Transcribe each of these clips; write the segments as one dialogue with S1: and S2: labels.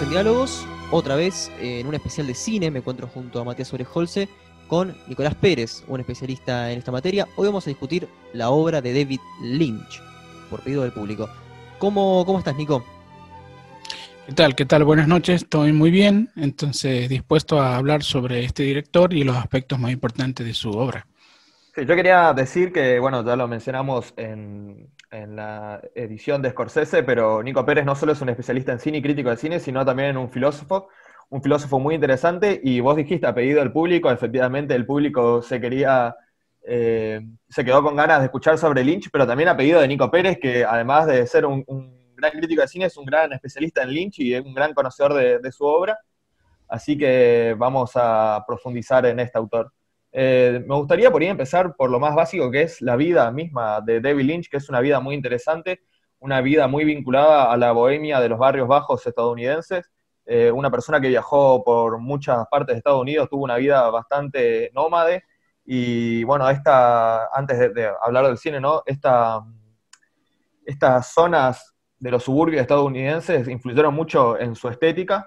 S1: En Diálogos, otra vez eh, en un especial de cine. Me encuentro junto a Matías Oreholce con Nicolás Pérez, un especialista en esta materia. Hoy vamos a discutir la obra de David Lynch, por pedido del público. ¿Cómo, cómo estás, Nico?
S2: ¿Qué tal? ¿Qué tal? Buenas noches, estoy muy bien, entonces dispuesto a hablar sobre este director y los aspectos más importantes de su obra.
S3: Sí, yo quería decir que, bueno, ya lo mencionamos en, en la edición de Scorsese, pero Nico Pérez no solo es un especialista en cine y crítico de cine, sino también un filósofo, un filósofo muy interesante, y vos dijiste a pedido del público, efectivamente el público se quería, eh, se quedó con ganas de escuchar sobre Lynch, pero también a pedido de Nico Pérez, que además de ser un, gran crítico de cine, es un gran especialista en Lynch y es un gran conocedor de, de su obra, así que vamos a profundizar en este autor. Eh, me gustaría por ahí empezar por lo más básico que es la vida misma de David Lynch, que es una vida muy interesante, una vida muy vinculada a la bohemia de los barrios bajos estadounidenses, eh, una persona que viajó por muchas partes de Estados Unidos, tuvo una vida bastante nómade, y bueno, esta, antes de, hablar del cine, estas zonas de los suburbios estadounidenses influyeron mucho en su estética,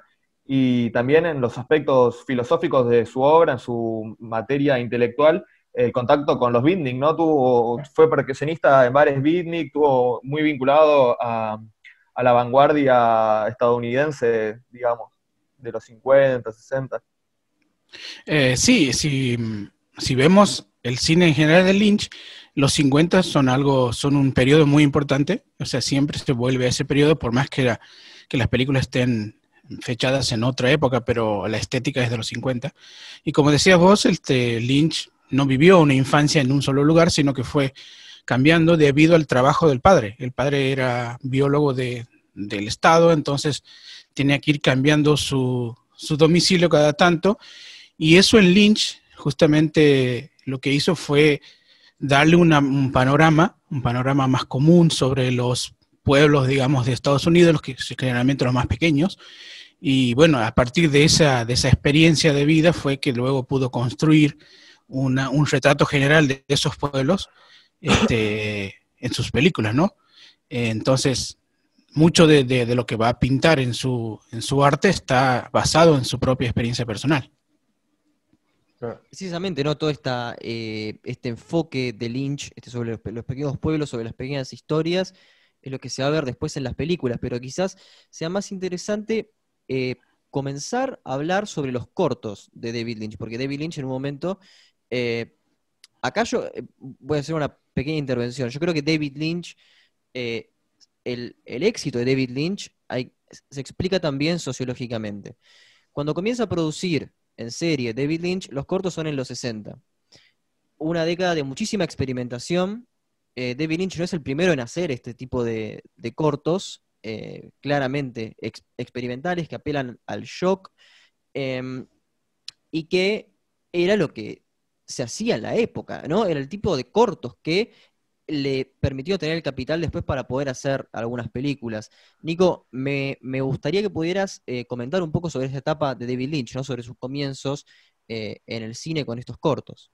S3: y también en los aspectos filosóficos de su obra, en su materia intelectual, el contacto con los beatnik, ¿no? Tuvo, fue percusionista en bares beatnik, tuvo muy vinculado a, la vanguardia estadounidense, digamos, de los 50, 60.
S2: Eh, sí, si, vemos el cine en general de Lynch, los 50 son algo, son un periodo muy importante, o sea, siempre se vuelve a ese periodo, por más que, que las películas estén fechadas en otra época, pero la estética es de los 50. Y como decías vos, este Lynch no vivió una infancia en un solo lugar, sino que fue cambiando debido al trabajo del padre. El padre era biólogo del Estado, entonces tenía que ir cambiando su, domicilio cada tanto. Y eso en Lynch justamente lo que hizo fue darle un panorama, un panorama más común sobre los pueblos, digamos, de Estados Unidos, los que generalmente los más pequeños, y bueno, a partir de esa, de esa experiencia de vida fue que luego pudo construir una, un retrato general de esos pueblos este, en sus películas, ¿no? Entonces, mucho de, de, lo que va a pintar en su, en su arte está basado en su propia experiencia personal.
S1: Precisamente, ¿no? Todo esta, eh, este enfoque de Lynch este, sobre los, los, pequeños pueblos, sobre las pequeñas historias, es lo que se va a ver después en las películas, pero quizás sea más interesante eh, comenzar a hablar sobre los cortos de David Lynch, porque David Lynch en un momento, eh, acá yo eh, voy a hacer una pequeña intervención, yo creo que David Lynch, el, éxito de David Lynch se explica también sociológicamente. Cuando comienza a producir en serie David Lynch, los cortos son en los 60. Una década de muchísima experimentación. David Lynch no es el primero en hacer este tipo de cortos. Eh, claramente experimentales que apelan al shock em, y que era lo que se hacía en la época, ¿no? Era el tipo de cortos que le permitió tener el capital después para poder hacer algunas películas. Nico, me, gustaría que pudieras eh, comentar un poco sobre esta etapa de David Lynch, ¿no? sobre sus comienzos eh, en el cine con estos cortos.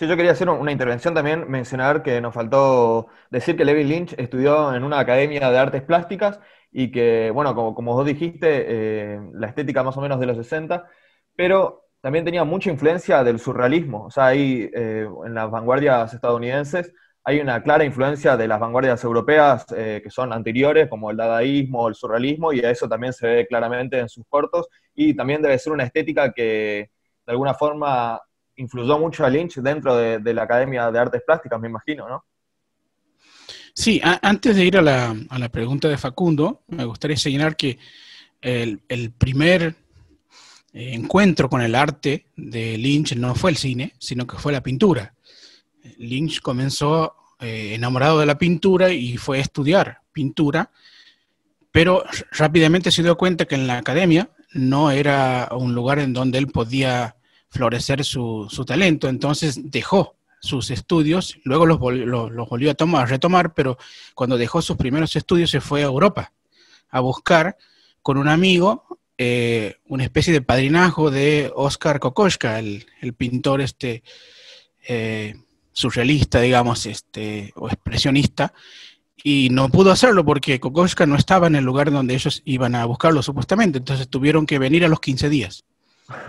S3: Sí, yo quería hacer una intervención también, mencionar que nos faltó decir que David Lynch estudió en una academia de artes plásticas y que, bueno, como, como vos dijiste, eh, la estética más o menos de los 60, pero también tenía mucha influencia del surrealismo. O sea, ahí eh, en las vanguardias estadounidenses hay una clara influencia de las vanguardias europeas eh, que son anteriores, como el dadaísmo, el surrealismo, y eso también se ve claramente en sus cortos, y también debe ser una estética que de alguna forma influyó mucho a Lynch dentro de, la Academia de Artes Plásticas, me imagino, ¿no?
S2: Sí, antes de ir a la, pregunta de Facundo, me gustaría señalar que el, primer eh, encuentro con el arte de Lynch no fue el cine, sino que fue la pintura. Lynch comenzó eh, enamorado de la pintura y fue a estudiar pintura, pero rápidamente se dio cuenta que en la academia no era un lugar en donde él podía florecer su, talento. Entonces dejó sus estudios, luego los, volvió a, tomar, a retomar, pero cuando dejó sus primeros estudios se fue a Europa a buscar con un amigo eh, una especie de padrinazgo de Oscar Kokoschka, el, pintor este, eh, surrealista, digamos, este, o expresionista, y no pudo hacerlo porque Kokoschka no estaba en el lugar donde ellos iban a buscarlo supuestamente, entonces tuvieron que venir a los 15 días.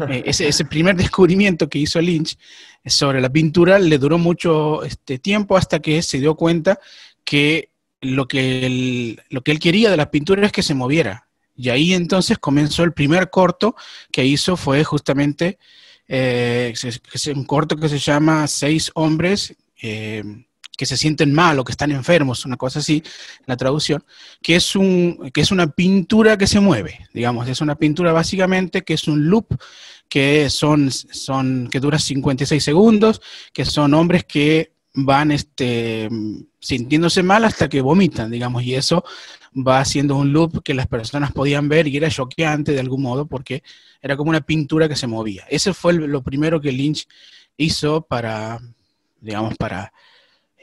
S2: Eh, ese, ese, primer descubrimiento que hizo Lynch sobre la pintura le duró mucho este, tiempo hasta que se dio cuenta que lo que, él, lo que él quería de la pintura es que se moviera. Y ahí entonces comenzó el primer corto que hizo fue justamente eh, un corto que se llama Seis hombres eh, que se sienten mal o que están enfermos, una cosa así, la traducción, que es, un, que es una pintura que se mueve, digamos, es una pintura básicamente que es un loop que, son, son, que dura 56 segundos, que son hombres que van este, sintiéndose mal hasta que vomitan, digamos, y eso va haciendo un loop que las personas podían ver y era choqueante de algún modo porque era como una pintura que se movía. Ese fue lo primero que Lynch hizo para, digamos, para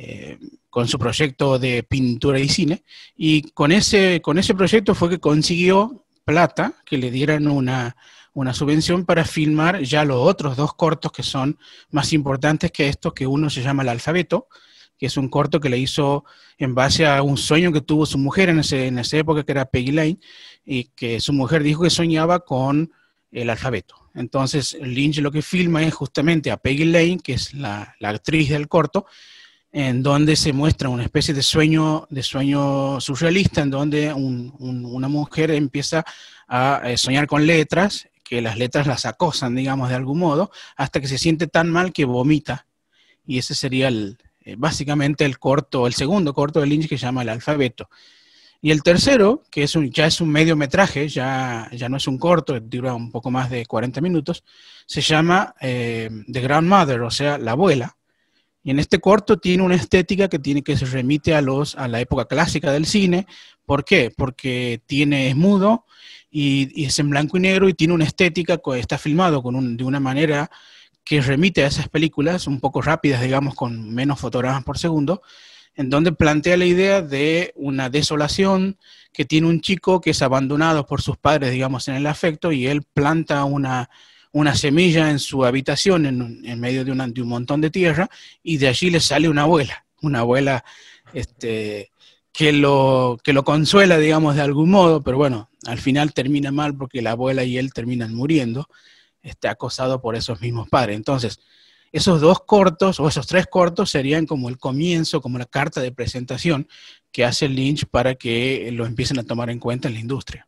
S2: eh, con su proyecto de pintura y cine, y con ese, con ese proyecto fue que consiguió plata, que le dieran una, una subvención para filmar ya los otros dos cortos que son más importantes que estos, que uno se llama El Alfabeto, que es un corto que le hizo en base a un sueño que tuvo su mujer en, ese, en esa época, que era Peggy Lane, y que su mujer dijo que soñaba con el alfabeto. Entonces, Lynch lo que filma es justamente a Peggy Lane, que es la, la actriz del corto, en donde se muestra una especie de sueño, de sueño surrealista, en donde una mujer empieza a eh, soñar con letras, que las letras las acosan, digamos, de algún modo, hasta que se siente tan mal que vomita. Y ese sería el, eh, básicamente el corto, el segundo corto de Lynch que se llama El alfabeto. Y el tercero, que es un, ya es un mediometraje, ya, ya no es un corto, dura un poco más de 40 minutos, se llama eh, The Grandmother, o sea, la abuela, y en este corto tiene una estética que tiene que se remite a los a la época clásica del cine. ¿Por qué? Porque tiene es mudo y, es en blanco y negro y tiene una estética que está filmado con de una manera que remite a esas películas un poco rápidas, digamos, con menos fotogramas por segundo, en donde plantea la idea de una desolación que tiene un chico que es abandonado por sus padres, digamos, en el afecto, y él planta una, una semilla en su habitación en, medio de, de, un montón de tierra y de allí le sale una abuela, una abuela este, que, lo, que lo consuela, digamos, de algún modo, pero bueno, al final termina mal porque la abuela y él terminan muriendo, este, acosado por esos mismos padres. Entonces, esos dos cortos o esos tres cortos serían como el comienzo, como la carta de presentación que hace Lynch para que lo empiecen a tomar en cuenta en la industria.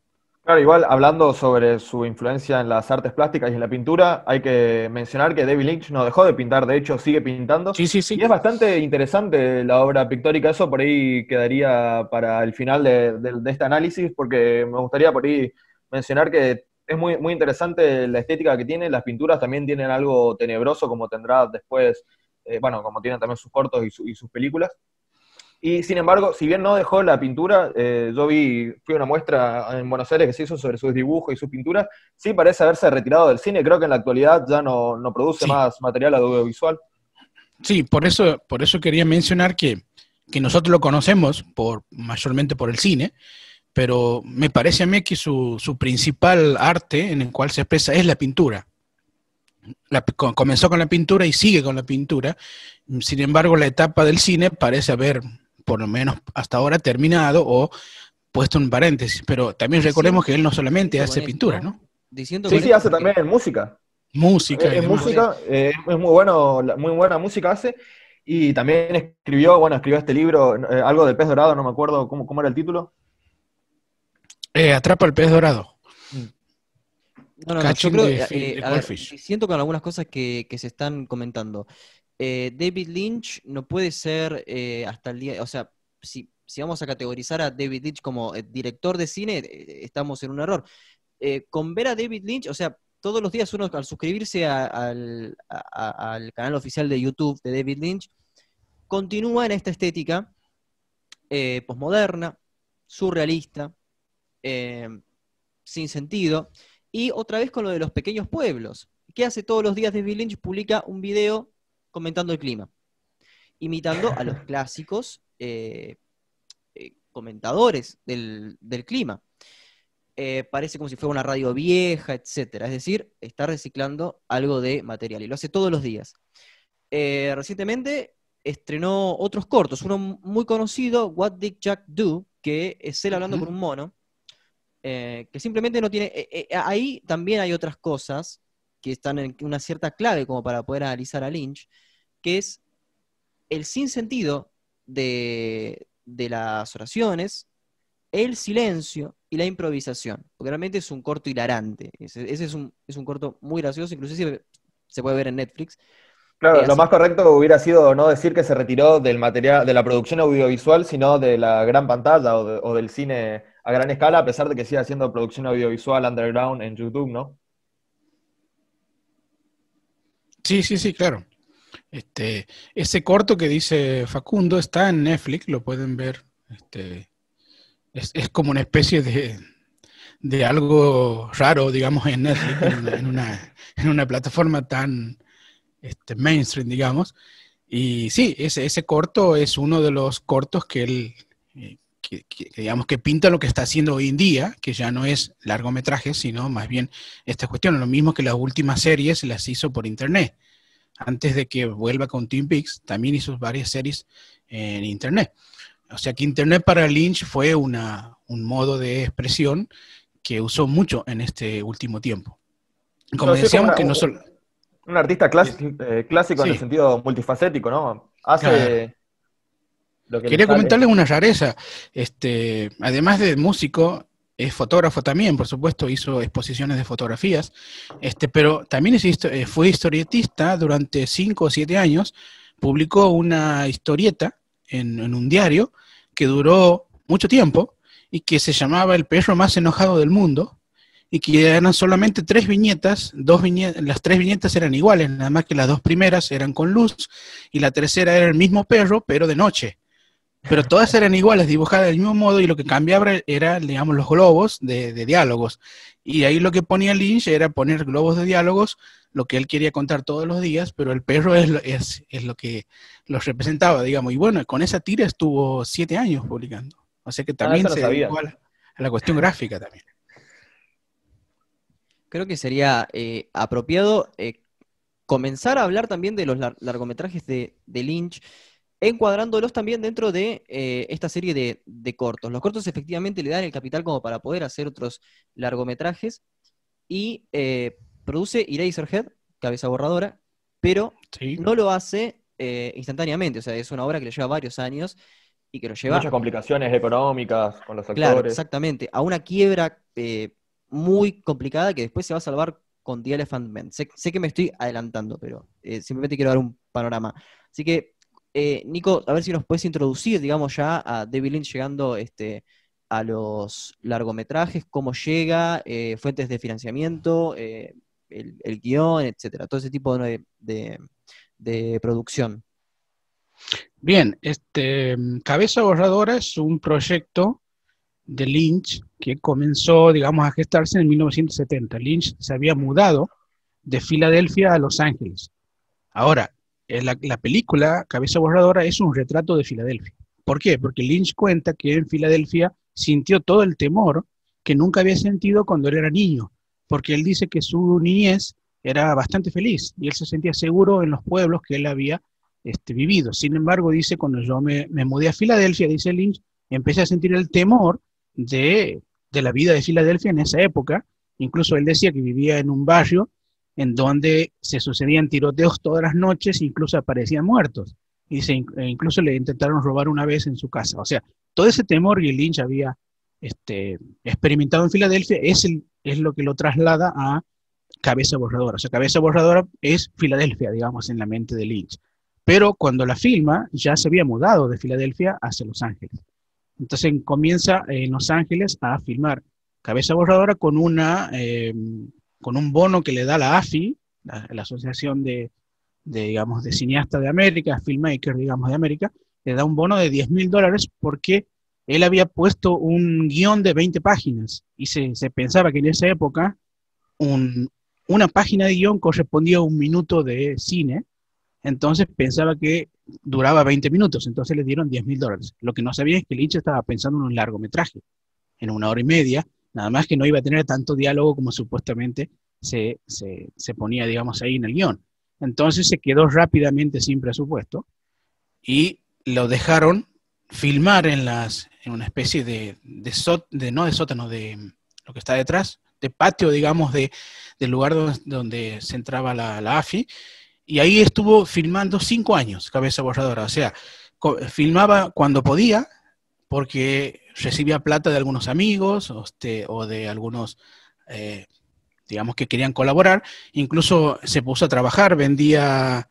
S3: Claro, igual hablando sobre su influencia en las artes plásticas y en la pintura, hay que mencionar que David Lynch no dejó de pintar, de hecho sigue pintando.
S2: Sí, sí, sí.
S3: Y es bastante interesante la obra pictórica, eso por ahí quedaría para el final de, este análisis, porque me gustaría por ahí mencionar que es muy, muy interesante la estética que tiene, las pinturas también tienen algo tenebroso como tendrá después, eh, bueno, como tienen también sus cortos y sus películas. Y sin embargo, si bien no dejó la pintura, eh, yo vi, fui a una muestra en Buenos Aires que se hizo sobre sus dibujos y sus pinturas, sí parece haberse retirado del cine, creo que en la actualidad ya no, produce más material audiovisual.
S2: Sí, por eso, por eso quería mencionar que, nosotros lo conocemos por, mayormente por el cine, pero me parece a mí que su, su principal arte en el cual se expresa es la pintura. comenzó con la pintura y sigue con la pintura. Sin embargo, la etapa del cine parece haber por lo menos hasta ahora terminado o puesto en paréntesis, pero también recordemos que él no solamente hace pintura, ¿no?
S3: Diciendo sí, sí, hace también música.
S2: Música.
S3: Es, música, eh, es muy bueno, muy buena música hace. Y también escribió, bueno, escribió este libro, eh, algo del pez dorado, no me acuerdo cómo, cómo era el título.
S2: Eh, Atrapa el pez dorado.
S1: No, no, yo creo, siento con algunas cosas que, que se están comentando. Eh, David Lynch no puede ser eh, hasta el día, o sea, si, vamos a categorizar a David Lynch como eh, director de cine, estamos en un error. con ver a David Lynch, o sea, todos los días uno al suscribirse al, canal oficial de YouTube de David Lynch, continúa en esta estética posmoderna, surrealista, sin sentido, y otra vez con lo de los pequeños pueblos. ¿Qué hace todos los días David Lynch? Publica un video comentando el clima, imitando a los clásicos eh, eh, comentadores del, clima. Eh, parece como si fuera una radio vieja, etcétera. Es decir, está reciclando algo de material y lo hace todos los días. recientemente estrenó otros cortos. Uno muy conocido, What Did Jack Do, que es él hablando con un mono, eh, que simplemente no tiene... Eh, eh, ahí también hay otras cosas que están en una cierta clave como para poder analizar a Lynch, que es el sinsentido de, de las oraciones, el silencio y la improvisación. Porque realmente es un corto hilarante. Ese, es, un, es, un, corto muy gracioso, inclusive se puede ver en Netflix.
S3: Claro, eh, lo más correcto hubiera sido no decir que se retiró del material, de la producción audiovisual, sino de la gran pantalla o, del cine a gran escala, a pesar de que siga haciendo producción audiovisual underground en YouTube, ¿no?
S2: Sí, sí, sí, claro. Este, ese corto que dice Facundo está en Netflix, lo pueden ver. Este, es, como una especie de, de, algo raro, digamos, en Netflix, en una, en una, plataforma tan este, mainstream, digamos. Y sí, ese, ese corto es uno de los cortos que él, que, digamos, que pinta lo que está haciendo hoy en día, que ya no es largometraje, sino más bien esta cuestión, lo mismo que las últimas series las hizo por internet. Antes de que vuelva con Twin Peaks, también hizo varias series en internet. O sea que Internet para Lynch fue una, un modo de expresión que usó mucho en este último tiempo. Como decíamos, que no solo...
S3: Un artista eh, clásico en el sentido multifacético, ¿no? Hace...
S2: Quería comentarles una rareza. Este, además de músico, es fotógrafo también, por supuesto, hizo exposiciones de fotografías, este, pero también es, eh, fue historietista durante cinco o siete años, publicó una historieta en, un diario que duró mucho tiempo y que se llamaba El perro más enojado del mundo y que eran solamente tres viñetas, dos viñetas, las tres viñetas eran iguales, nada más que las dos primeras eran con luz y la tercera era el mismo perro, pero de noche. Pero todas eran iguales, dibujadas del mismo modo y lo que cambiaba era, digamos, los globos de, de diálogos. Y ahí lo que ponía Lynch era poner globos de diálogos lo que él quería contar todos los días, pero el perro es, es, es lo que los representaba, digamos. Y bueno, con esa tira estuvo siete años publicando. O sea que ah, también se dedicó a la, cuestión gráfica también.
S1: Creo que sería eh, apropiado eh, comenzar a hablar también de los largometrajes de, Lynch, encuadrándolos también dentro de eh, esta serie de, de, cortos. Los cortos efectivamente le dan el capital como para poder hacer otros largometrajes y produce Eraserhead, cabeza borradora, pero no lo hace eh, instantáneamente. O sea, es una obra que le lleva varios años y que lo lleva.
S3: Muchas complicaciones económicas con los actores.
S1: Claro, exactamente. A una quiebra eh, muy complicada que después se va a salvar con The Elephant Man. Sé, que me estoy adelantando, pero eh, simplemente quiero dar un panorama. Así que, Nico, a ver si nos puedes introducir, digamos, ya a David Lynch llegando este, a los largometrajes, cómo llega, fuentes de financiamiento, el, guion, etcétera, todo ese tipo de, producción.
S2: Bien, este Cabeza Borradora es un proyecto de Lynch que comenzó, digamos, a gestarse en 1970. Lynch se había mudado de Filadelfia a Los Ángeles. Ahora, la, la película Cabeza Borradora es un retrato de Filadelfia. ¿Por qué? Porque Lynch cuenta que en Filadelfia sintió todo el temor que nunca había sentido cuando él era niño, porque él dice que su niñez era bastante feliz y él se sentía seguro en los pueblos que él había este, vivido. Sin embargo, dice, cuando yo me, mudé a Filadelfia, dice Lynch, empecé a sentir el temor de, la vida de Filadelfia en esa época. Incluso él decía que vivía en un barrio en donde se sucedían tiroteos todas las noches, incluso aparecían muertos. Y dice, e incluso le intentaron robar una vez en su casa. O sea, todo ese temor que Lynch había este, experimentado en Filadelfia es, el, es lo que lo traslada a Cabeza Borradora. O sea, Cabeza Borradora es Filadelfia, digamos, en la mente de Lynch. Pero cuando la filma, ya se había mudado de Filadelfia hacia Los Ángeles. Entonces comienza en Los Ángeles a filmar Cabeza Borradora con, una, eh, con un bono que le da la AFI, la, Asociación de, digamos, de Cineastas de América, Filmmaker, digamos, de América, le da un bono de 10 mil dólares porque él había puesto un guion de 20 páginas y se, pensaba que en esa época una página de guion correspondía a un minuto de cine, entonces pensaba que duraba 20 minutos, entonces le dieron 10 mil dólares. Lo que no sabía es que Lynch estaba pensando en un largometraje, en una hora y media, nada más que no iba a tener tanto diálogo como supuestamente se, se ponía, digamos, ahí en el guion. Entonces se quedó rápidamente sin presupuesto y lo dejaron filmar en las en una especie de, de, no de sótano, de lo que está detrás, de patio, digamos, de, del lugar donde, se entraba la, la, AFI, y ahí estuvo filmando cinco años, cabeza borradora, o sea, filmaba cuando podía, porque recibía plata de algunos amigos o, este, o de algunos, eh, digamos, que querían colaborar, incluso se puso a trabajar, vendía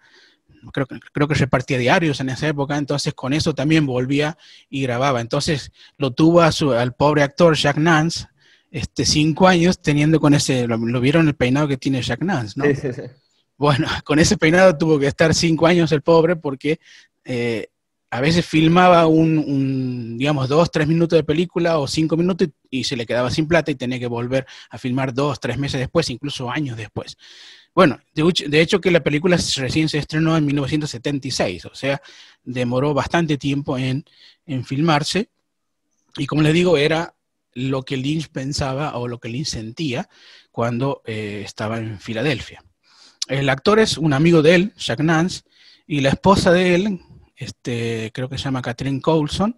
S2: creo, creo que repartía diarios en esa época, entonces con eso también volvía y grababa. Entonces lo tuvo a su, al pobre actor Jack Nance, este, cinco años teniendo con ese, lo, vieron el peinado que tiene Jack Nance, ¿no? Sí, sí, sí. Bueno, con ese peinado tuvo que estar cinco años el pobre porque eh, a veces filmaba un, digamos, dos, tres minutos de película o cinco minutos y, se le quedaba sin plata y tenía que volver a filmar dos, tres meses después, incluso años después. Bueno, de, hecho que la película recién se estrenó en 1976, o sea, demoró bastante tiempo en, filmarse. Y como les digo, era lo que Lynch pensaba o lo que Lynch sentía cuando eh, estaba en Filadelfia. El actor es un amigo de él, Jack Nance, y la esposa de él, este, creo que se llama Catherine Coulson,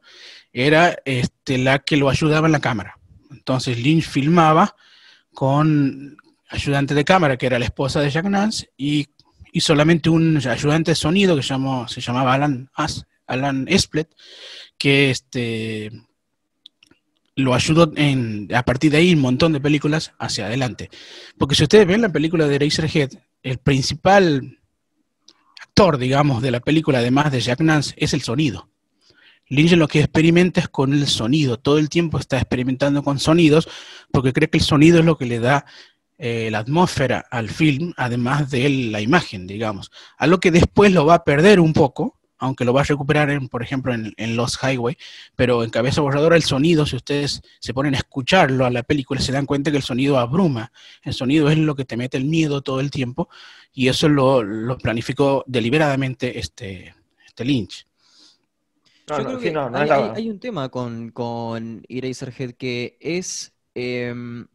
S2: era este, la que lo ayudaba en la cámara. Entonces Lynch filmaba con, ayudante de cámara, que era la esposa de Jack Nance, y, y solamente un ayudante de sonido que se llamaba Alan, Alan Esplet, que este, lo ayudó a partir de ahí un montón de películas hacia adelante. Porque si ustedes ven la película de Eraserhead, el principal actor, digamos, de la película, además de Jack Nance, es el sonido. Lynch lo que experimenta es con el sonido, todo el tiempo está experimentando con sonidos porque cree que el sonido es lo que le da eh, la atmósfera al film, además de la imagen, digamos. Algo que después lo va a perder un poco, aunque lo va a recuperar, en, por ejemplo, en, en Lost Highway, pero en Cabeza Borradora el sonido, si ustedes se ponen a escucharlo a la película, se dan cuenta que el sonido abruma. El sonido es lo que te mete el miedo todo el tiempo, y eso lo, lo planificó deliberadamente este, este Lynch.
S1: Yo creo que hay, un tema con, con Eraserhead que es... Em,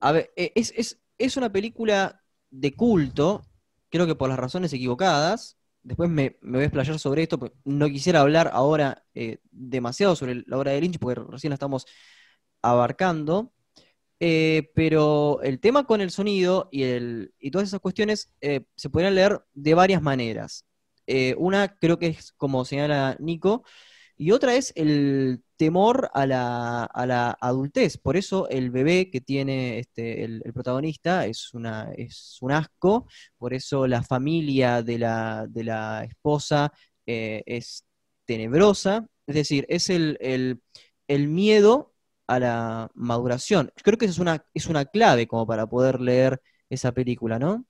S1: a ver, e, es, una película de culto, creo que por las razones equivocadas. Después me, voy a explayar sobre esto, no quisiera hablar ahora eh, demasiado sobre la obra de Lynch, porque recién la estamos abarcando. Eh, pero el tema con el sonido y, el, y todas esas cuestiones eh, se podrían leer de varias maneras. una creo que es como señala Nico, y otra es el temor a la, a la adultez. Por eso el bebé que tiene este, el, protagonista es, una, es un asco, por eso la familia de la, de la esposa eh, es tenebrosa. Es decir, es el, el, miedo a la maduración. Creo que esa es una, es una clave como para poder leer esa película, ¿no?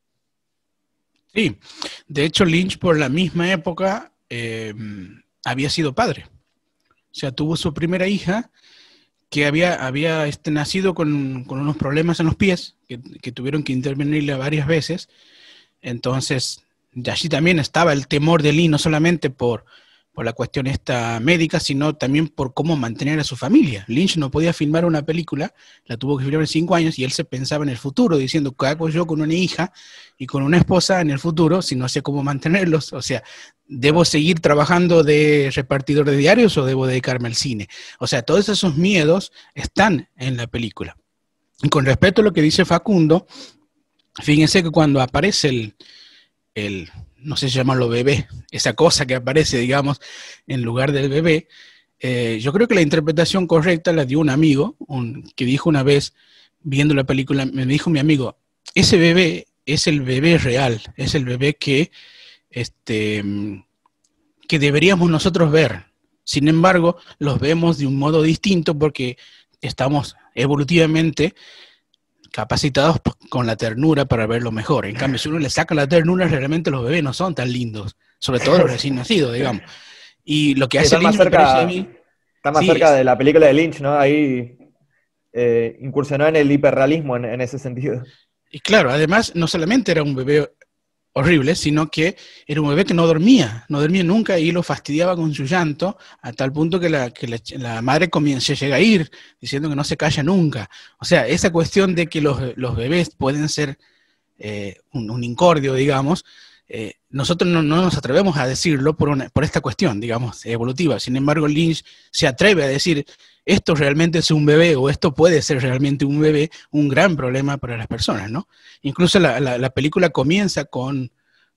S2: Sí, de hecho Lynch por la misma época eh, había sido padre. O sea, tuvo su primera hija que había, había este, nacido con, unos problemas en los pies, que, tuvieron que intervenirle varias veces. Entonces, de allí también estaba el temor de Lee, no solamente por, por la cuestión esta médica, sino también por cómo mantener a su familia. Lynch no podía filmar una película, la tuvo que filmar en cinco años y él se pensaba en el futuro, diciendo, ¿qué hago yo con una hija y con una esposa en el futuro si no sé cómo mantenerlos? O sea, ¿debo seguir trabajando de repartidor de diarios o debo dedicarme al cine? O sea, todos esos miedos están en la película. Y con respecto a lo que dice Facundo, fíjense que cuando aparece el, el no sé si llamarlo bebé, esa cosa que aparece, digamos, en lugar del bebé, eh, yo creo que la interpretación correcta la dio un amigo que dijo una vez, viendo la película, me dijo mi amigo, ese bebé es el bebé real, es el bebé que, este, que deberíamos nosotros ver. Sin embargo, los vemos de un modo distinto porque estamos evolutivamente capacitados con la ternura para verlo mejor. En cambio, si uno le saca la ternura, realmente los bebés no son tan lindos, sobre todo los recién nacidos, digamos. Y lo que hace Lynch
S3: cerca, a mí, Está más cerca de la película de Lynch, ¿no? Ahí eh, incursionó en el hiperrealismo en, en ese sentido.
S2: Y claro, además, no solamente era un bebé horrible, sino que era un bebé que no dormía, no dormía nunca y lo fastidiaba con su llanto, a tal punto que la, que la, madre comienza, llega a ir diciendo que no se calla nunca. O sea, esa cuestión de que los, bebés pueden ser eh, un, incordio, digamos, eh, nosotros no, nos atrevemos a decirlo por, una, por esta cuestión, digamos, evolutiva. Sin embargo, Lynch se atreve a decir, esto realmente es un bebé o esto puede ser realmente un bebé, un gran problema para las personas, ¿no? Incluso la, película comienza con,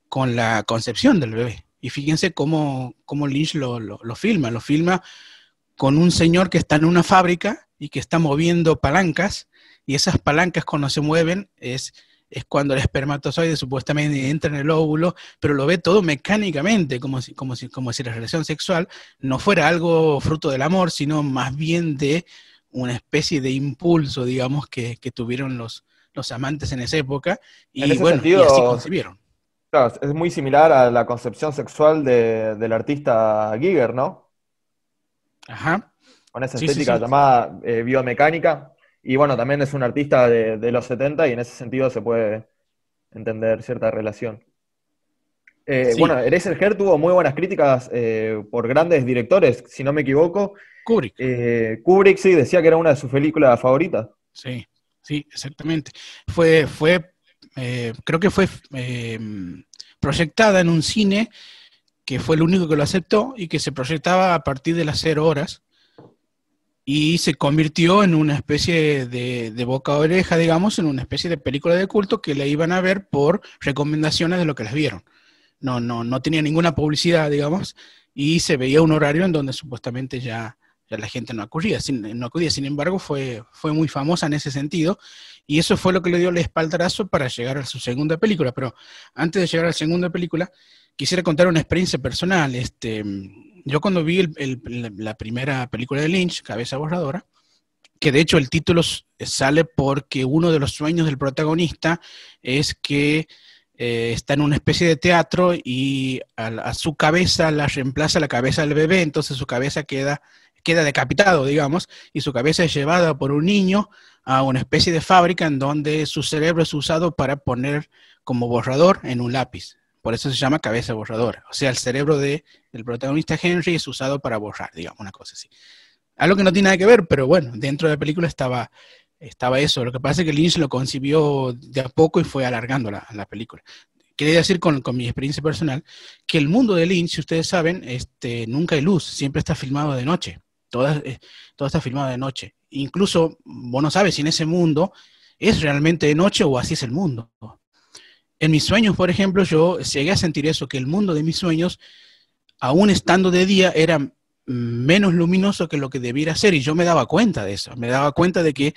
S2: con, la concepción del bebé. Y fíjense cómo, cómo Lynch lo, lo filma. Lo filma con un señor que está en una fábrica y que está moviendo palancas, y esas palancas cuando se mueven es es cuando el espermatozoide supuestamente entra en el óvulo, pero lo ve todo mecánicamente, como si, como si, como si la relación sexual no fuera algo fruto del amor, sino más bien de una especie de impulso, digamos, que, tuvieron los, los amantes en esa época, y bueno, y así concibieron.
S3: Claro, es muy similar a la concepción sexual del artista Giger, ¿no?
S2: Ajá.
S3: Con esa estética llamada eh, biomecánica. Y bueno, también es un artista de, los 70 y en ese sentido se puede entender cierta relación. Eh, Bueno, Eraserhead tuvo muy buenas críticas eh, por grandes directores, si no me equivoco.
S2: Kubrick.
S3: Eh, Kubrick sí decía que era una de sus películas favoritas.
S2: Sí, sí, exactamente. Fue, fue eh, creo que fue proyectada en un cine que fue el único que lo aceptó y que se proyectaba a partir de las cero horas y se convirtió en una especie de, boca a oreja, digamos, en una especie de película de culto que le iban a ver por recomendaciones de lo que les vieron. No, no, no tenía ninguna publicidad, digamos, y se veía un horario en donde supuestamente ya, ya la gente no acudía. Sin, no acudía. Sin embargo, fue, fue muy famosa en ese sentido, y eso fue lo que le dio el espaldarazo para llegar a su segunda película. Pero antes de llegar a la segunda película, quisiera contar una experiencia personal. Este, yo cuando vi la primera película de Lynch, Cabeza Borradora, que de hecho el título sale porque uno de los sueños del protagonista es que eh, está en una especie de teatro y a, su cabeza la reemplaza la cabeza del bebé, entonces su cabeza queda, queda decapitado, digamos, y su cabeza es llevada por un niño a una especie de fábrica en donde su cerebro es usado para poner como borrador en un lápiz. Por eso se llama cabeza borradora. O sea, el cerebro de, del protagonista Henry es usado para borrar, digamos, una cosa así. Algo que no tiene nada que ver, pero bueno, dentro de la película estaba, estaba eso. Lo que pasa es que Lynch lo concibió de a poco y fue alargando la, la película. Quería decir con, con, mi experiencia personal que el mundo de Lynch, si ustedes saben, este, nunca hay luz, siempre está filmado de noche. Todo, eh, todo está filmado de noche. Incluso, vos no sabes si en ese mundo es realmente de noche o así es el mundo en mis sueños, por ejemplo, yo llegué a sentir eso, que el mundo de mis sueños, aún estando de día, era menos luminoso que lo que debiera ser y yo me daba cuenta de eso, me daba cuenta de que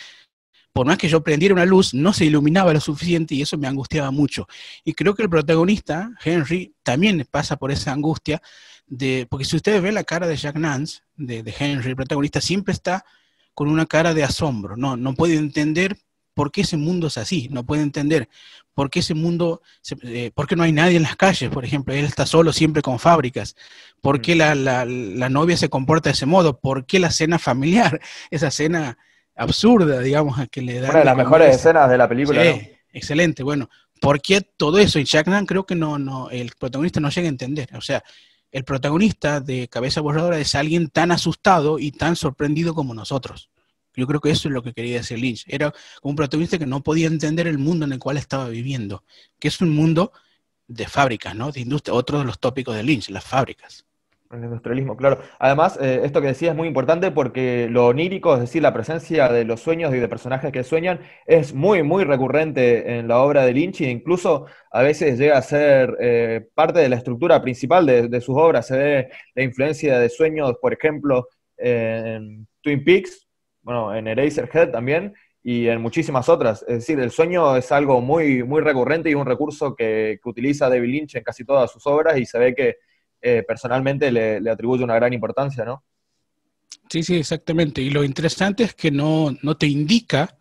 S2: por más que yo prendiera una luz, no se iluminaba lo suficiente y eso me angustiaba mucho. Y creo que el protagonista, Henry, también pasa por esa angustia de, porque si ustedes ven la cara de Jack Nance, de, Henry, el protagonista siempre está con una cara de asombro, no, no puede entender por qué ese mundo es así, no puede entender. Por qué ese mundo, eh, por qué no hay nadie en las calles, por ejemplo, él está solo siempre con fábricas, por qué la, novia se comporta de ese modo, por qué la cena familiar, esa cena absurda, digamos, a que le da...
S3: Una de las mejores escenas de la película.
S2: Sí, excelente, bueno, ¿por qué todo eso? Y Jackman creo que no, no, el protagonista no llega a entender, o sea, el protagonista de Cabeza Borradora es alguien tan asustado y tan sorprendido como nosotros. Yo creo que eso es lo que quería decir Lynch. Era un protagonista que no podía entender el mundo en el cual estaba viviendo, que es un mundo de fábricas, ¿no? De industria, otro de los tópicos de Lynch, las fábricas.
S3: El industrialismo, claro. Además, eh, esto que decía es muy importante porque lo onírico, es decir, la presencia de los sueños y de personajes que sueñan, es muy, muy recurrente en la obra de Lynch e incluso a veces llega a ser eh, parte de la estructura principal de, de, sus obras. Se ve la influencia de sueños, por ejemplo, en Twin Peaks, bueno, en Eraserhead también y en muchísimas otras. Es decir, el sueño es algo muy, muy recurrente y un recurso que, utiliza David Lynch en casi todas sus obras y se ve que eh, personalmente le, atribuye una gran importancia, ¿no?
S2: Sí, sí, exactamente. Y lo interesante es que no, te indica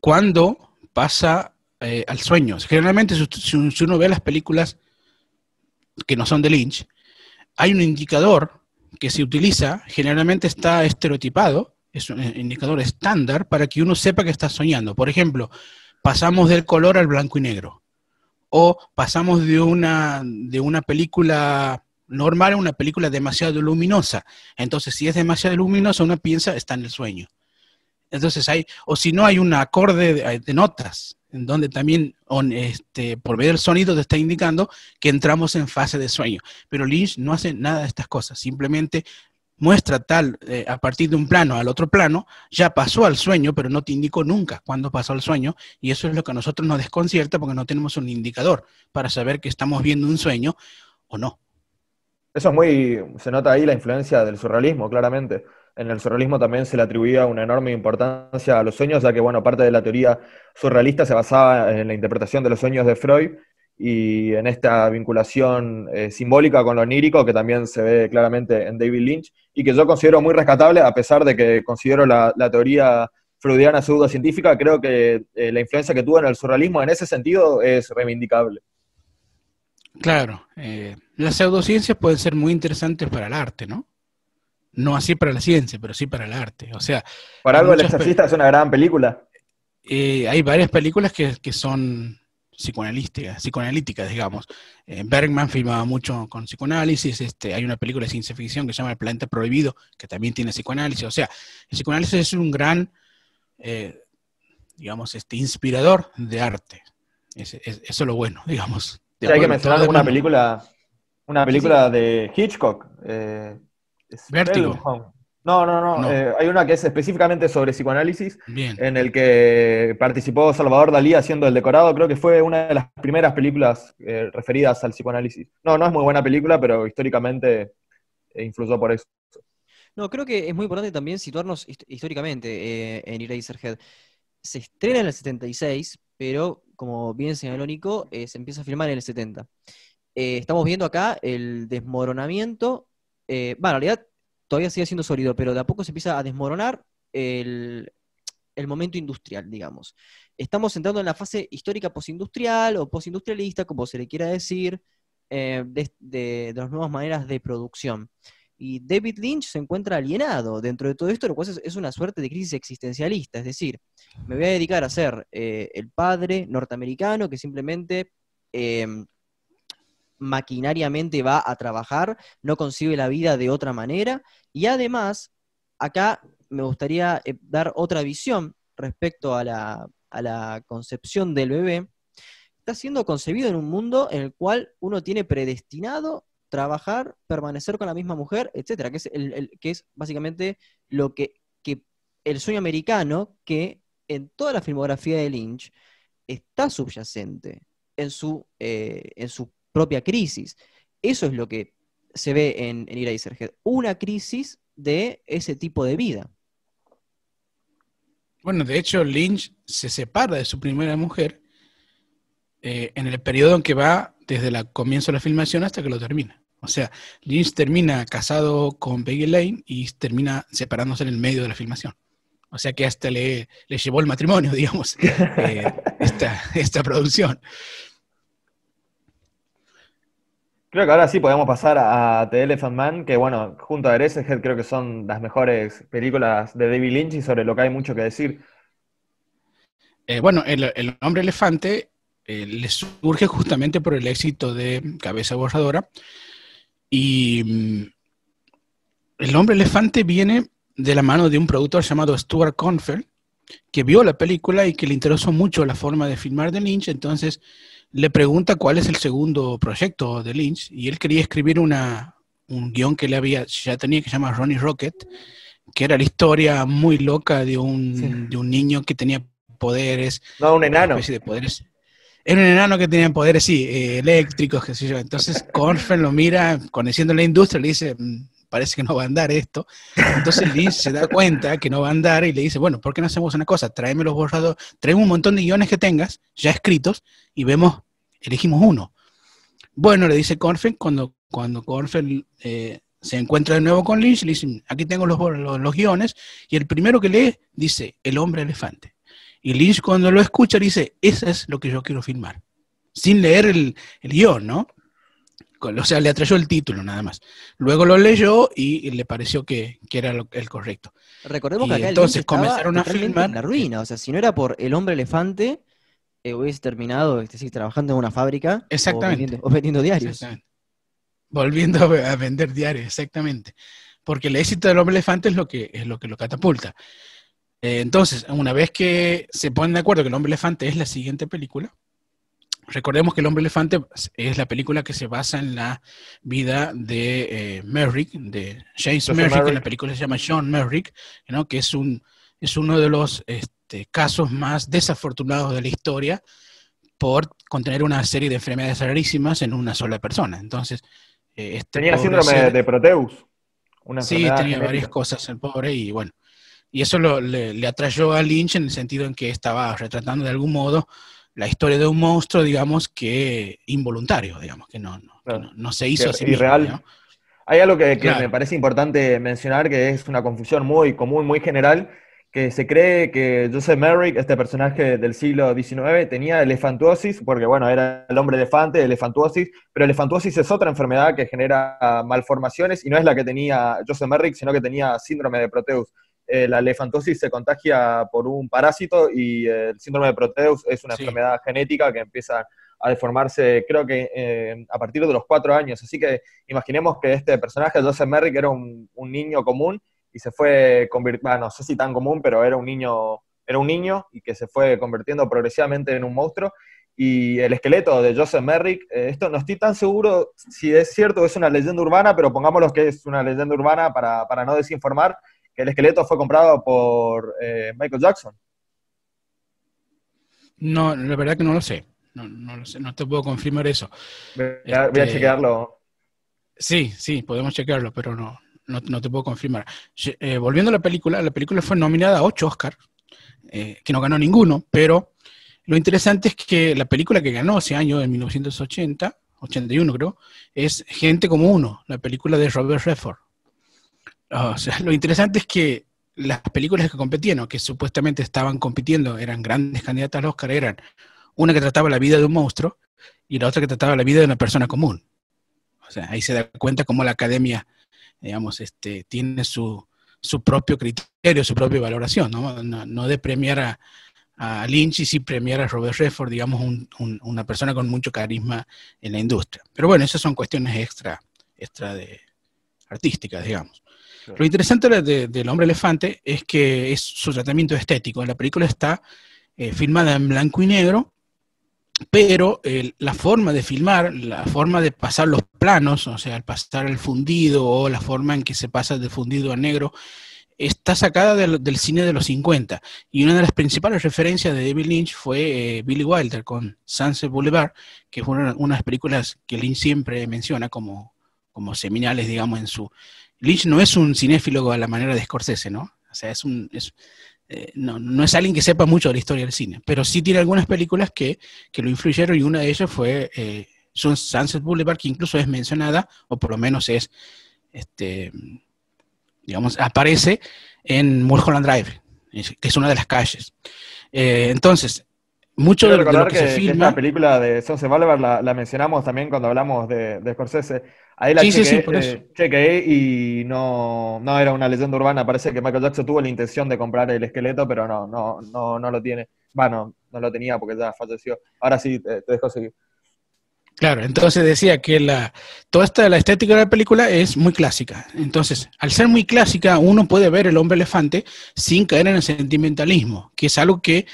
S2: cuándo pasa eh, al sueño. Generalmente, si uno ve las películas que no son de Lynch, hay un indicador que se utiliza, generalmente está estereotipado, es un indicador estándar para que uno sepa que está soñando. Por ejemplo, pasamos del color al blanco y negro. O pasamos de una, de una película normal a una película demasiado luminosa. Entonces, si es demasiado luminosa, uno piensa está en el sueño. Entonces hay, o si no hay un acorde de, notas. en donde también este, por medio del sonido te está indicando que entramos en fase de sueño. Pero Lynch no hace nada de estas cosas, simplemente muestra tal eh, a partir de un plano al otro plano, ya pasó al sueño, pero no te indicó nunca cuándo pasó al sueño, y eso es lo que a nosotros nos desconcierta porque no tenemos un indicador para saber que estamos viendo un sueño o no.
S3: Eso es muy, se nota ahí la influencia del surrealismo, claramente. En el surrealismo también se le atribuía una enorme importancia a los sueños, ya que, bueno, parte de la teoría surrealista se basaba en la interpretación de los sueños de Freud y en esta vinculación eh, simbólica con lo onírico que también se ve claramente en David Lynch y que yo considero muy rescatable, a pesar de que considero la, teoría freudiana pseudocientífica, creo que eh, la influencia que tuvo en el surrealismo en ese sentido es reivindicable.
S2: Claro, eh, las pseudociencias pueden ser muy interesantes para el arte, ¿no? No así para la ciencia, pero sí para el arte. O sea,
S3: para algo El exorcista es una gran película.
S2: hay varias películas que, que son psicoanalística, psicoanalítica, digamos. Eh, Bergman filmaba mucho con psicoanálisis, este, hay una película de ciencia ficción que se llama El planeta prohibido, que también tiene psicoanálisis. O sea, el psicoanálisis es un gran, eh, digamos, este, inspirador de arte. eso es lo bueno, digamos.
S3: hay que mencionar una película, una película de Hitchcock.
S2: Eh, Vértigo.
S3: No, no, no. Eh, hay una que es específicamente sobre psicoanálisis, en el que participó Salvador Dalí haciendo el decorado. Creo que fue una de las primeras películas eh, referidas al psicoanálisis. No, no es muy buena película, pero históricamente eh, influyó por eso.
S1: No, creo que es muy importante también situarnos históricamente en Eraserhead. Se estrena en el 76, pero como bien señaló Nico, se empieza a filmar en el 70. estamos viendo acá el desmoronamiento. bueno, en realidad todavía sigue siendo sólido, pero de a poco se empieza a desmoronar el, momento industrial, digamos. Estamos entrando en la fase histórica postindustrial o postindustrialista, como se le quiera decir, eh, de, las nuevas maneras de producción. Y David Lynch se encuentra alienado dentro de todo esto, lo cual es, una suerte de crisis existencialista. Es decir, me voy a dedicar a ser eh, el padre norteamericano que simplemente eh, maquinariamente va a trabajar, no concibe la vida de otra manera. Y además, acá me gustaría eh, dar otra visión respecto a la, concepción del bebé. Está siendo concebido en un mundo en el cual uno tiene predestinado trabajar, permanecer con la misma mujer, etcétera, que es, el, que es básicamente lo que, el sueño americano que en toda la filmografía de Lynch está subyacente en su, eh, en su propia crisis. Eso es lo que se ve en, en Eraserhead, una crisis de ese tipo de vida.
S2: Bueno, de hecho, Lynch se separa de su primera mujer eh, en el periodo en que va desde el comienzo de la filmación hasta que lo termina. O sea, Lynch termina casado con Peggy Lane y termina separándose en el medio de la filmación. O sea que hasta le, llevó el matrimonio, digamos, eh, esta, esta producción.
S3: Creo que ahora sí podemos pasar a The Elephant Man, que bueno, junto a Eraserhead creo que son las mejores películas de David Lynch y sobre lo que hay mucho que decir.
S2: Eh, bueno, el, hombre elefante eh, le surge justamente por el éxito de Cabeza Borradora. Y mm, el hombre elefante viene de la mano de un productor llamado Stuart Confer, que vio la película y que le interesó mucho la forma de filmar de Lynch, entonces le pregunta cuál es el segundo proyecto de Lynch y él quería escribir una, un guion que le había, ya tenía que se llama Ronnie Rocket, que era la historia muy loca de un, de un niño que tenía poderes.
S3: No, un enano.
S2: de poderes. Era un enano que tenía poderes, sí, eh, eléctricos, qué sé yo. Entonces Corfen lo mira, conociendo la industria, le dice, mm, parece que no va a andar esto. Entonces Lynch se da cuenta que no va a andar y le dice, bueno, ¿por qué no hacemos una cosa? Tráeme los borradores, tráeme un montón de guiones que tengas ya escritos y vemos elegimos uno. Bueno, le dice Corfen, cuando, cuando eh, se encuentra de nuevo con Lynch, le dice, aquí tengo los, los, guiones, y el primero que lee dice, el hombre elefante. Y Lynch cuando lo escucha dice, eso es lo que yo quiero filmar. Sin leer el, el guion, ¿no? O sea, le atrayó el título nada más. Luego lo leyó y, le pareció que, era el correcto.
S1: Recordemos que acá entonces comenzaron a filmar. En la ruina, o sea, si no era por el hombre elefante, eh, hubiese terminado este, trabajando en una fábrica
S2: exactamente.
S1: O, vendiendo, diarios.
S2: Volviendo a vender diarios, exactamente. Porque el éxito del hombre elefante es lo que, es lo, que lo catapulta. Eh, entonces, una vez que se ponen de acuerdo que el hombre elefante es la siguiente película, recordemos que el hombre elefante es la película que se basa en la vida de eh, Merrick, de James Merrick, en la película se llama Sean Merrick, ¿no? que es, un, es uno de los este, casos más desafortunados de la historia por contener una serie de enfermedades rarísimas en una sola persona. Entonces,
S3: eh, este tenía síndrome de Proteus.
S2: sí, tenía varias cosas el pobre y bueno, y eso le, le atrayó a Lynch en el sentido en que estaba retratando de algún modo la historia de un monstruo, digamos, que involuntario, digamos, que no, no, se hizo así.
S3: Irreal. Hay algo que, me parece importante mencionar, que es una confusión muy común, muy general, que se cree que Joseph Merrick, este personaje del siglo XIX, tenía elefantuosis, porque bueno, era el hombre elefante, elefantuosis, pero elefantuosis es otra enfermedad que genera malformaciones y no es la que tenía Joseph Merrick, sino que tenía síndrome de Proteus. Eh, la elefantosis se contagia por un parásito y el síndrome de Proteus es una enfermedad genética que empieza a deformarse, creo que eh, a partir de los cuatro años. Así que imaginemos que este personaje, Joseph Merrick, era un, niño común y se fue convirtiendo, no sé si tan común, pero era un niño, era un niño y que se fue convirtiendo progresivamente en un monstruo. Y el esqueleto de Joseph Merrick, eh, esto no estoy tan seguro si es cierto, es una leyenda urbana, pero pongámoslo que es una leyenda urbana para, para no desinformar que el esqueleto fue comprado por eh, Michael Jackson.
S2: No, la verdad que no lo sé. No, lo sé, no te puedo confirmar eso.
S3: Voy a, este, chequearlo.
S2: Sí, sí, podemos chequearlo, pero no, no, te puedo confirmar. Eh, volviendo a la película, la película fue nominada a ocho Oscars, eh, que no ganó ninguno, pero lo interesante es que la película que ganó ese año, en 1980, 81 creo, es Gente como Uno, la película de Robert Redford. Sea, lo interesante es que las películas que competían o que supuestamente estaban compitiendo eran grandes candidatas al Oscar, eran una que trataba la vida de un monstruo y la otra que trataba la vida de una persona común. O sea, ahí se da cuenta cómo la academia, digamos, este, tiene su, su propio criterio, su propia valoración, ¿no? No, de premiar a, Lynch y sí premiar a Robert Redford, digamos, una persona con mucho carisma en la industria. Pero bueno, esas son cuestiones extra, extra de artísticas, digamos. Lo interesante del hombre elefante es que es su tratamiento estético. La película está eh, filmada en blanco y negro, pero la forma de filmar, la forma de pasar los planos, o sea, el pasar el fundido o la forma en que se pasa de fundido a negro, está sacada del, cine de los 50. Y una de las principales referencias de David Lynch fue eh, Billy Wilder con Sunset Boulevard, que fue una, de las películas que Lynch siempre menciona como, como seminales, digamos, en su, Lynch no es un cinéfilo a la manera de Scorsese, ¿no? O sea, es un, eh, no, es alguien que sepa mucho de la historia del cine, pero sí tiene algunas películas que, lo influyeron y una de ellas fue eh, Sunset Boulevard, que incluso es mencionada, o por lo menos es, este, digamos, aparece en Mulholland Drive, que es una de las calles. Eh, entonces, mucho de,
S3: lo que, se filma... La película de Sunset Boulevard la, mencionamos también cuando hablamos de, de Scorsese Ahí la chequeé, eh, y no, no era una leyenda urbana. Parece que Michael Jackson tuvo la intención de comprar el esqueleto, pero no, no, no, no lo tiene. Bueno, no lo tenía porque ya falleció. Ahora sí, te, dejo seguir.
S2: Claro, entonces decía que la, toda esta, la estética de la película es muy clásica. Entonces, al ser muy clásica, uno puede ver el hombre elefante sin caer en el sentimentalismo, que es algo que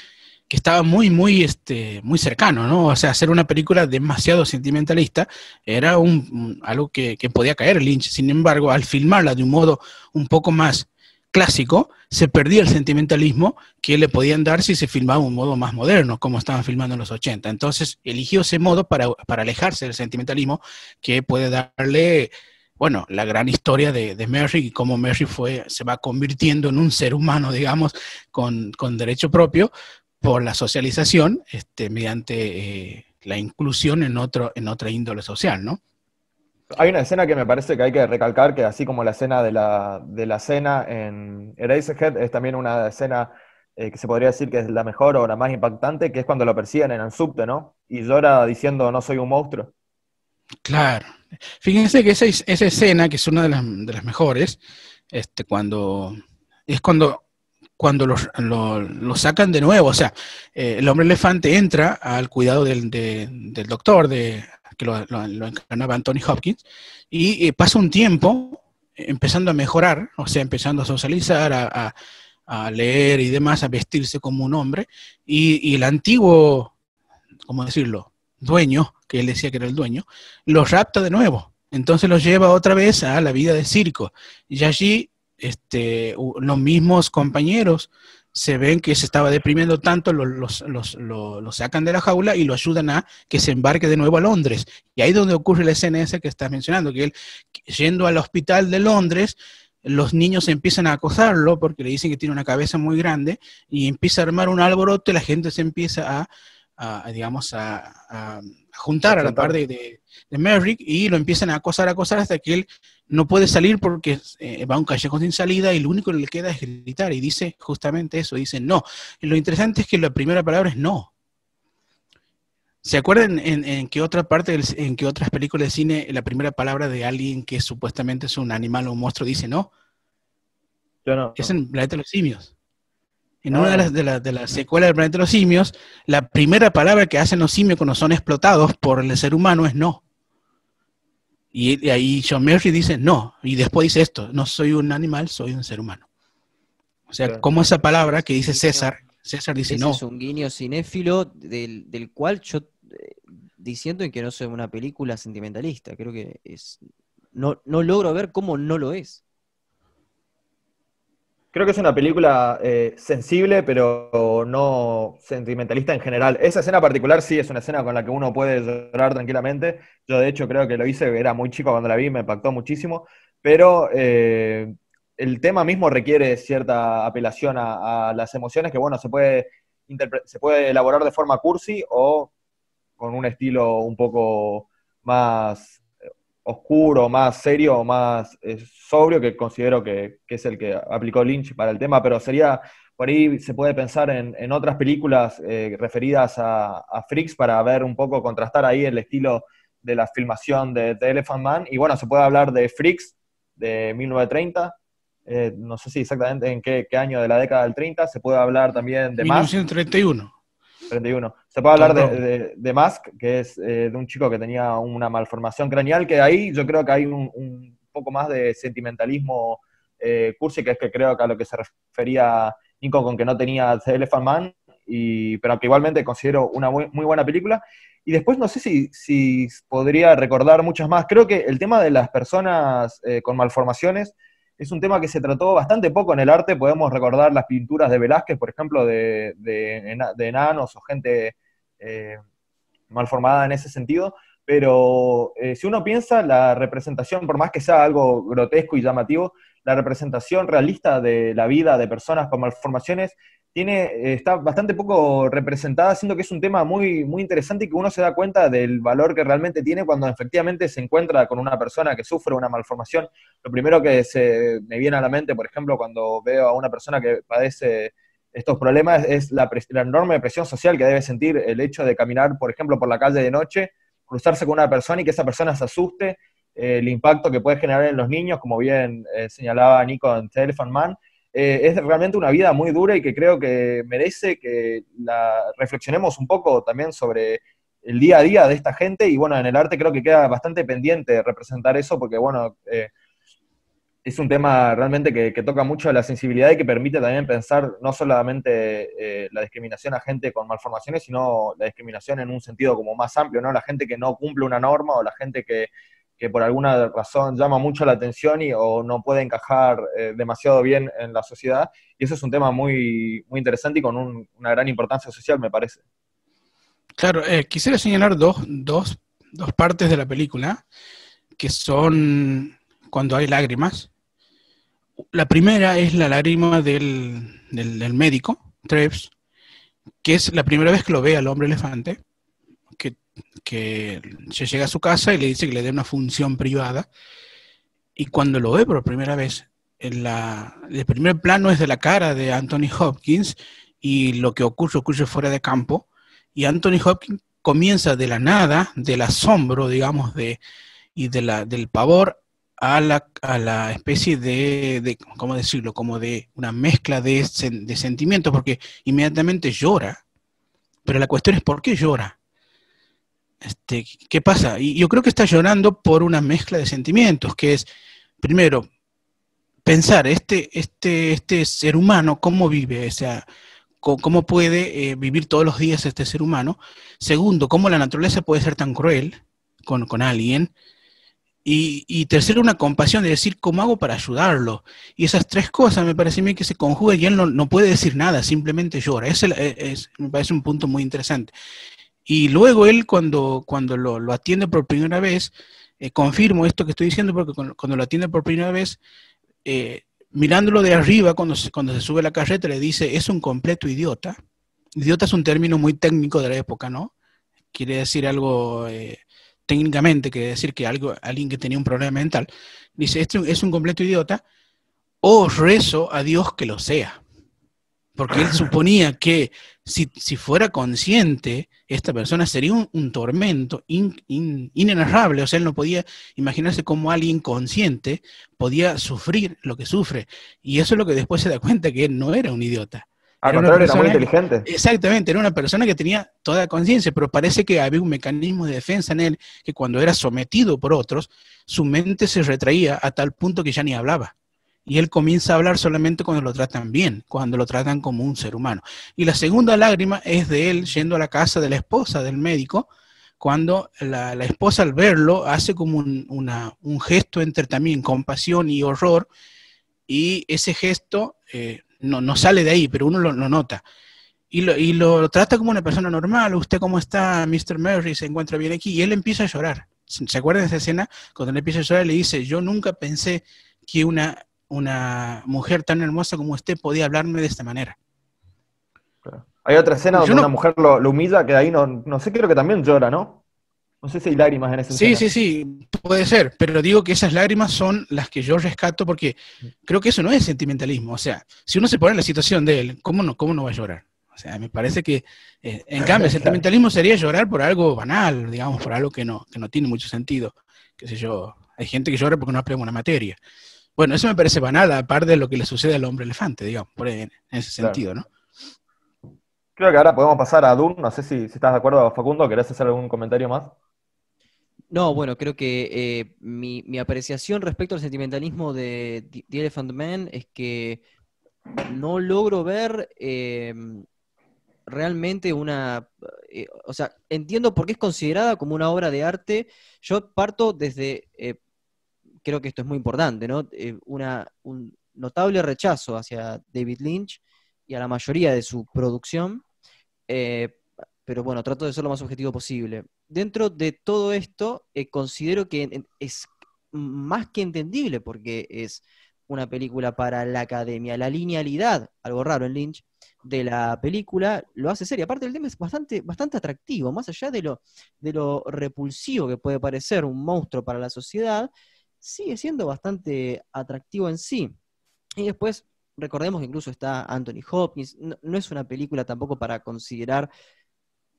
S2: que estaba muy, muy, este, muy cercano, ¿no? O sea, hacer una película demasiado sentimentalista era un, algo que, podía caer Lynch. Sin embargo, al filmarla de un modo un poco más clásico, se perdía el sentimentalismo que le podían dar si se filmaba un modo más moderno, como estaban filmando en los 80. Entonces, eligió ese modo para, alejarse del sentimentalismo que puede darle bueno, la gran historia de, de Merrick y cómo Merrick fue, se va convirtiendo en un ser humano, digamos, con, con derecho propio, por la socialización este, mediante eh, la inclusión en, otro, en otra índole social, ¿no?
S3: Hay una escena que me parece que hay que recalcar, que así como la escena de la, de la cena en Eraserhead, es también una escena eh, que se podría decir que es la mejor o la más impactante, que es cuando lo persiguen en el subte, ¿no? Y llora diciendo, no soy un monstruo.
S2: Claro. Fíjense que esa, esa escena, que es una de las, de las mejores, este, cuando es cuando cuando lo, sacan de nuevo. O sea, eh, el hombre elefante entra al cuidado del, del doctor, de, que lo, encarnaba Anthony Hopkins, y pasa un tiempo empezando a mejorar, o sea, empezando a socializar, a, a leer y demás, a vestirse como un hombre, y, el antiguo, ¿cómo decirlo?, dueño, que él decía que era el dueño, los rapta de nuevo. Entonces los lleva otra vez a la vida de circo. Y allí este, los mismos compañeros se ven que se estaba deprimiendo tanto, lo, sacan de la jaula y lo ayudan a que se embarque de nuevo a Londres. Y ahí es donde ocurre la escena esa que estás mencionando, que él, yendo al hospital de Londres, los niños empiezan a acosarlo porque le dicen que tiene una cabeza muy grande y empieza a armar un alboroto y la gente se empieza a, digamos, a, juntar a la par de, de, Merrick y lo empiezan a acosar, a acosar hasta que él no puede salir porque eh, va a un callejón sin salida y lo único que le queda es gritar y dice justamente eso, dice no. Y lo interesante es que la primera palabra es no. ¿Se acuerdan en, qué otra parte, en qué otras películas de cine la primera palabra de alguien que supuestamente es un animal o un monstruo dice no?
S3: Yo no.
S2: Es en Planeta de los Simios. En una de las, de, de las secuelas del Planeta de los Simios, la primera palabra que hacen los simios cuando son explotados por el ser humano es no. Y, ahí John Murphy dice no. Y después dice esto, no soy un animal, soy un ser humano. O sea, como esa palabra que dice César, César dice no.
S1: Es un guiño cinéfilo del, del cual yo eh, diciendo que no soy una película sentimentalista. Creo que es. No, no logro ver cómo no lo es.
S3: Creo que es una película eh, sensible, pero no sentimentalista en general. Esa escena particular sí es una escena con la que uno puede llorar tranquilamente. Yo de hecho creo que lo hice, era muy chico cuando la vi, me impactó muchísimo, pero eh, el tema mismo requiere cierta apelación a, las emociones que, bueno, se puede, se puede elaborar de forma cursi o con un estilo un poco más oscuro, más serio, más eh, sobrio, que considero que, es el que aplicó Lynch para el tema, pero sería, por ahí se puede pensar en, otras películas eh, referidas a, a, Freaks para ver un poco, contrastar ahí el estilo de la filmación de, The Elephant Man, y bueno, se puede hablar de Freaks de 1930, eh, no sé si exactamente en qué, año de la década del 30, se puede hablar también de
S2: 1931.
S3: 31. Se puede hablar de, de, Mask, que es eh, de un chico que tenía una malformación craneal, que ahí yo creo que hay un, poco más de sentimentalismo eh, cursi, que es que creo que a lo que se refería Nico con que no tenía The Elephant Man, y, pero que igualmente considero una muy, buena película. Y después no sé si, si, podría recordar muchas más. Creo que el tema de las personas eh, con malformaciones es un tema que se trató bastante poco en el arte. Podemos recordar las pinturas de Velázquez, por ejemplo, de, enanos o gente eh, mal formada en ese sentido. Pero eh, si uno piensa, la representación, por más que sea algo grotesco y llamativo, la representación realista de la vida de personas con malformaciones tiene, eh, está bastante poco representada, siendo que es un tema muy, muy interesante y que uno se da cuenta del valor que realmente tiene cuando efectivamente se encuentra con una persona que sufre una malformación. Lo primero que se me viene a la mente, por ejemplo, cuando veo a una persona que padece estos problemas es la, enorme presión social que debe sentir el hecho de caminar, por ejemplo, por la calle de noche, cruzarse con una persona y que esa persona se asuste, eh, el impacto que puede generar en los niños, como bien eh, señalaba Nico en Telephone Man, eh, es realmente una vida muy dura y que creo que merece que la reflexionemos un poco también sobre el día a día de esta gente y bueno, en el arte creo que queda bastante pendiente representar eso porque bueno, eh, es un tema realmente que, toca mucho la sensibilidad y que permite también pensar no solamente eh, la discriminación a gente con malformaciones, sino la discriminación en un sentido como más amplio, ¿no? La gente que no cumple una norma o la gente que que por alguna razón llama mucho la atención y, o no puede encajar eh, demasiado bien en la sociedad. Y eso es un tema muy, muy interesante y con una gran importancia social, me parece.
S2: Claro, eh, quisiera señalar dos, dos, dos, partes de la película que son cuando hay lágrimas. La primera es la lágrima del, del, del médico, Treves, que es la primera vez que lo ve al hombre elefante que se llega a su casa y le dice que le dé una función privada. Y cuando lo ve por primera vez, en la, el primer plano es de la cara de Anthony Hopkins y lo que ocurre ocurre fuera de campo. Y Anthony Hopkins comienza de la nada, del asombro, digamos, de, y de la, del pavor a la, a la especie de, de, ¿cómo decirlo? Como de una mezcla de, de sentimientos, porque inmediatamente llora. Pero la cuestión es por qué llora este, ¿qué pasa? Y yo creo que está llorando por una mezcla de sentimientos, que es, primero, pensar, este, este, este ser humano, ¿cómo vive? O sea, ¿cómo puede eh, vivir todos los días este ser humano? Segundo, ¿cómo la naturaleza puede ser tan cruel con, con alguien? Y, tercero, una compasión de decir, ¿cómo hago para ayudarlo? Y esas tres cosas me parece a mí que se conjugan y él no, puede decir nada, simplemente llora. Ese es, me parece un punto muy interesante. Y luego él, cuando, cuando lo, atiende por primera vez, eh, confirmo esto que estoy diciendo porque cuando, lo atiende por primera vez, eh, mirándolo de arriba, cuando se, cuando se sube la carreta, le dice, es un completo idiota. Idiota es un término muy técnico de la época, ¿no? Quiere decir algo... Eh, técnicamente que decir que algo, alguien que tenía un problema mental, dice, este es un completo idiota, o rezo a Dios que lo sea. Porque él suponía que si, fuera consciente, esta persona sería un, tormento in, inenarrable. O sea, él no podía imaginarse cómo alguien consciente podía sufrir lo que sufre. Y eso es lo que después se da cuenta que él no era un idiota.
S3: Al contrario, era muy inteligente.
S2: Exactamente, era una persona que tenía toda conciencia, pero parece que había un mecanismo de defensa en él que cuando era sometido por otros, su mente se retraía a tal punto que ya ni hablaba. Y él comienza a hablar solamente cuando lo tratan bien, cuando lo tratan como un ser humano. Y la segunda lágrima es de él yendo a la casa de la esposa del médico, cuando la, esposa al verlo hace como un, un, gesto entre también compasión y horror, y ese gesto eh, no, no sale de ahí, pero uno lo, nota. Y lo, y lo, trata como una persona normal, usted cómo está, Mr. Murray, se encuentra bien aquí, y él empieza a llorar. ¿Se acuerdan de esa escena? Cuando él empieza a llorar, le dice, yo nunca pensé que una, una mujer tan hermosa como usted podía hablarme de esta manera.
S3: Hay otra escena donde una mujer lo, lo, humilla, que ahí no, no sé, creo que también llora, ¿no? No sé si hay lágrimas en ese
S2: Sí, sí, sí, puede ser, pero digo que esas lágrimas son las que yo rescato porque creo que eso no es sentimentalismo. O sea, si uno se pone en la situación de él, ¿cómo no, cómo no va a llorar? O sea, me parece que, eh, en cambio, el sentimentalismo sería llorar por algo banal, digamos, por algo que no, que no tiene mucho sentido. Qué sé yo, hay gente que llora porque no aprende una materia. Bueno, eso me parece banal, aparte de lo que le sucede al hombre elefante, digamos, por en, ese sentido, ¿no?
S3: Creo que ahora podemos pasar a Dune. No sé si, si estás de acuerdo, Facundo. ¿Querés hacer algún comentario más?
S1: No, bueno, creo que eh, mi, apreciación respecto al sentimentalismo de The Elephant Man es que no logro ver em, realmente una... Eh, o sea, entiendo por qué es considerada como una obra de arte. Yo parto desde, eh, creo que esto es muy importante, ¿no? una, un notable rechazo hacia David Lynch y a la mayoría de su producción pero bueno, trato de ser lo más objetivo posible. Dentro de todo esto, eh, considero que es más que entendible porque es una película para la academia. La linealidad, algo raro en Lynch, de la película lo hace seria. Aparte, el tema es bastante, bastante atractivo, más allá de lo, de lo repulsivo que puede parecer un monstruo para la sociedad, sigue siendo bastante atractivo en sí. Y después, recordemos que incluso está Anthony Hopkins, no es una película tampoco para considerar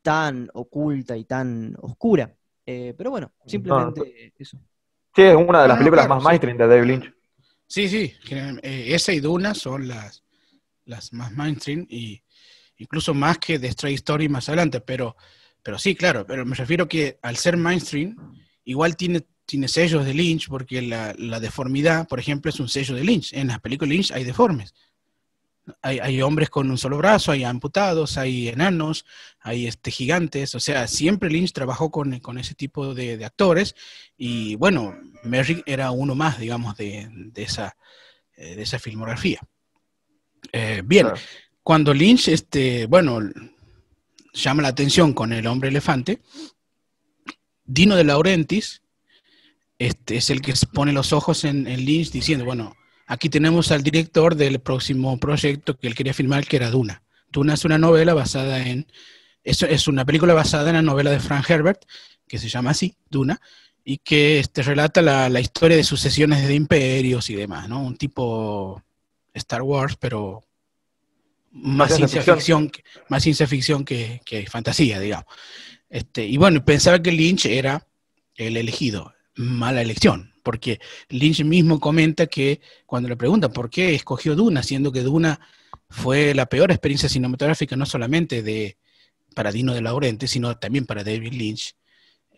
S1: tan oculta y tan oscura. Eh, pero bueno, simplemente eso.
S3: Sí, es una de las películas más mainstream de David Lynch.
S2: Sí, sí, eh, esa y Duna son las, las más mainstream y incluso más que The Stray Story más adelante, pero, pero sí, claro, pero me refiero que al ser mainstream, igual tiene, tiene sellos de Lynch, porque la, la deformidad, por ejemplo, es un sello de Lynch. En las películas de Lynch hay deformes. Hay, hombres con un solo brazo, hay amputados, hay enanos, hay este, gigantes, o sea, siempre Lynch trabajó con, ese tipo de, actores y bueno, Merrick era uno más, digamos, de, esa, eh, de esa filmografía. Eh, bien, cuando Lynch, este, bueno, llama la atención con el hombre elefante, Dino de Laurentiis este, es el que pone los ojos en, en Lynch diciendo, bueno, Aquí tenemos al director del próximo proyecto que él quería filmar, que era Duna. Duna es una novela basada en, es, es una película basada en la novela de Frank Herbert, que se llama así, Duna, y que este, relata la, la historia de sucesiones de imperios y demás, ¿no? Un tipo Star Wars, pero más ciencia ficción, más ciencia ficción que, que, fantasía, digamos. Este, y bueno, pensaba que Lynch era el elegido, mala elección, porque Lynch mismo comenta que cuando le preguntan por qué escogió Duna, siendo que Duna fue la peor experiencia cinematográfica no solamente de, para Dino de Laurenti, sino también para David Lynch,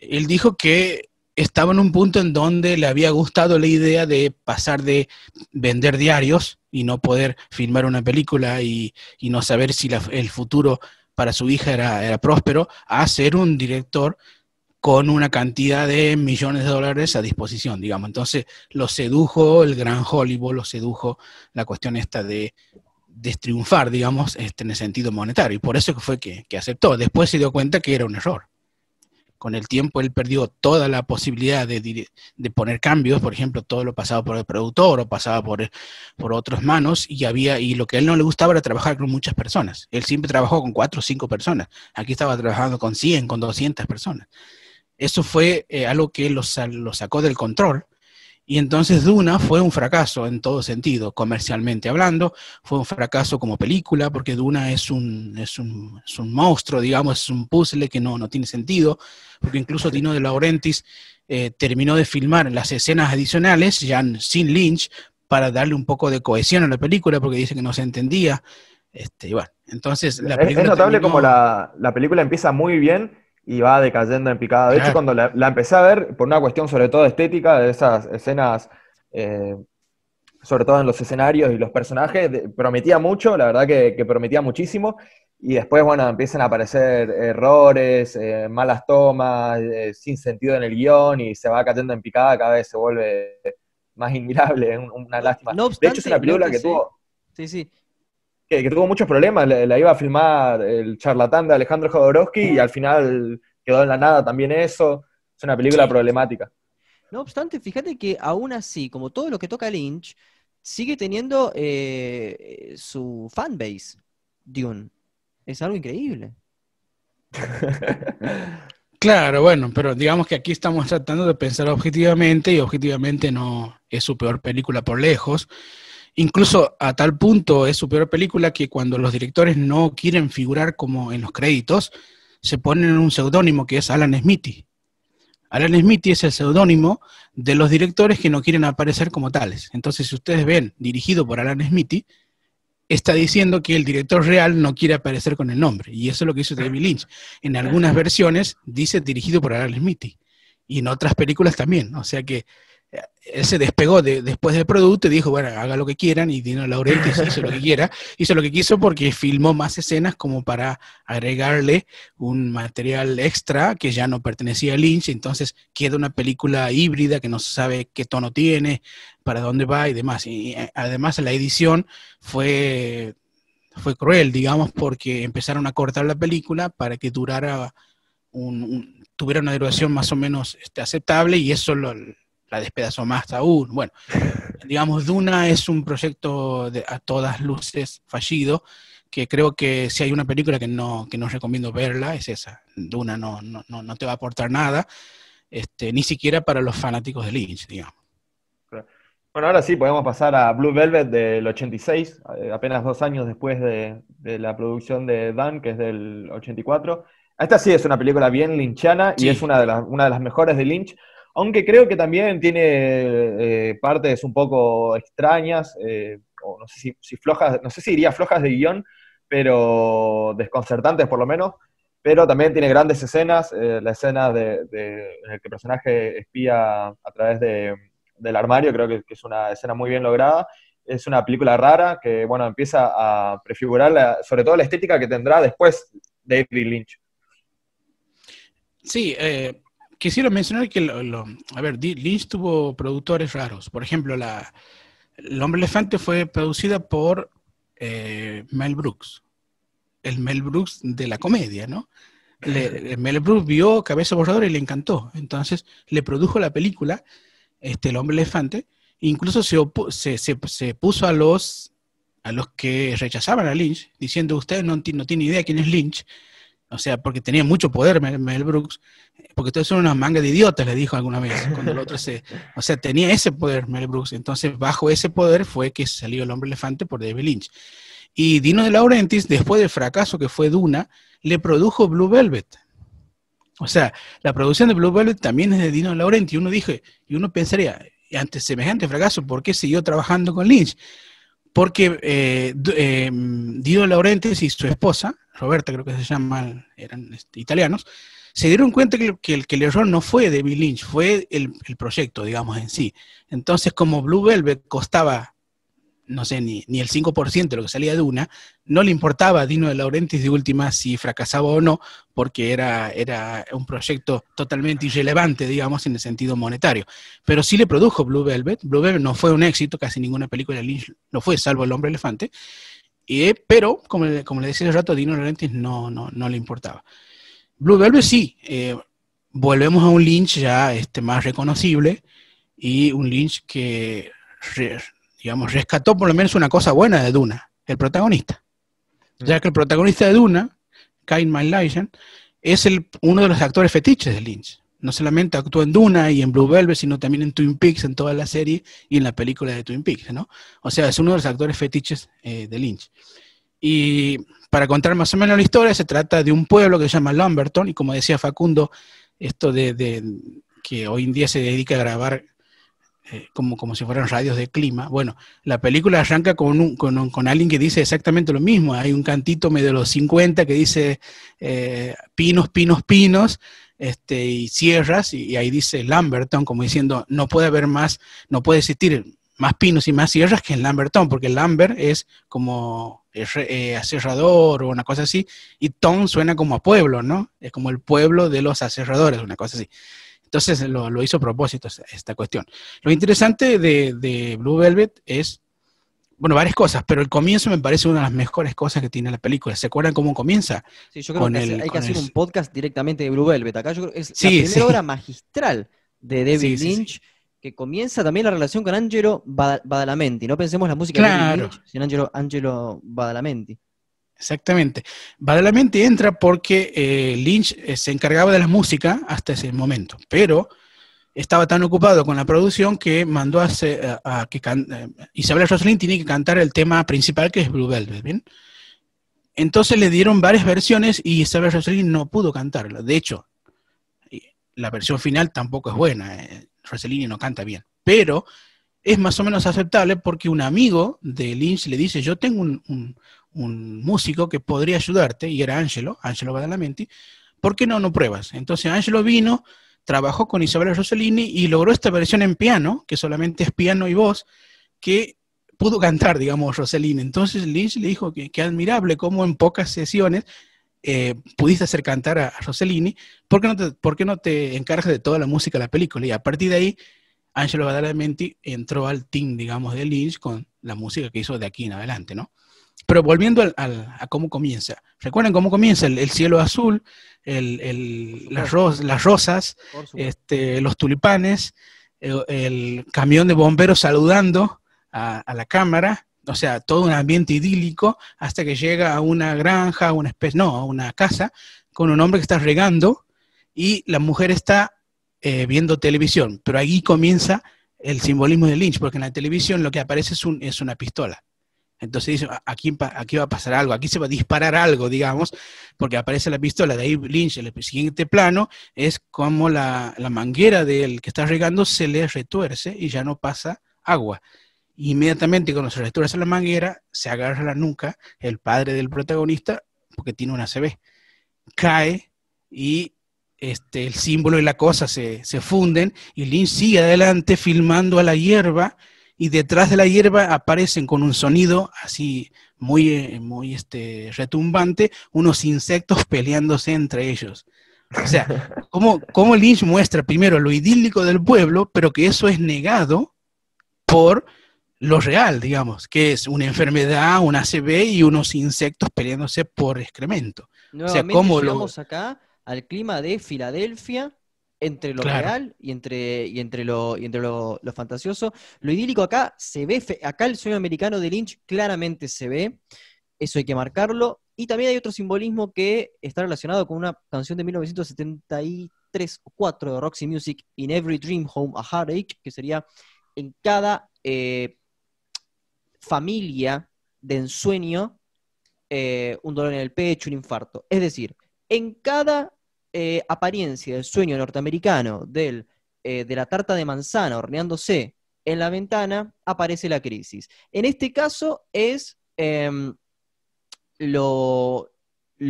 S2: él dijo que estaba en un punto en donde le había gustado la idea de pasar de vender diarios y no poder filmar una película y, no saber si el futuro para su hija era, era próspero, a ser un director con una cantidad de millones de dólares a disposición, digamos. Entonces lo sedujo el gran Hollywood, lo sedujo la cuestión esta de, de triunfar, digamos, este, en el sentido monetario. Y por eso fue que, que aceptó. Después se dio cuenta que era un error con el tiempo él perdió toda la posibilidad de, poner cambios, por ejemplo, todo lo pasaba por el productor o pasaba por, por otras manos y había y lo que a él no le gustaba era trabajar con muchas personas. Él siempre trabajó con cuatro o cinco personas. Aquí estaba trabajando con 100, con 200 personas. Eso fue eh, algo que lo, lo sacó del control y entonces Duna fue un fracaso en todo sentido, comercialmente hablando, fue un fracaso como película, porque Duna es un, es un, es un monstruo, digamos, es un puzzle que no, no tiene sentido, porque incluso Dino de Laurentiis eh, terminó de filmar las escenas adicionales, ya sin Lynch, para darle un poco de cohesión a la película, porque dice que no se entendía. Este, y bueno, entonces
S3: la es, es, notable como la, la película empieza muy bien y va decayendo en picada. De hecho, cuando la, empecé a ver, por una cuestión sobre todo estética, de esas escenas, eh, sobre todo en los escenarios y los personajes, prometía mucho, la verdad que, prometía muchísimo. Y después, bueno, empiezan a aparecer errores, eh, malas tomas, eh, sin sentido en el guion y se va cayendo en picada, cada vez se vuelve más inmirable, una lástima. de hecho, es una película que tuvo...
S1: Sí, sí
S3: que, tuvo muchos problemas, la, iba a filmar el charlatán de Alejandro Jodorowsky y al final quedó en la nada también eso. Es una película problemática.
S1: No obstante, fíjate que aún así, como todo lo que toca Lynch, sigue teniendo eh, su fanbase, Dune. Es algo increíble.
S2: Claro, bueno, pero digamos que aquí estamos tratando de pensar objetivamente y objetivamente no es su peor película por lejos. Incluso a tal punto es su peor película que cuando los directores no quieren figurar como en los créditos, se ponen un seudónimo que es Alan Smithy. Alan Smithy es el seudónimo de los directores que no quieren aparecer como tales. Entonces, si ustedes ven dirigido por Alan Smithy, está diciendo que el director real no quiere aparecer con el nombre. Y eso es lo que hizo David Lynch. En algunas versiones dice dirigido por Alan Smithy. Y en otras películas también. O sea que él se despegó después del producto y dijo, bueno, haga lo que quieran, y Dino Laurentiis hizo lo que quiera, hizo lo que quiso porque filmó más escenas como para agregarle un material extra que ya no pertenecía a Lynch, entonces queda una película híbrida que no se sabe qué tono tiene, para dónde va y demás. Y eh, además la edición fue, fue cruel, digamos, porque empezaron a cortar la película para que durara un, tuviera una duración más o menos este, aceptable y eso lo la despedazó más aún. Bueno, digamos, Duna es un proyecto de, a todas luces fallido, que creo que si hay una película que no, que no recomiendo verla, es esa. Duna no, no, no te va a aportar nada, este, ni siquiera para los fanáticos de Lynch, digamos.
S3: Bueno, ahora sí, podemos pasar a Blue Velvet del 86, eh, apenas dos años después de, la producción de Dan, que es del 84. Esta sí es una película bien lynchiana y es una de, las, una de las mejores de Lynch. Aunque creo que también tiene eh, partes un poco extrañas, eh, o no sé si, flojas, no sé si diría flojas de guion, pero desconcertantes por lo menos. Pero también tiene grandes escenas, eh, la escena de, en la que el personaje espía a través del armario, creo que, es una escena muy bien lograda. Es una película rara que, bueno, empieza a prefigurar sobre todo la estética que tendrá después David Lynch.
S2: Sí, eh, quisiera mencionar que, lo, a ver, Lynch tuvo productores raros. Por ejemplo, la, El Hombre Elefante fue producida por eh, Mel Brooks, el Mel Brooks de la comedia, ¿no? Mel Brooks vio Cabeza Borradora y le encantó. Entonces le produjo la película, este, El Hombre Elefante, incluso se, se, se, puso a los, a los que rechazaban a Lynch, diciendo, usted no, no tiene idea quién es Lynch, o sea, porque tenía mucho poder Mel, Brooks, porque ustedes son una manga de idiotas, le dijo alguna vez, cuando el otro se... O sea, tenía ese poder Mel Brooks, entonces bajo ese poder fue que salió El Hombre Elefante por David Lynch. Y Dino de Laurentiis, después del fracaso que fue Duna, le produjo Blue Velvet. O sea, la producción de Blue Velvet también es de Dino de Laurentiis. Uno dije, y uno pensaría, ante semejante fracaso, ¿por qué siguió trabajando con Lynch? Porque eh, eh, Dino de Laurentiis y su esposa, Roberta creo que se llaman, eran este, italianos, se dieron cuenta que, el, que error no fue de Bill Lynch, fue el, el, proyecto, digamos, en sí. Entonces, como Blue Velvet costaba no sé, ni, ni el 5% de lo que salía de una, no le importaba a Dino de Laurentiis de última si fracasaba o no, porque era, era un proyecto totalmente irrelevante, digamos, en el sentido monetario. Pero sí le produjo Blue Velvet. Blue Velvet no fue un éxito, casi ninguna película de Lynch lo fue, salvo El Hombre Elefante. Y, pero, como como le decía hace rato, Dino de Laurentiis no, no, no le importaba. Blue Velvet sí, eh, volvemos a un Lynch ya este, más reconocible y un Lynch que digamos, rescató por lo menos una cosa buena de Duna, el protagonista. Ya que el protagonista de Duna, Kyle MacLachlan, es el, uno de los actores fetiches de Lynch. No solamente actuó en Duna y en Blue Velvet, sino también en Twin Peaks, en toda la serie y en la película de Twin Peaks, ¿no? O sea, es uno de los actores fetiches eh, de Lynch. Y para contar más o menos la historia, se trata de un pueblo que se llama Lumberton, y como decía Facundo, esto de, de que hoy en día se dedica a grabar eh, como, como si fueran radios de clima. Bueno, la película arranca con, un, con, con, alguien que dice exactamente lo mismo. Hay un cantito medio de los 50 que dice eh, pinos, pinos, pinos, este, y sierras, y, ahí dice Lamberton, como diciendo, no puede haber más, no puede existir más pinos y más sierras que en Lamberton, porque Lambert es como eh, aserrador o una cosa así, y Tom suena como a pueblo, ¿no? Es como el pueblo de los aserradores, una cosa así. Entonces lo, hizo a propósito esta cuestión. Lo interesante de, Blue Velvet es, bueno, varias cosas, pero el comienzo me parece una de las mejores cosas que tiene la película. ¿Se acuerdan cómo comienza?
S1: Sí, yo creo que hay que hacer un podcast directamente de Blue Velvet. Acá yo creo que es la primera obra magistral de David Lynch que comienza también la relación con Angelo Badalamenti. No pensemos la música de David Lynch, sino Angelo, Angelo Badalamenti.
S2: Exactamente. Badalamenti entra porque eh, Lynch eh, se encargaba de la música hasta ese momento, pero estaba tan ocupado con la producción que mandó a, que eh, Isabel Rossellini tiene que cantar el tema principal que es Blue Velvet, ¿bien? Entonces le dieron varias versiones y Isabel Rossellini no pudo cantarla. De hecho, la versión final tampoco es buena. Rossellini no canta bien, pero es más o menos aceptable porque un amigo de Lynch le dice, yo tengo un músico que podría ayudarte, y era Angelo, Angelo Badalamenti, ¿por qué no no pruebas? Entonces Angelo vino, trabajó con Isabella Rossellini y logró esta versión en piano, que solamente es piano y voz, que pudo cantar, digamos, Rossellini. Entonces Lynch le dijo que, admirable cómo en pocas sesiones eh, pudiste hacer cantar a, Rossellini, ¿por qué, no te, ¿por qué no te encargas de toda la música de la película? Y a partir de ahí, Angelo Badalamenti entró al team, digamos, de Lynch con la música que hizo de aquí en adelante, ¿no? Pero volviendo a cómo comienza. ¿Recuerdan cómo comienza? El, cielo azul, las, rosas, este, los tulipanes, el, camión de bomberos saludando a, la cámara, o sea, todo un ambiente idílico, hasta que llega a una granja, una especie, no, a una casa, con un hombre que está regando y la mujer está eh, viendo televisión. Pero ahí comienza el simbolismo de Lynch, porque en la televisión lo que aparece es, un, es una pistola. Entonces dice, aquí, aquí va a pasar algo, aquí se va a disparar algo, digamos, porque aparece la pistola. De ahí Lynch, el siguiente plano, es como la, manguera del que está regando se le retuerce y ya no pasa agua. Inmediatamente cuando se retuerce la manguera, se agarra la nuca el padre del protagonista, porque tiene una CB. Cae y este, el símbolo y la cosa se, se funden y Lynch sigue adelante filmando a la hierba y detrás de la hierba aparecen con un sonido así muy, eh, muy este, retumbante unos insectos peleándose entre ellos. O sea, ¿cómo, ¿cómo, Lynch muestra primero lo idílico del pueblo, pero que eso es negado por lo real, digamos, que es una enfermedad, una ACV y unos insectos peleándose por excremento.
S1: o sea, ¿cómo llegamos acá al clima de Filadelfia entre lo real y entre, y entre, lo, y entre lo, fantasioso. Lo idílico acá se ve, acá el sueño americano de Lynch claramente se ve, eso hay que marcarlo. Y también hay otro simbolismo que está relacionado con una canción de 1973 o 4 de Roxy Music, In Every Dream Home a Heartache, que sería en cada eh, familia de ensueño eh, un dolor en el pecho, un infarto. Es decir, en cada eh, apariencia del sueño norteamericano del, eh, de la tarta de manzana horneándose en la ventana, aparece la crisis. En este caso es em, lo,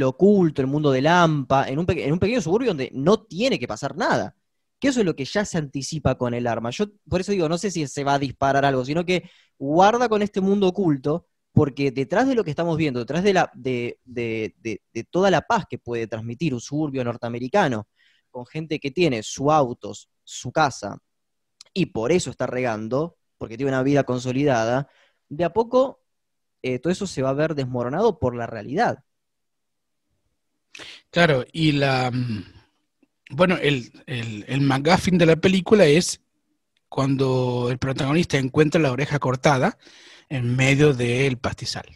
S1: oculto, el mundo de Lampa, en un, en un pequeño suburbio donde no tiene que pasar nada. Que eso es lo que ya se anticipa con el arma. Yo por eso digo, no sé si se va a disparar algo, sino que guarda con este mundo oculto, porque detrás de lo que estamos viendo, detrás de, la, de, toda la paz que puede transmitir un suburbio norteamericano, con gente que tiene su auto, su casa, y por eso está regando, porque tiene una vida consolidada, de a poco eh, todo eso se va a ver desmoronado por la realidad.
S2: Claro, y la. Mm, bueno, el, el, el McGuffin de la película es cuando el protagonista encuentra la oreja cortada en medio del pastizal.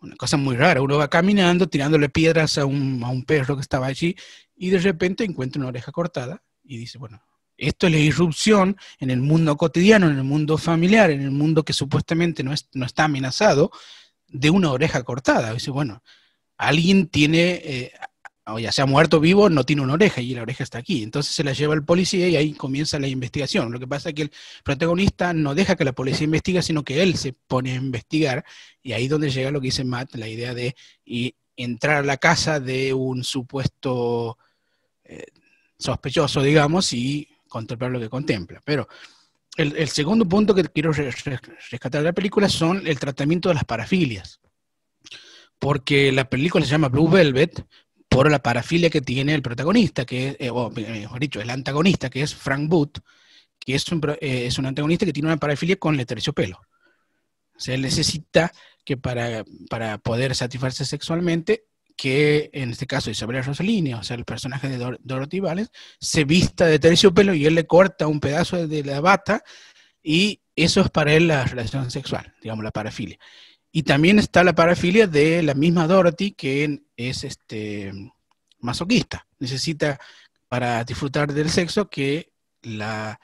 S2: una cosa muy rara, uno va caminando tirándole piedras a un, a un perro que estaba allí y de repente encuentra una oreja cortada y dice, bueno, esto es la irrupción en el mundo cotidiano, en el mundo familiar, en el mundo que supuestamente no, no está amenazado, de una oreja cortada. Dice, bueno, alguien tiene, eh, o ya sea muerto vivo, no tiene una oreja y la oreja está aquí. Entonces se la lleva el policía y ahí comienza la investigación. Lo que pasa es que el protagonista no deja que la policía investigue, sino que él se pone a investigar y ahí es donde llega lo que dice Matt, la idea de entrar a la casa de un supuesto eh, sospechoso, digamos, y contemplar lo que contempla. Pero el, segundo punto que quiero rescatar de la película son el tratamiento de las parafilias. Porque la película se llama Blue Velvet por la parafilia que tiene el protagonista, que es, eh, o mejor dicho, el antagonista, que es Frank Booth, que es un, eh, es un antagonista que tiene una parafilia con el terciopelo. O sea, él necesita que para, para poder satisfacerse sexualmente que en este caso Isabel Rossellini, o sea, el personaje de Dorothy Valens, se vista de terciopelo y él le corta un pedazo de la bata y eso es para él la relación sexual, digamos, la parafilia. Y también está la parafilia de la misma Dorothy, que es este, masoquista. Necesita, para disfrutar del sexo, que la,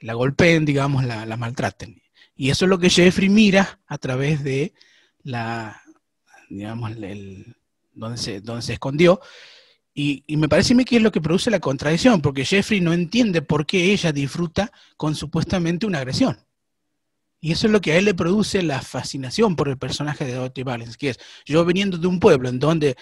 S2: la golpeen, digamos, la, maltraten. Y eso es lo que Jeffrey mira a través de la, digamos, el, donde se, se escondió. Y, me parece a mí que es lo que produce la contradicción, porque Jeffrey no entiende por qué ella disfruta con supuestamente una agresión. Y eso es lo que a él le produce la fascinación por el personaje de Dorothy Valens, que es yo viniendo de un pueblo en donde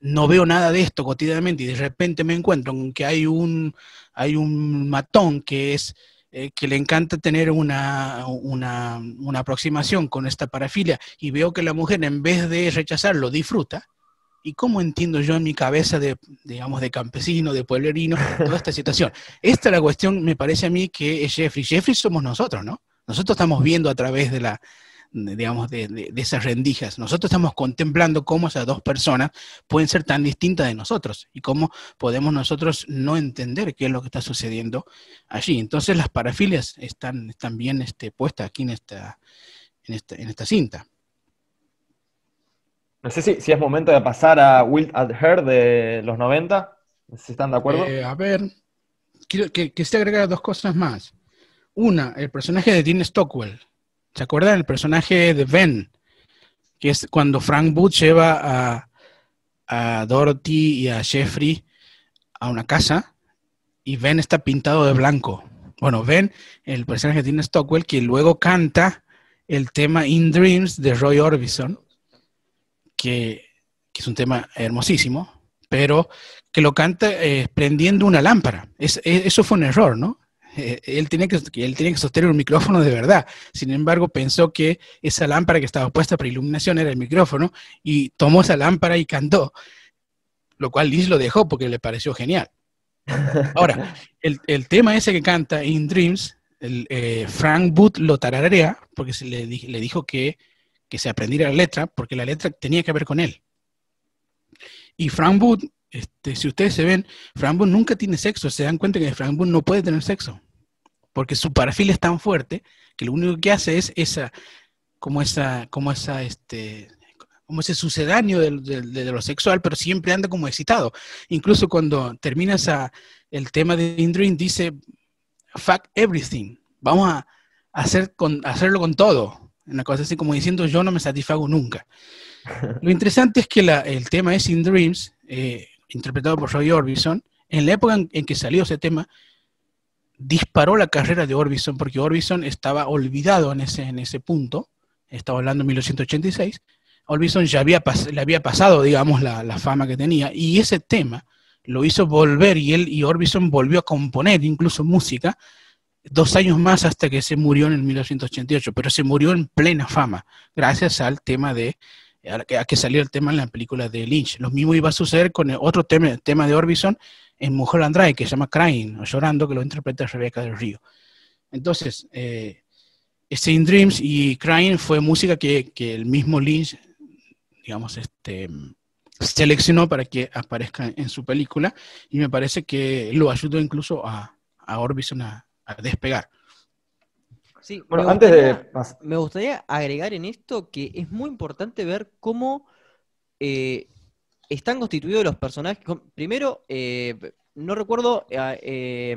S2: no veo nada de esto cotidianamente y de repente me encuentro con que hay un, hay un matón que es eh, que le encanta tener una, una, aproximación con esta parafilia y veo que la mujer en vez de rechazarlo disfruta, ¿y cómo entiendo yo en mi cabeza de, digamos, de campesino, de pueblerino, toda esta situación? Esta es la cuestión, me parece a mí, que es Jeffrey. Jeffrey somos nosotros, ¿no? Nosotros estamos viendo a través de la, digamos, de, esas rendijas. Nosotros estamos contemplando cómo esas dos personas pueden ser tan distintas de nosotros y cómo podemos nosotros no entender qué es lo que está sucediendo allí. Entonces las parafilias están, están bien este, puestas aquí en esta, en esta, en esta cinta.
S3: No sé si, si, es momento de pasar a Wild at Her de los 90. Si están de acuerdo.
S2: Eh, a ver, quiero que, se agregar dos cosas más. Una, el personaje de Dean Stockwell, ¿Se acuerdan el personaje de Ben? Que es cuando Frank Booth lleva a, Dorothy y a Jeffrey a una casa y Ben está pintado de blanco. Bueno, Ben, el personaje de Dean Stockwell, que luego canta el tema In Dreams de Roy Orbison, que, es un tema hermosísimo, pero que lo canta eh, prendiendo una lámpara. eso fue un error, ¿no? Eh, él, tenía que, él tenía que sostener un micrófono de verdad. Sin embargo, pensó que esa lámpara que estaba puesta para iluminación era el micrófono y tomó esa lámpara y cantó, lo cual Liz lo dejó porque le pareció genial. Ahora, el, tema ese que canta In Dreams, el, eh, Frank Booth lo tararea porque se le, le dijo que, que se aprendiera la letra, porque la letra tenía que ver con él. Y Frank Booth este, si ustedes se ven, Frank Boone nunca tiene sexo. Se dan cuenta que Frank Boone no puede tener sexo. Porque su perfil es tan fuerte que lo único que hace es esa, como esa, como esa, este, como ese sucedáneo de, lo sexual, pero siempre anda como excitado. Incluso cuando termina el tema de Indrin, dice, fuck everything. Vamos a hacer con, hacerlo con todo. Una cosa así como diciendo, yo no me satisfago nunca. Lo interesante es que el tema es In Dreams, eh, interpretado por Roy Orbison, en la época en, que salió ese tema, disparó la carrera de Orbison, porque Orbison estaba olvidado en ese, en ese punto, estaba hablando en 1986, Orbison ya había le había pasado, digamos, la, la, fama que tenía, y ese tema lo hizo volver, y él y Orbison volvió a componer incluso música, dos años más hasta que se murió en el 1988, pero se murió en plena fama, gracias al tema de, a que salió el tema en la película de Lynch. Lo mismo iba a suceder con el otro tema, tema de Orbison en Mujer Andrade, que se llama Crying, o Llorando, que lo interpreta Rebeca del Río. Entonces, eh, Dreams y Crying fue música que, que, el mismo Lynch, digamos, este, seleccionó para que aparezca en su película, y me parece que lo ayudó incluso a, a Orbison a, despegar.
S1: Sí, bueno, antes de... Me gustaría agregar en esto que es muy importante ver cómo eh, están constituidos los personajes. Primero, eh, no recuerdo eh,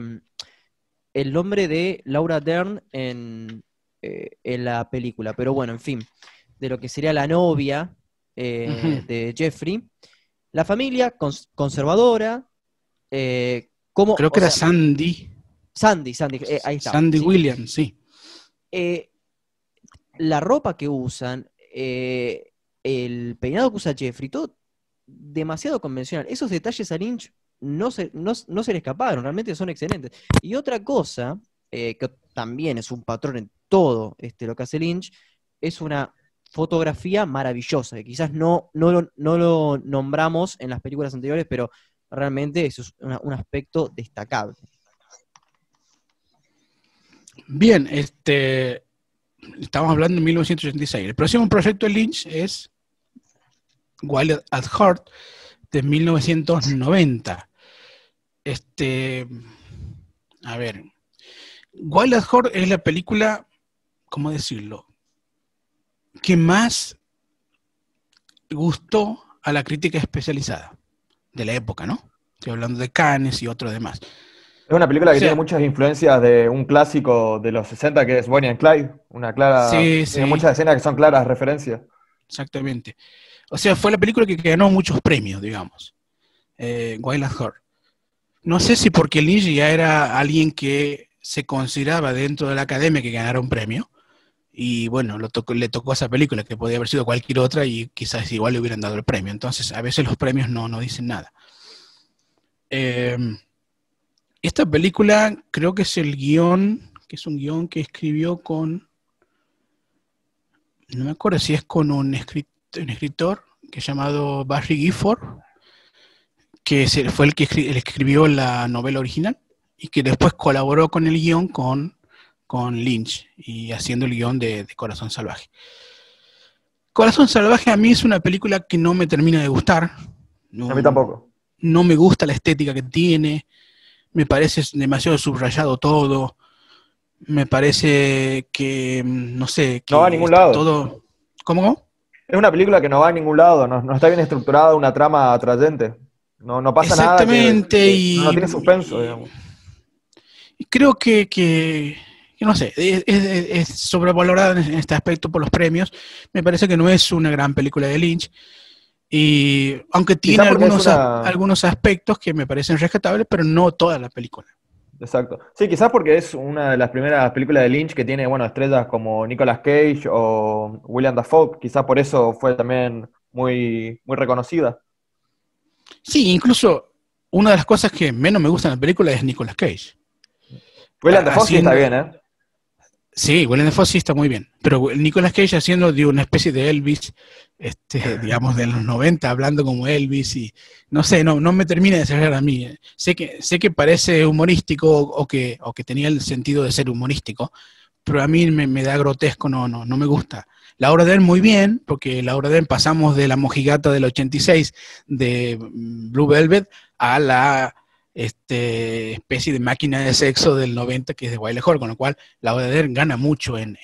S1: el nombre de Laura Dern en, en, la película, pero bueno, en fin, de lo que sería la novia de Jeffrey. La familia conservadora. como,
S2: Creo que era Sandy.
S1: Sandy, Sandy, eh, ahí está.
S2: Sandy Williams, sí.
S1: Eh, la ropa que usan, eh, el peinado que usa Jeffrey, todo demasiado convencional. Esos detalles a Lynch no se, no, se le escaparon, realmente son excelentes. Y otra cosa, que también es un patrón en todo este, lo que hace Lynch, es una fotografía maravillosa, que quizás no, no, lo, no lo nombramos en las películas anteriores, pero realmente es un aspecto destacable.
S2: Bien, este, estamos hablando de 1986. El próximo proyecto de Lynch es Wild at Heart de 1990. Este, a ver, Wild at Heart es la película, ¿cómo decirlo? Que más gustó a la crítica especializada de la época, ¿no? Estoy hablando de Cannes y otros demás.
S3: Es una película que tiene muchas influencias de un clásico de los 60 que es Bonnie and Clyde. Una clara. Sí, tiene muchas escenas que son claras referencias.
S2: Exactamente. O sea, fue la película que ganó muchos premios, digamos. Eh, Wild at Heart. No sé si porque Lynch ya era alguien que se consideraba dentro de la academia que ganara un premio. Y bueno, le tocó esa película, que podía haber sido cualquier otra y quizás igual le hubieran dado el premio. Entonces, a veces los premios no, no dicen nada. Eh, esta película creo que es el guion, que es un guion que escribió con, no me acuerdo si es con un, escritor, que es llamado Barry Gifford, que fue el que escribió la novela original y que después colaboró con el guion con, con Lynch y haciendo el guion de, Corazón Salvaje. Corazón Salvaje a mí es una película que no me termina de gustar.
S3: a mí tampoco.
S2: No me gusta la estética que tiene me parece demasiado subrayado todo, me parece que, mm, no sé, que
S3: no va a ningún lado.
S2: Todo... ¿Cómo?
S3: Es una película que no va a ningún lado, no, está bien estructurada, una trama atrayente. No, no pasa
S2: nada. Exactamente, y.
S3: No tiene suspenso, digamos.
S2: Y creo que, que, no sé, es, es, sobrevalorada en este aspecto por los premios. Me parece que no es una gran película de Lynch. Y aunque tiene algunos, algunos aspectos que me parecen rescatables, pero no toda la película.
S3: Exacto. Sí, quizás porque es una de las primeras películas de Lynch que tiene, bueno, estrellas como Nicolas Cage o William Dafoe. Quizás por eso fue también muy, muy reconocida.
S2: Sí, incluso una de las cosas que menos me gusta en la película es Nicolas Cage.
S3: William Dafoe sí está bien, ¿eh?
S2: Sí, Willem Dafoe sí está muy bien, pero Nicolas Cage haciendo de una especie de Elvis, este, digamos de los 90, hablando como Elvis y no sé, no, no me termina de cerrar a mí. Sé que, sé que parece humorístico o que, o que tenía el sentido de ser humorístico, pero a mí me, da grotesco, no, no, no me gusta. La obra de él muy bien, porque la obra de él pasamos de la mojigata del 86 de Blue Velvet a la este, especie de máquina de sexo del 90 que es de Wiley Hall, con lo cual la Oder gana mucho en,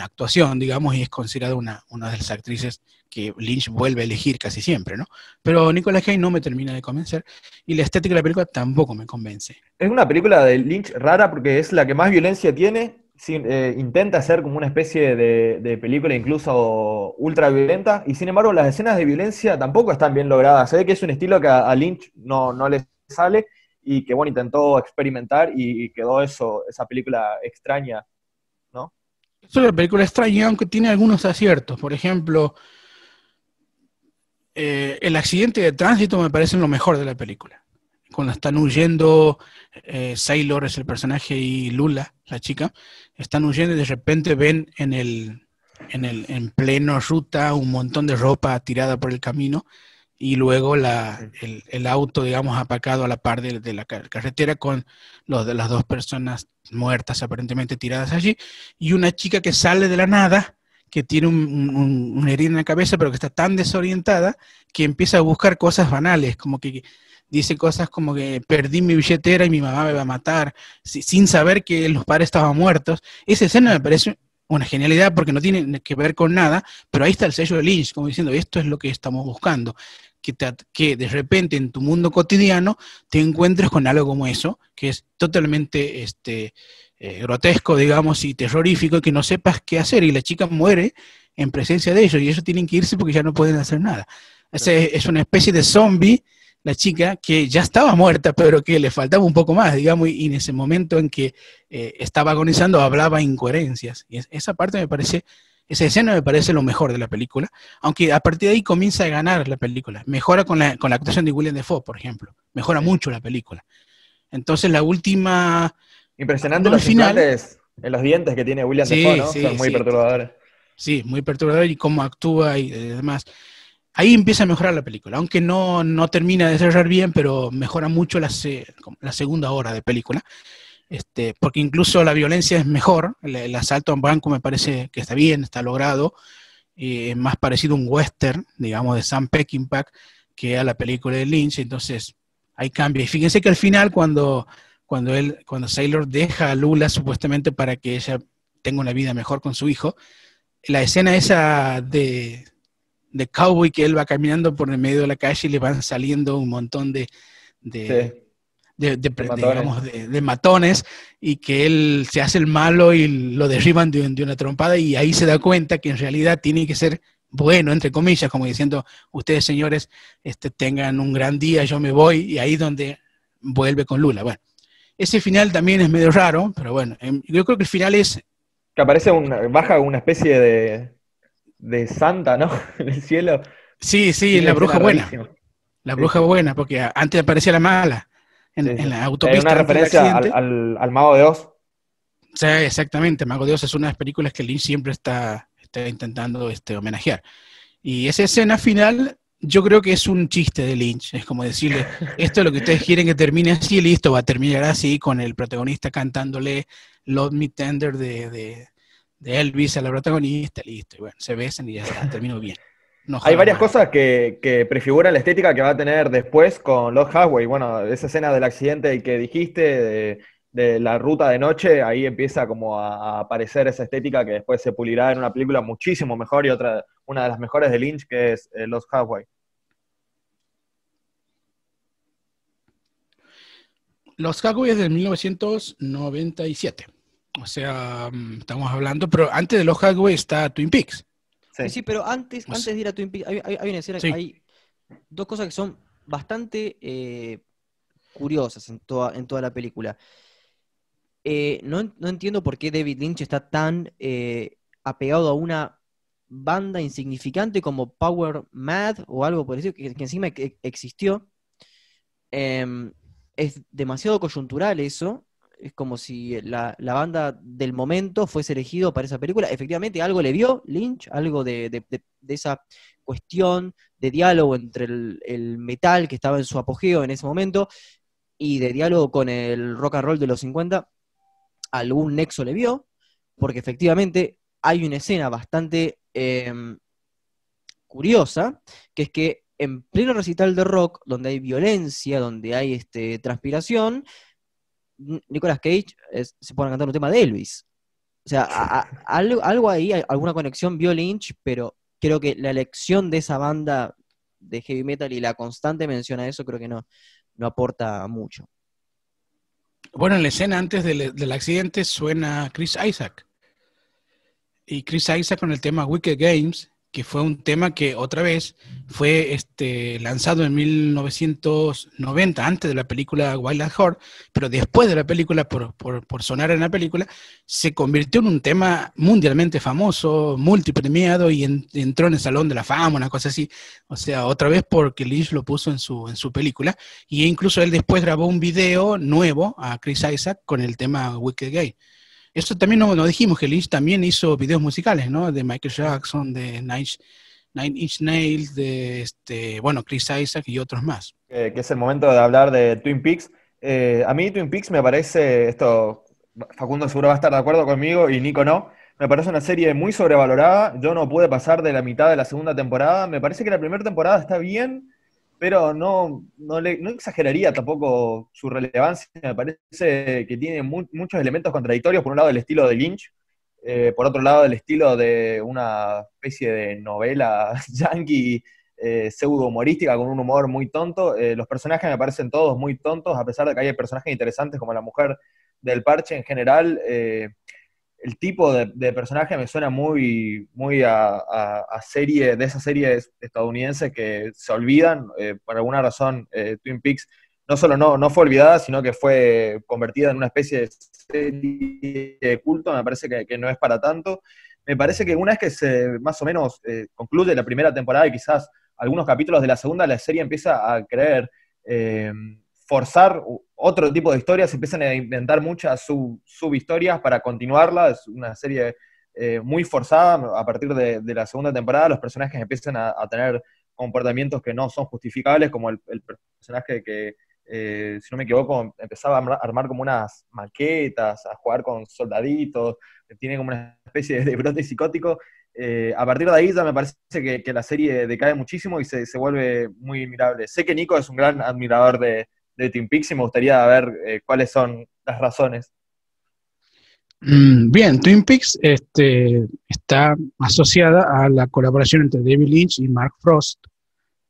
S2: actuación, digamos, y es considerada una, una de las actrices que Lynch vuelve a elegir casi siempre, ¿no? Pero Nicolas Cage no me termina de convencer y la estética de la película tampoco me convence.
S3: Es una película de Lynch rara porque es la que más violencia tiene, eh, intenta ser como una especie de, película incluso ultra violenta y sin embargo las escenas de violencia tampoco están bien logradas. Se que es un estilo que a, Lynch no, no le sale y que, bueno, intentó experimentar y quedó eso, esa película extraña, ¿no?
S2: Es una película extraña, aunque tiene algunos aciertos. Por ejemplo, eh, el accidente de tránsito me parece lo mejor de la película. Cuando están huyendo, eh, Sailor es el personaje y Lula, la chica, están huyendo y de repente ven en el, en el en pleno ruta un montón de ropa tirada por el camino y luego la, el, el, auto, digamos, apacado a la par de, de la carretera con los de las dos personas muertas aparentemente tiradas allí y una chica que sale de la nada que tiene un, un, una herida en la cabeza, pero que está tan desorientada que empieza a buscar cosas banales, como que dice cosas como que perdí mi billetera y mi mamá me va a matar, sin saber que los padres estaban muertos. Esa escena me parece una genialidad porque no tiene que ver con nada, pero ahí está el sello de Lynch, como diciendo, esto es lo que estamos buscando. Que, te, que de repente en tu mundo cotidiano te encuentres con algo como eso, que es totalmente este, eh, grotesco, digamos, y terrorífico, y que no sepas qué hacer, y la chica muere en presencia de ellos, y ellos tienen que irse porque ya no pueden hacer nada. Es, es una especie de zombie, la chica, que ya estaba muerta, pero que le faltaba un poco más, digamos, y, en ese momento en que eh, estaba agonizando hablaba incoherencias. Y esa parte me parece, esa escena me parece lo mejor de la película, aunque a partir de ahí comienza a ganar la película. Mejora con la, con la actuación de William Defoe, por ejemplo. Mejora mucho la película. Entonces la última
S3: Impresionante los finales en los dientes que tiene William sí, Defoe, ¿no?
S2: Sí,
S3: Son muy
S2: sí.
S3: perturbadores.
S2: Sí, muy perturbador y cómo actúa y demás. Ahí empieza a mejorar la película, aunque no, no termina de cerrar bien, pero mejora mucho la, la segunda hora de película. Este, porque incluso la violencia es mejor, el, asalto a un banco me parece que está bien, está logrado, eh, más parecido a un western, digamos, de Sam Peckinpah, que a la película de Lynch, entonces ahí cambia. Y fíjense que al final cuando cuando él, cuando Sailor deja a Lula supuestamente para que ella tenga una vida mejor con su hijo, la escena esa de, de cowboy que él va caminando por el medio de la calle y le van saliendo un montón de, de, sí. De, de matones. Digamos, de, matones y que él se hace el malo y lo derriban de, una trompada y ahí se da cuenta que en realidad tiene que ser bueno, entre comillas, como diciendo, ustedes señores este, tengan un gran día, yo me voy, y ahí donde vuelve con Lula. Bueno, ese final también es medio raro, pero bueno, em, yo creo que el final es...
S3: Que aparece una, baja una especie de, de santa, ¿no? En el cielo.
S2: Sí, sí, la bruja buena. La bruja buena, porque antes aparecía la mala en, sí. en la autopista.
S3: Hay una referencia al, al, al, Mago de Oz.
S2: Sí, exactamente. Mago de Oz es una de las películas que Lynch siempre está, está intentando este, homenajear. Y esa escena final yo creo que es un chiste de Lynch, es como decirle, esto es lo que ustedes quieren que termine así, listo, va a terminar así con el protagonista cantándole Love Me Tender de, de, de Elvis a la protagonista, listo, y bueno, se besan y ya está, terminó bien.
S3: No Hay varias cosas que, que, prefiguran la estética que va a tener después con Lost Highway, bueno, esa escena del accidente que dijiste, de, de la ruta de noche, ahí empieza como a, a, aparecer esa estética que después se pulirá en una película muchísimo mejor y otra, una de las mejores de Lynch, que es eh, Lost Highway.
S2: Los Highway es del 1997. O sea, mm, estamos hablando, pero antes de los Highway está Twin Peaks.
S1: Sí, sí pero antes, antes de ir a Twin Peaks, hay, hay, hay una escena sí. que hay dos cosas que son bastante eh, curiosas en toda, en toda la película. Eh, no, no, entiendo por qué David Lynch está tan eh, apegado a una banda insignificante como Power Mad o algo por decir, que, que encima existió. Eh, es demasiado coyuntural eso. Es como si la, la, banda del momento fuese elegido para esa película. Efectivamente, algo le vio Lynch, algo de, de, de, esa cuestión de diálogo entre el, el, metal que estaba en su apogeo en ese momento y de diálogo con el rock and roll de los 50 algún nexo le vio, porque efectivamente hay una escena bastante eh, curiosa, que es que en pleno recital de rock, donde hay violencia, donde hay este, transpiración, Nicolas Cage se pone a cantar un tema de Elvis. O sea, algo, algo, ahí, alguna conexión vio Lynch, pero creo que la elección de esa banda de heavy metal y la constante mención a eso creo que no, no aporta mucho.
S2: Bueno, en la escena antes del, del, accidente suena Chris Isaac. Y Chris Isaac con el tema Wicked Games, que fue un tema que otra vez fue este, lanzado en 1990, antes de la película Wild at Heart, pero después de la película, por, sonar en la película, se convirtió en un tema mundialmente famoso, multipremiado y entró en el Salón de la Fama, una cosa así. O sea, otra vez porque Lynch lo puso en su, en su película. Y incluso él después grabó un video nuevo a Chris Isaac con el tema Wicked Gay. Eso también nos dijimos que Lynch también hizo videos musicales, ¿no? De Michael Jackson, de Nine, Inch Nails, de este, bueno, Chris Isaac y otros más.
S3: que es el momento de hablar de Twin Peaks. Eh, a mí Twin Peaks me parece, esto Facundo seguro va a estar de acuerdo conmigo y Nico no, me parece una serie muy sobrevalorada. Yo no pude pasar de la mitad de la segunda temporada. Me parece que la primera temporada está bien, pero no, no, le, exageraría tampoco su relevancia. Me parece que tiene muchos elementos contradictorios. Por un lado, el estilo de Lynch, eh, por otro lado, el estilo de una especie de novela yankee eh, pseudo humorística con un humor muy tonto. Eh, los personajes me parecen todos muy tontos, a pesar de que hay personajes interesantes como la mujer del parche en general. El tipo de, personaje me suena muy, muy a, serie, de esas series estadounidenses que se olvidan, eh, por alguna razón eh, Twin Peaks no solo no, no fue olvidada, sino que fue convertida en una especie de serie de culto, me parece que, no es para tanto. Me parece que una vez que se más o menos eh, concluye la primera temporada y quizás algunos capítulos de la segunda, la serie empieza a creer forzar otro tipo de historias, empiezan a inventar muchas sub, subhistorias para continuarla, es una serie eh, muy forzada, a partir de, la segunda temporada los personajes empiezan a, tener comportamientos que no son justificables, como el, personaje que, eh, si no me equivoco, empezaba a armar como unas maquetas, a jugar con soldaditos, tiene como una especie de brote psicótico. Eh, a partir de ahí ya me parece que, la serie decae muchísimo y se, se, vuelve muy mirable. Sé que Nico es un gran admirador de, de Peaks y me gustaría ver eh, cuáles son las razones.
S2: Mm, bien, Twin Peaks este, está asociada a la colaboración entre David Lynch y Mark Frost.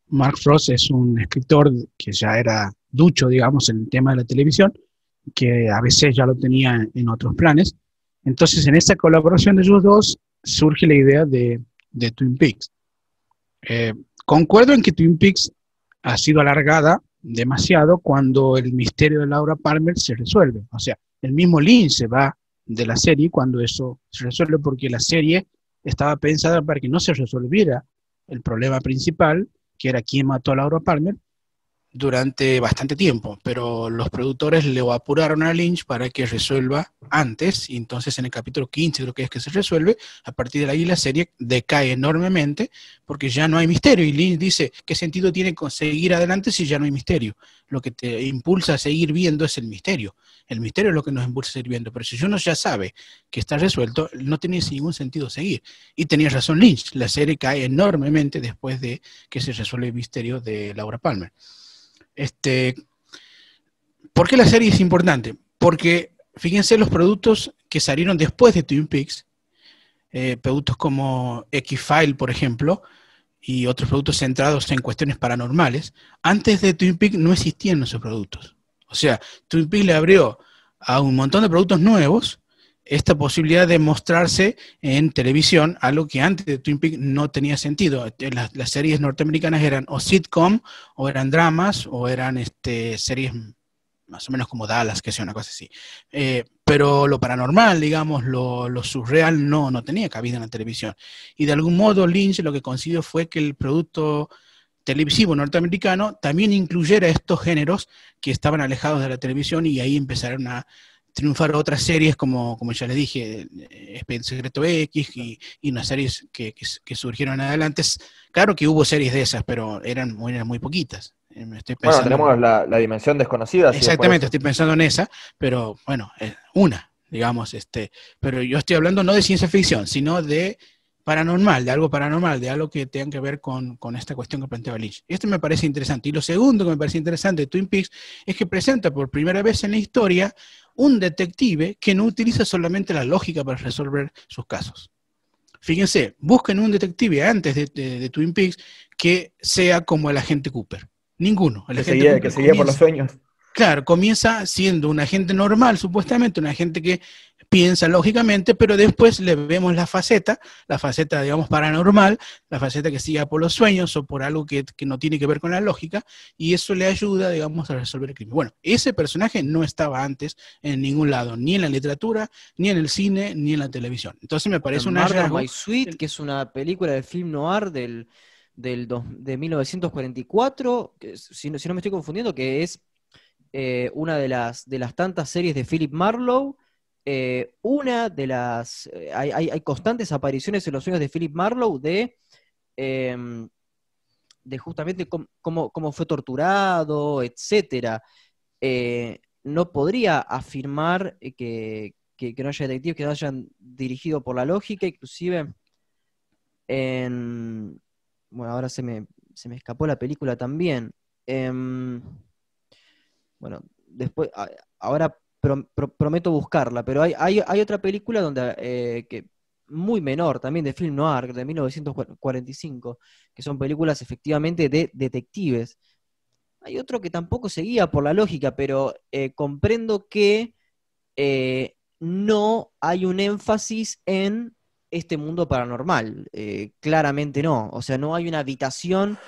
S2: Mark Frost es un escritor que ya era ducho, digamos, en el tema de la televisión, que a veces ya lo tenía en otros planes. Entonces, en esa colaboración de ellos dos surge la idea de, Twin Peaks. Eh, concuerdo en que Twin Peaks ha sido alargada demasiado cuando el misterio de Laura Palmer se resuelve. O sea, el mismo Lynch se va de la serie cuando eso se resuelve porque la serie estaba pensada para que no se resolviera el problema principal, que era quién mató a Laura Palmer, durante bastante tiempo, pero los productores le apuraron a Lynch para que resuelva antes, y entonces en el capítulo 15 creo que es que se resuelve, a partir de ahí la serie decae enormemente porque ya no hay misterio, y Lynch dice, ¿qué sentido tiene seguir adelante si ya no hay misterio? Lo que te impulsa a seguir viendo es el misterio, el misterio es lo que nos impulsa a seguir viendo, pero si uno ya sabe que está resuelto, no tiene ningún sentido seguir. Y tenía razón Lynch, la serie cae enormemente después de que se resuelve el misterio de Laura Palmer. Este, ¿Por qué la serie es importante? Porque fíjense los productos que salieron después de Twin Peaks, eh, productos como X-File, por ejemplo, y otros productos centrados en cuestiones paranormales, antes de Twin Peaks no existían esos productos. O sea, Twin Peaks le abrió a un montón de productos nuevos esta posibilidad de mostrarse en televisión, algo que antes de Twin Peaks no tenía sentido. Eh, las, series norteamericanas eran o sitcom, o eran dramas, o eran este, series más o menos como Dallas, que sea una cosa así. Eh, pero lo paranormal, digamos, lo, surreal no, no tenía cabida en la televisión. Y de algún modo Lynch lo que consiguió fue que el producto televisivo norteamericano también incluyera estos géneros que estaban alejados de la televisión y ahí empezaron a triunfar otras series como, como ya les dije, Expediente Secreto X y, y unas series que, que, surgieron adelante. Claro que hubo series de esas, pero eran muy, muy poquitas.
S3: Eh, bueno, tenemos la, la, dimensión desconocida.
S2: Exactamente, estoy pensando en esa, pero bueno, una, digamos, este, pero yo estoy hablando no de ciencia ficción, sino de paranormal, de algo paranormal, de algo que tenga que ver con, con, esta cuestión que planteaba Lynch. Esto me parece interesante. Y lo segundo que me parece interesante de Twin Peaks es que presenta por primera vez en la historia un detective que no utiliza solamente la lógica para resolver sus casos. Fíjense, busquen un detective antes de, Twin Peaks que sea como el agente Cooper. Ninguno.
S3: que, seguía, por los sueños.
S2: Claro, comienza siendo una gente normal, supuestamente, una gente que piensa lógicamente, pero después le vemos la faceta, la faceta, digamos, paranormal, la faceta que sigue por los sueños o por algo que, no tiene que ver con la lógica, y eso le ayuda, digamos, a resolver el crimen. Bueno, ese personaje no estaba antes en ningún lado, ni en la literatura, ni en el cine, ni en la televisión. Entonces me parece una...
S1: My Sweet, que es una película de film noir del, del de 1944, que, si, no, si no me estoy confundiendo, que es eh, una de las, de las tantas series de Philip Marlowe, eh, una de las. Eh, hay, constantes apariciones en los sueños de Philip Marlowe de. Em, de justamente cómo, fue torturado, etcétera. No podría afirmar que, no haya detectives que no hayan dirigido por la lógica, inclusive en. Bueno, ahora se me, se me escapó la película también. Em, bueno, después, ahora prometo buscarla, pero hay, otra película donde, eh, muy menor, también de film noir, de 1945, que son películas efectivamente de detectives. Hay otro que tampoco seguía por la lógica, pero eh, comprendo que eh, no hay un énfasis en este mundo paranormal. claramente no. O sea, no hay una habitación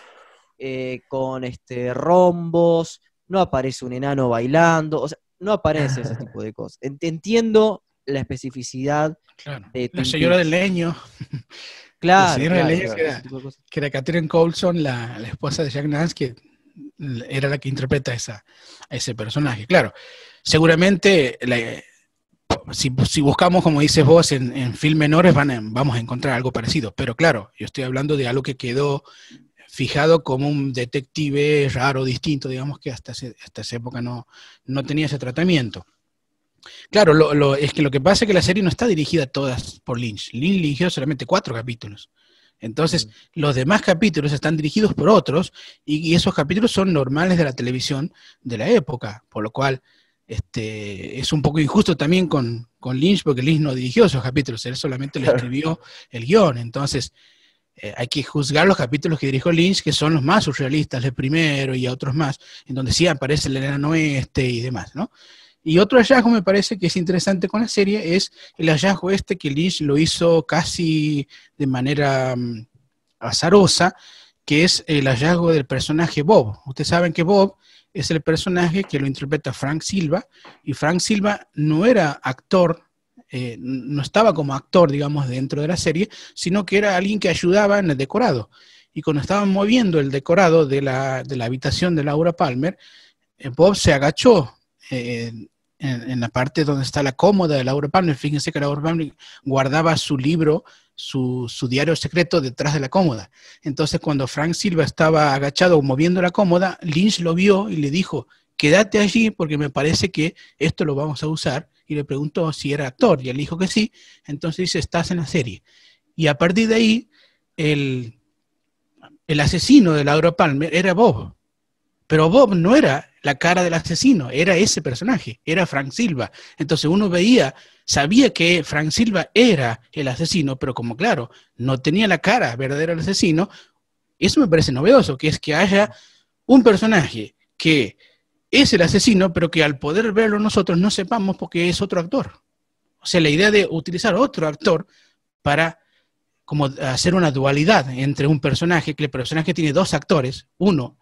S1: con este, rombos, no aparece un enano bailando. O sea, no aparece ese tipo de cosas. Entiendo la especificidad
S2: de La señora del leño.
S1: Claro. La
S2: señora del leño, que, era, Catherine Coulson, la, esposa de Jack Nance, que era la que interpreta esa, a ese personaje. Claro, seguramente si, buscamos, como dices vos, en, film menores van vamos a encontrar algo parecido. Pero claro, yo estoy hablando de algo que quedó fijado como un detective raro, distinto, digamos que hasta, hasta esa época no, no tenía ese tratamiento. Claro, lo, es que lo que pasa es que la serie no está dirigida todas por Lynch. Lynch dirigió solamente cuatro capítulos. Entonces, mm. los demás capítulos están dirigidos por otros y, esos capítulos son normales de la televisión de la época, por lo cual este, es un poco injusto también con, con Lynch porque Lynch no dirigió esos capítulos, él solamente le escribió el guion. Entonces, eh, hay que juzgar los capítulos que dirigió Lynch, que son los más surrealistas, el primero y otros más, en donde sí aparece el enano este y demás, ¿no? Y otro hallazgo me parece que es interesante con la serie es el hallazgo este que Lynch lo hizo casi de manera mm, azarosa, que es el hallazgo del personaje Bob. Ustedes saben que Bob es el personaje que lo interpreta Frank Silva, y Frank Silva no era actor eh, no estaba como actor, digamos, dentro de la serie, sino que era alguien que ayudaba en el decorado. Y cuando estaban moviendo el decorado de la, habitación de Laura Palmer, eh, Bob se agachó eh, en, la parte donde está la cómoda de Laura Palmer. Fíjense que Laura Palmer guardaba su libro, su, su, diario secreto detrás de la cómoda. Entonces, cuando Frank Silva estaba agachado moviendo la cómoda, Lynch lo vio y le dijo, quédate allí porque me parece que esto lo vamos a usar y le preguntó si era actor y él dijo que sí, entonces dice, estás en la serie. Y a partir de ahí, el, el asesino de Laura Palmer era Bob, pero Bob no era la cara del asesino, era ese personaje, era Frank Silva. Entonces uno veía, sabía que Frank Silva era el asesino, pero como claro, no tenía la cara verdadera del asesino, eso me parece novedoso, que es que haya un personaje que es el asesino, pero que al poder verlo nosotros no sepamos porque es otro actor. O sea, la idea de utilizar otro actor para como hacer una dualidad entre un personaje, que el personaje tiene dos actores, uno,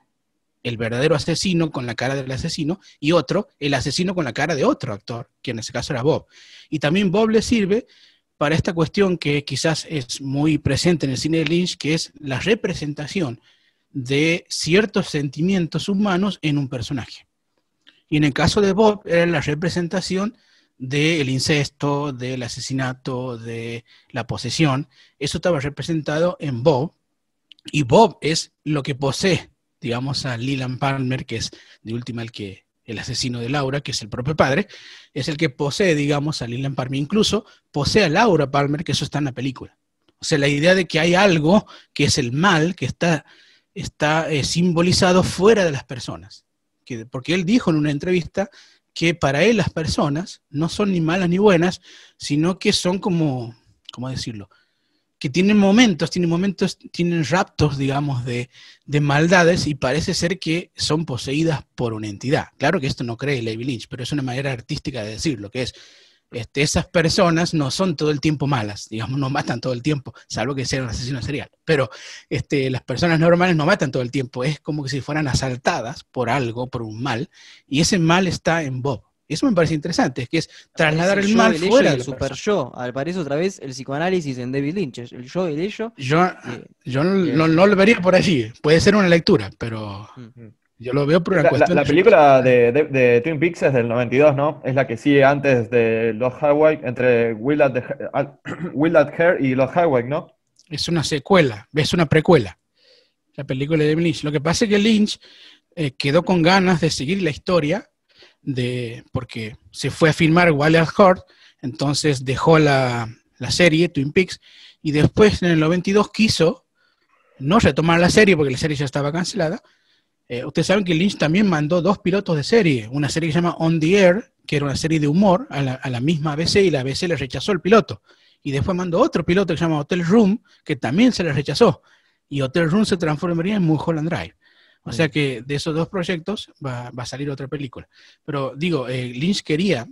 S2: el verdadero asesino con la cara del asesino, y otro, el asesino con la cara de otro actor, que en ese caso era Bob. Y también Bob le sirve para esta cuestión que quizás es muy presente en el cine de Lynch, que es la representación de ciertos sentimientos humanos en un personaje. Y en el caso de Bob era la representación del incesto, del asesinato, de la posesión. Eso estaba representado en Bob. Y Bob es lo que posee, digamos, a Leland Palmer, que es de última el que el asesino de Laura, que es el propio padre, es el que posee, digamos, a Leland Palmer. Incluso posee a Laura Palmer, que eso está en la película. O sea, la idea de que hay algo que es el mal, que está, está eh, simbolizado fuera de las personas porque él dijo en una entrevista que para él las personas no son ni malas ni buenas, sino que son como, ¿cómo decirlo? que tienen momentos, tienen momentos, tienen raptos, digamos, de, de, maldades y parece ser que son poseídas por una entidad. Claro que esto no cree Levi Lynch, pero es una manera artística de decirlo, que es, este, esas personas no son todo el tiempo malas, digamos, no matan todo el tiempo, salvo que sean un asesino serial. Pero este, las personas normales no matan todo el tiempo, es como que si fueran asaltadas por algo, por un mal, y ese mal está en Bob. Eso me parece interesante, que es trasladar el, mal fuera del
S1: super yo. Aparece otra vez el psicoanálisis en David Lynch, el yo, el ello.
S2: Yo, eh, yo no, lo vería por allí. Puede ser una lectura, pero mm. Yo lo veo por una
S3: la,
S2: cuestión.
S3: La, película de, Twin Peaks es del 92, ¿no? Es la que sigue antes de Los Highway, entre Will at, Hair y Los Highway, ¿no?
S2: Es una secuela, es una precuela. La película de Lynch. Lo que pasa es que Lynch eh, quedó con ganas de seguir la historia de, porque se fue a filmar Wild Heart, entonces dejó la, serie Twin Peaks y después en el 92 quiso no retomar la serie porque la serie ya estaba cancelada. Eh, ustedes saben que Lynch también mandó dos pilotos de serie, una serie que se llama On the Air, que era una serie de humor a la, a la misma ABC y la ABC le rechazó el piloto. Y después mandó otro piloto que se llama Hotel Room, que también se le rechazó. Y Hotel Room se transformaría en Mulholland Drive. O sea que de esos dos proyectos va, a salir otra película. Pero digo, eh, Lynch quería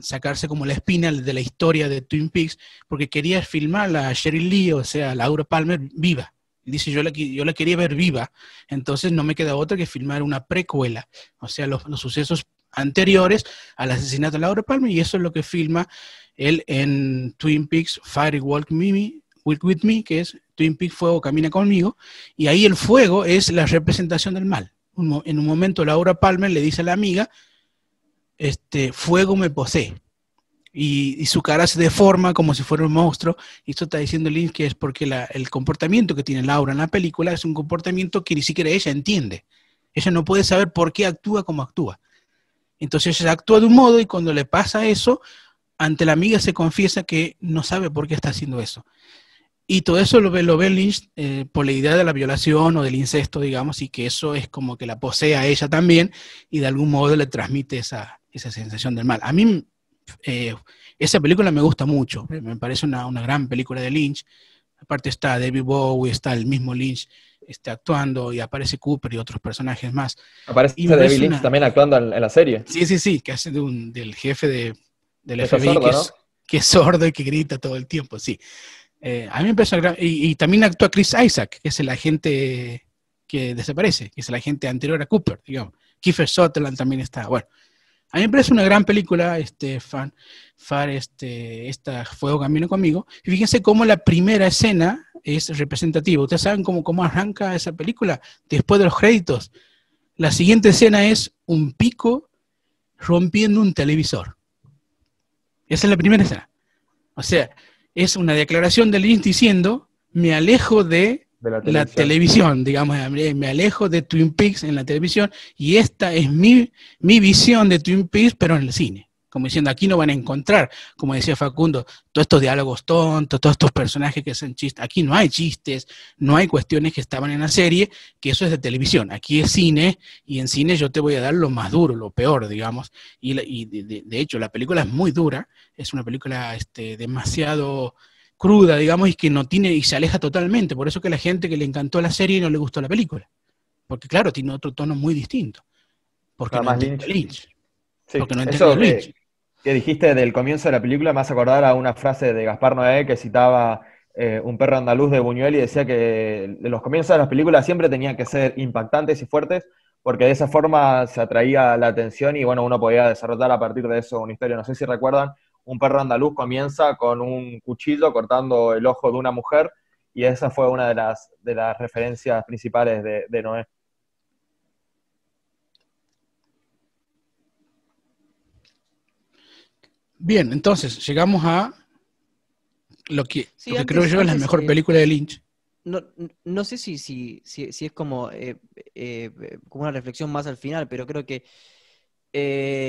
S2: sacarse como la espina de la historia de Twin Peaks porque quería filmar a Sheryl Lee, o sea, Laura Palmer, viva. Dice, yo la, yo la quería ver viva, entonces no me queda otra que filmar una precuela, o sea, los, los sucesos anteriores al asesinato de Laura Palmer, y eso es lo que filma él en Twin Peaks Fire Walk Mimi, With Me, que es Twin Peaks Fuego Camina Conmigo, y ahí el fuego es la representación del mal. en un momento Laura Palmer le dice a la amiga, este, fuego me posee. Y, su cara se deforma como si fuera un monstruo. Y esto está diciendo Lynch que es porque el comportamiento que tiene Laura en la película es un comportamiento que ni siquiera ella entiende. Ella no puede saber por qué actúa como actúa. Entonces ella actúa de un modo y cuando le pasa eso, ante la amiga se confiesa que no sabe por qué está haciendo eso. Y todo eso lo ve, lo ve Lynch eh, por la idea de la violación o del incesto, digamos, y que eso es como que la posee a ella también y de algún modo le transmite esa, esa sensación del mal. A mí eh, esa película me gusta mucho, me parece una, una, gran película de Lynch. Aparte está David Bowie, está el mismo Lynch está actuando y aparece Cooper y otros personajes más.
S3: Aparece David Lynch también actuando en, la serie.
S2: Sí, sí, sí, que hace de un, del jefe de, del FBI que, es, que es sordo y que grita todo el tiempo, sí. Eh, a mí me empezó a y, y, también actúa Chris Isaac, que es el agente que desaparece, que es el agente anterior a Cooper, digamos. Kiefer Sutherland también está. Bueno, a mí me parece una gran película, este, fan, fan, este, esta Fuego Camino conmigo. Y fíjense cómo la primera escena es representativa. Ustedes saben cómo, cómo arranca esa película después de los créditos. La siguiente escena es un pico rompiendo un televisor. Esa es la primera escena. O sea, es una declaración de Lynch diciendo, me alejo de, la, televisión. digamos, me alejo de Twin Peaks en la televisión y esta es mi, mi visión de Twin Peaks, pero en el cine. Como diciendo, aquí no van a encontrar, como decía Facundo, todos estos diálogos tontos, todos estos personajes que hacen chistes. Aquí no hay chistes, no hay cuestiones que estaban en la serie, que eso es de televisión. Aquí es cine y en cine yo te voy a dar lo más duro, lo peor, digamos. Y, de, hecho, la película es muy dura, es una película este, demasiado cruda, digamos, y que no tiene, y se aleja totalmente. Por eso que la gente que le encantó la serie no le gustó la película. Porque claro, tiene otro tono muy distinto. Porque no
S3: Lynch. porque no entiende Lynch que dijiste del comienzo de la película me hace acordar a una frase de Gaspar Noé que citaba eh, un perro andaluz de Buñuel y decía que los comienzos de las películas siempre tenían que ser impactantes y fuertes porque de esa forma se atraía la atención y bueno, uno podía desarrollar a partir de eso una historia. No sé si recuerdan, un perro andaluz comienza con un cuchillo cortando el ojo de una mujer y esa fue una de las, de las referencias principales de Noé.
S2: Bien, entonces llegamos a lo que, creo yo es la mejor eh, película de Lynch.
S1: No, sé si, si, si, es como, eh, eh, como una reflexión más al final, pero creo que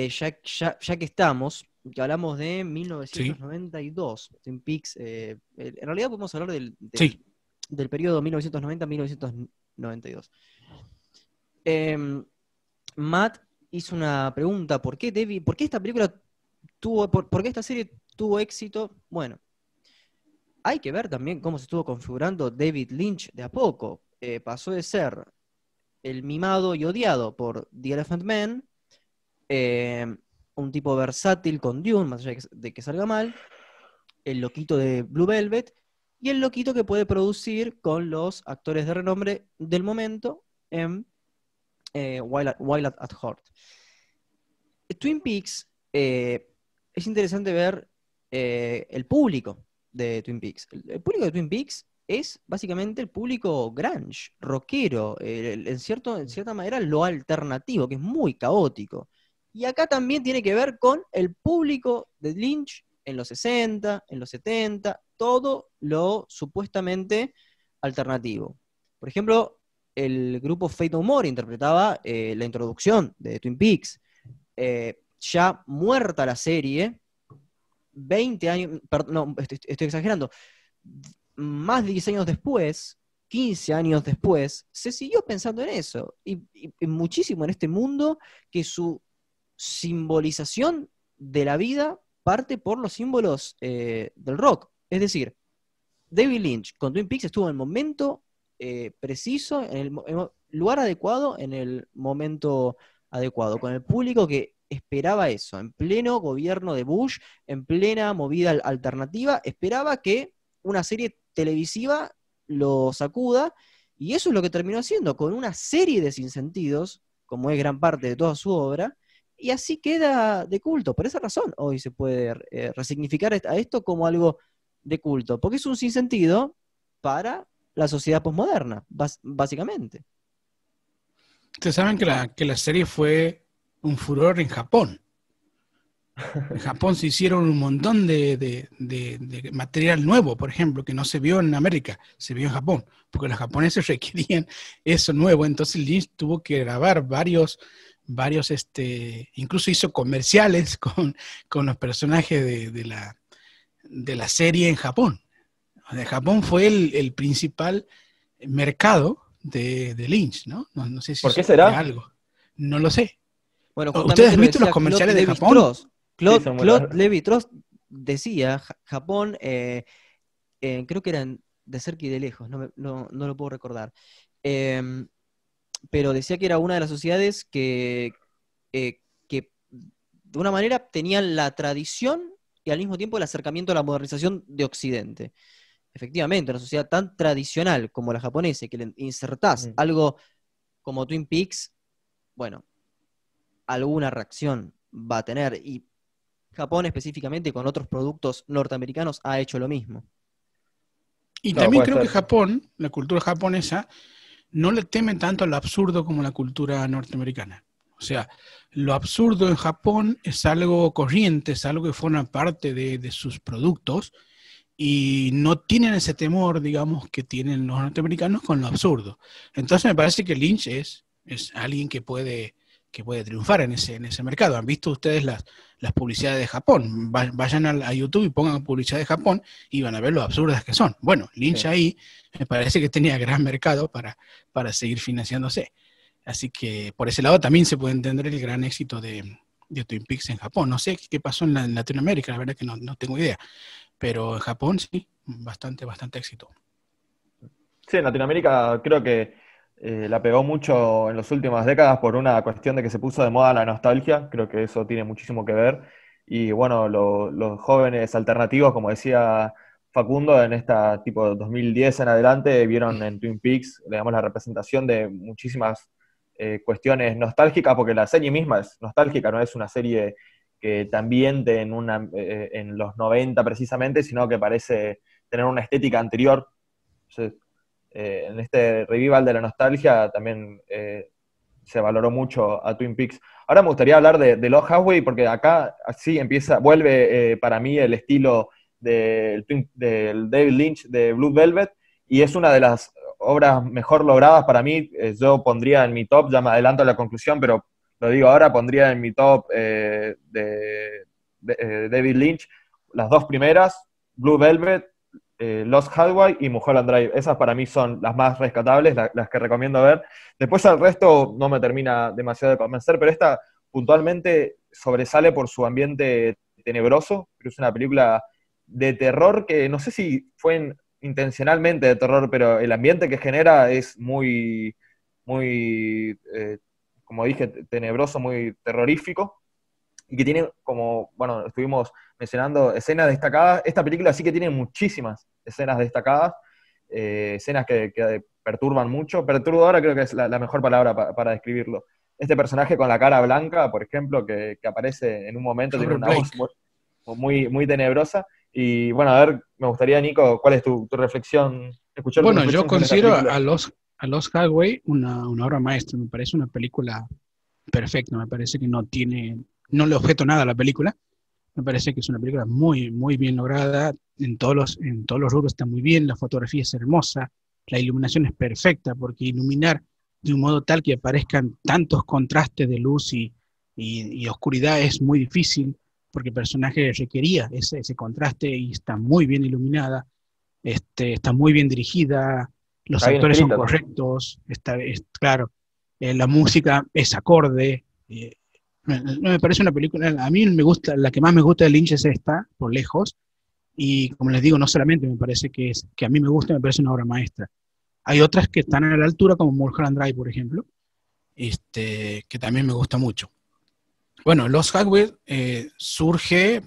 S1: ya, ya, que estamos, que hablamos de 1992, Twin Peaks, en realidad podemos hablar del, del, periodo 1990-1992. Em, Matt hizo una pregunta, ¿por qué, Debbie, ¿por qué esta película tuvo, por, qué esta serie tuvo éxito? Bueno, hay que ver también cómo se estuvo configurando David Lynch de a poco. Eh, pasó de ser el mimado y odiado por The Elephant Man, eh, un tipo versátil con Dune, más allá de que salga mal, el loquito de Blue Velvet, y el loquito que puede producir con los actores de renombre del momento en eh, Wild, at, Heart. Twin Peaks, eh, es interesante ver eh, el público de Twin Peaks. El, público de Twin Peaks es básicamente el público grunge, rockero, cierto, en cierta manera lo alternativo, que es muy caótico. Y acá también tiene que ver con el público de Lynch en los 60, en los 70, todo lo supuestamente alternativo. Por ejemplo, el grupo Fate No More interpretaba eh, la introducción de Twin Peaks. Eh, ya muerta la serie, 20 años, no, estoy, exagerando, más de 10 años después, 15 años después, se siguió pensando en eso. Y, muchísimo en este mundo que su simbolización de la vida parte por los símbolos eh, del rock. Es decir, David Lynch con Twin Peaks estuvo en el momento eh, preciso, en el, lugar adecuado, en el momento adecuado, con el público que esperaba eso, en pleno gobierno de Bush, en plena movida alternativa, esperaba que una serie televisiva lo sacuda, y eso es lo que terminó haciendo, con una serie de sinsentidos, como es gran parte de toda su obra, y así queda de culto. Por esa razón, hoy se puede eh, resignificar a esto como algo de culto, porque es un sinsentido para la sociedad posmoderna, básicamente.
S2: Ustedes saben que la, que la serie fue un furor en Japón. En Japón se hicieron un montón de, material nuevo, por ejemplo, que no se vio en América, se vio en Japón, porque los japoneses requerían eso nuevo. Entonces Lynch tuvo que grabar varios, varios, este, incluso hizo comerciales con, con los personajes de, la, de la serie en Japón. De Japón fue el, principal mercado de, Lynch, ¿no? ¿no? sé si
S3: ¿Por qué será?
S2: Algo. No lo sé. Bueno, ¿Ustedes han visto los comerciales de Japón?
S1: Claude, Levi Trost decía, Japón, eh, eh, creo que eran de cerca y de lejos, no, lo puedo recordar, em, pero decía que era una de las sociedades que, eh, que de una manera tenían la tradición y al mismo tiempo el acercamiento a la modernización de Occidente. Efectivamente, una sociedad tan tradicional como la japonesa, que le insertás algo como Twin Peaks, bueno, alguna reacción va a tener. Y Japón específicamente con otros productos norteamericanos ha hecho lo mismo.
S2: Y también creo que Japón, la cultura japonesa, no le teme tanto al absurdo como la cultura norteamericana. O sea, lo absurdo en Japón es algo corriente, es algo que forma parte de, sus productos y no tienen ese temor, digamos, que tienen los norteamericanos con lo absurdo. Entonces me parece que Lynch es, es alguien que puede, que puede triunfar en ese, en ese mercado. ¿Han visto ustedes las, las publicidades de Japón? Vayan a, YouTube y pongan publicidad de Japón y van a ver lo absurdas que son. Bueno, Lynch ahí me parece que tenía gran mercado para, para seguir financiándose. Así que por ese lado también se puede entender el gran éxito de, Twin Peaks en Japón. No sé qué pasó en, Latinoamérica, la verdad que no, tengo idea. Pero en Japón sí, bastante, bastante éxito.
S3: Sí, en Latinoamérica creo que eh, la pegó mucho en las últimas décadas por una cuestión de que se puso de moda la nostalgia. Creo que eso tiene muchísimo que ver. Y bueno, los jóvenes alternativos, como decía Facundo, en esta tipo 2010 en adelante, vieron en Twin Peaks, digamos, la representación de muchísimas eh, cuestiones nostálgicas, porque la serie misma es nostálgica, no es una serie que también en, una, eh, en los 90 precisamente, sino que parece tener una estética anterior. Eh, en este revival de la nostalgia también se valoró mucho a Twin Peaks. Ahora me gustaría hablar de, de Lost porque acá así empieza, vuelve para mí el estilo del, del David Lynch de Blue Velvet, y es una de las obras mejor logradas para mí, eh, yo pondría en mi top, ya me adelanto a la conclusión, pero lo digo ahora, pondría en mi top eh, de, eh, David Lynch las dos primeras, Blue Velvet, Lost Highway y Mulholland Drive. Esas para mí son las más rescatables, las que recomiendo ver. Después el resto no me termina demasiado de convencer, pero esta puntualmente sobresale por su ambiente tenebroso, pero es una película de terror que no sé si fue intencionalmente de terror, pero el ambiente que genera es muy, muy, eh, como dije, tenebroso, muy terrorífico, y que tiene como, bueno, estuvimos mencionando escenas destacadas. Esta película sí que tiene muchísimas escenas destacadas, eh, escenas que, perturban mucho. Perturbadora creo que es la, mejor palabra para describirlo. Este personaje con la cara blanca, por ejemplo, que, aparece en un momento, tiene una voz muy, muy tenebrosa. Y bueno, a ver, me gustaría, Nico, ¿cuál es tu, reflexión?
S2: Escuchar bueno, yo considero a los, a los Highway una, una obra maestra, me parece una película perfecta, me parece que no tiene, no le objeto nada a la película, me parece que es una película muy, muy bien lograda, en todos los, en todos los rubros está muy bien, la fotografía es hermosa, la iluminación es perfecta, porque iluminar de un modo tal que aparezcan tantos contrastes de luz y, y, oscuridad es muy difícil, porque el personaje requería ese, ese contraste y está muy bien iluminada, este, está muy bien dirigida, los actores son correctos, está, es, claro, eh, la música es acorde. Eh, me parece una película, a mí me gusta, la que más me gusta de Lynch es esta, por lejos, y como les digo, no solamente me parece que, a mí me gusta, me parece una obra maestra. Hay otras que están a la altura, como Mulholland Drive, por ejemplo, este, que también me gusta mucho. Bueno, Los Hardware eh, surge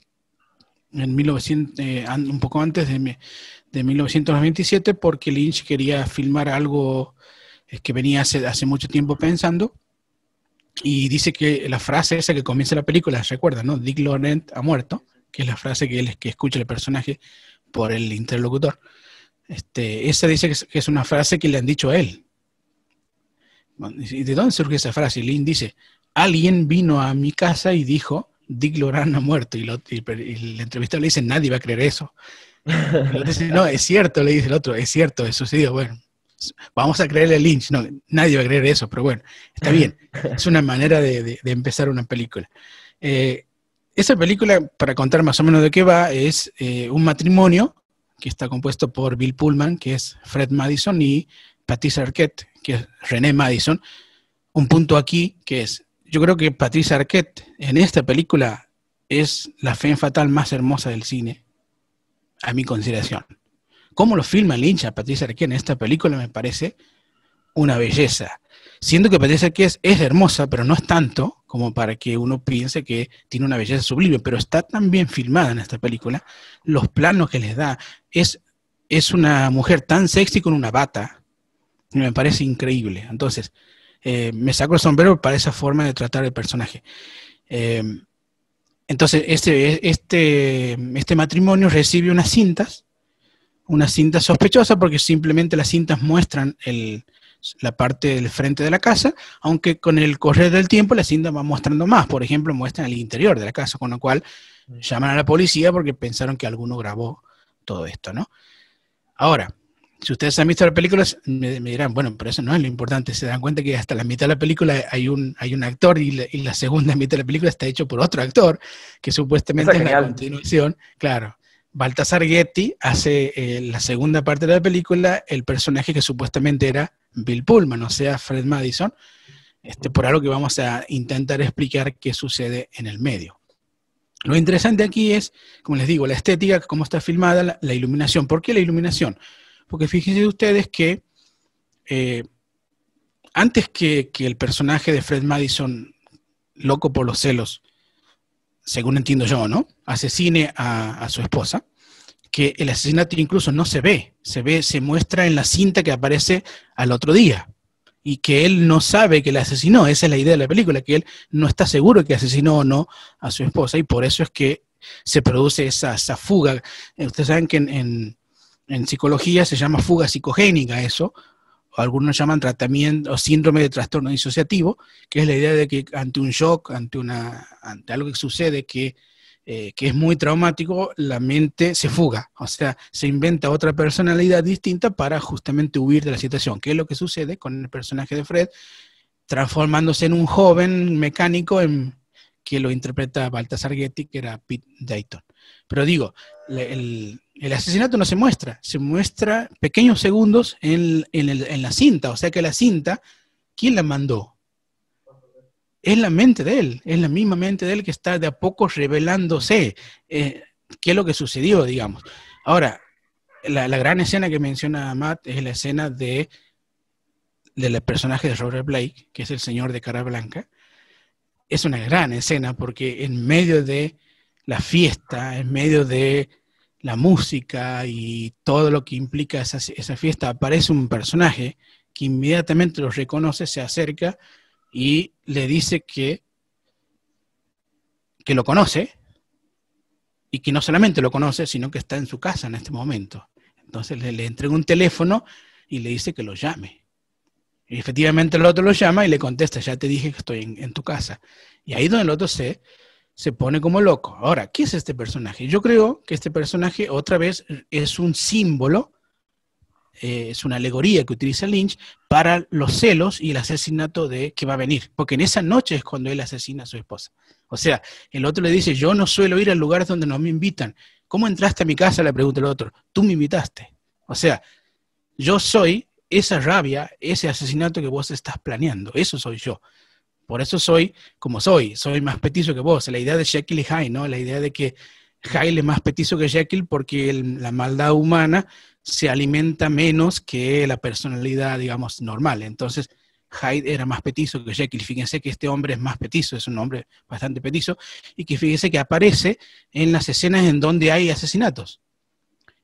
S2: en 1900, eh, un poco antes de, de 1927 porque Lynch quería filmar algo que venía hace mucho tiempo pensando y dice que la frase esa que comienza la película, recuerda, ¿no? Dick Laurent ha muerto, que es la frase que él que escucha el personaje por el interlocutor. Este, esa dice que es, una frase que le han dicho a él. ¿Y de dónde surge esa frase? Lynch dice, alguien vino a mi casa y dijo, Dick Loran ha muerto. Y, lo, y, el entrevistador le dice, nadie va a creer eso. dice, no, es cierto, le dice el otro, es cierto, eso sí, bueno, vamos a creerle a Lynch. No, nadie va a creer eso, pero bueno, está bien. Es una manera de, empezar una película. Eh, esa película, para contar más o menos de qué va, es eh, un matrimonio que está compuesto por Bill Pullman, que es Fred Madison, y Patricia Arquette, que es René Madison. Un punto aquí que es yo creo que Patricia Arquette en esta película es la fe fatal más hermosa del cine, a mi consideración. Cómo lo filma Lynch a Patricia Arquette en esta película me parece una belleza. Siendo que Patricia Arquette es hermosa, pero no es tanto como para que uno piense que tiene una belleza sublime, pero está tan bien filmada en esta película, los planos que les da, es, es una mujer tan sexy con una bata, me parece increíble. Entonces, eh, me saco el sombrero para esa forma de tratar el personaje. Eh, entonces, este, este, este matrimonio recibe unas cintas, unas cintas sospechosas porque simplemente las cintas muestran la parte del frente de la casa, aunque con el correr del tiempo la cinta va mostrando más. Por ejemplo, muestran el interior de la casa, con lo cual mm. llaman a la policía porque pensaron que alguno grabó todo esto, ¿no? Ahora, si ustedes han visto la película, me, dirán, bueno, pero eso no es lo importante. Se dan cuenta que hasta la mitad de la película hay un, hay un actor y la, segunda mitad de la película está hecho por otro actor, que supuestamente es la continuación. Claro, Baltasar Getty hace eh, la segunda parte de la película el personaje que supuestamente era Bill Pullman, o sea, Fred Madison, este, por algo que vamos a intentar explicar qué sucede en el medio. Lo interesante aquí es, como les digo, la estética, cómo está filmada, la, iluminación. ¿Por qué la iluminación? Porque fíjense ustedes que eh, antes que, el personaje de Fred Madison, loco por los celos, según entiendo yo, ¿no? Asesine a, su esposa, que el asesinato incluso no se ve, se ve, se muestra en la cinta que aparece al otro día. Y que él no sabe que la asesinó, esa es la idea de la película, que él no está seguro que asesinó o no a su esposa, y por eso es que se produce esa, fuga. Ustedes saben que en psicología se llama fuga psicogénica eso, algunos llaman tratamiento o síndrome de trastorno disociativo, que es la idea de que ante un shock, ante, una, ante algo que sucede que, eh, que es muy traumático, la mente se fuga, o sea, se inventa otra personalidad distinta para justamente huir de la situación, que es lo que sucede con el personaje de Fred, transformándose en un joven mecánico en, que lo interpreta Baltasar Getty, que era Pete Dayton. Pero digo, el, asesinato no se muestra, se muestra pequeños segundos en, la cinta, o sea que la cinta, ¿quién la mandó? Es la mente de él, es la misma mente de él que está de a poco revelándose. Eh, qué es lo que sucedió, digamos. Ahora, la, gran escena que menciona Matt es la escena de del personaje de Robert Blake, que es el señor de cara blanca. Es una gran escena porque en medio de la fiesta, en medio de la música y todo lo que implica esa, esa fiesta, aparece un personaje que inmediatamente lo reconoce, se acerca y le dice que, que lo conoce y que no solamente lo conoce, sino que está en su casa en este momento. Entonces le, le entrega un teléfono y le dice que lo llame. Y efectivamente el otro lo llama y le contesta, ya te dije que estoy en, tu casa. Y ahí donde el otro se, se pone como loco. Ahora, ¿qué es este personaje? Yo creo que este personaje otra vez es un símbolo eh, es una alegoría que utiliza Lynch para los celos y el asesinato de que va a venir, porque en esa noche es cuando él asesina a su esposa. O sea, el otro le dice, yo no suelo ir a lugares donde no me invitan. ¿Cómo entraste a mi casa? Le pregunta el otro. Tú me invitaste. O sea, yo soy esa rabia, ese asesinato que vos estás planeando. Eso soy yo. Por eso soy como soy. Soy más petizo que vos. La idea de Jekyll y Hyde, ¿no? La idea de que Hyde es más petizo que Jekyll porque la maldad humana se alimenta menos que la personalidad, digamos, normal. Entonces, Hyde era más petizo que Jekyll. Fíjense que este hombre es más petizo, es un hombre bastante petizo, y que fíjense que aparece en las escenas en donde hay asesinatos.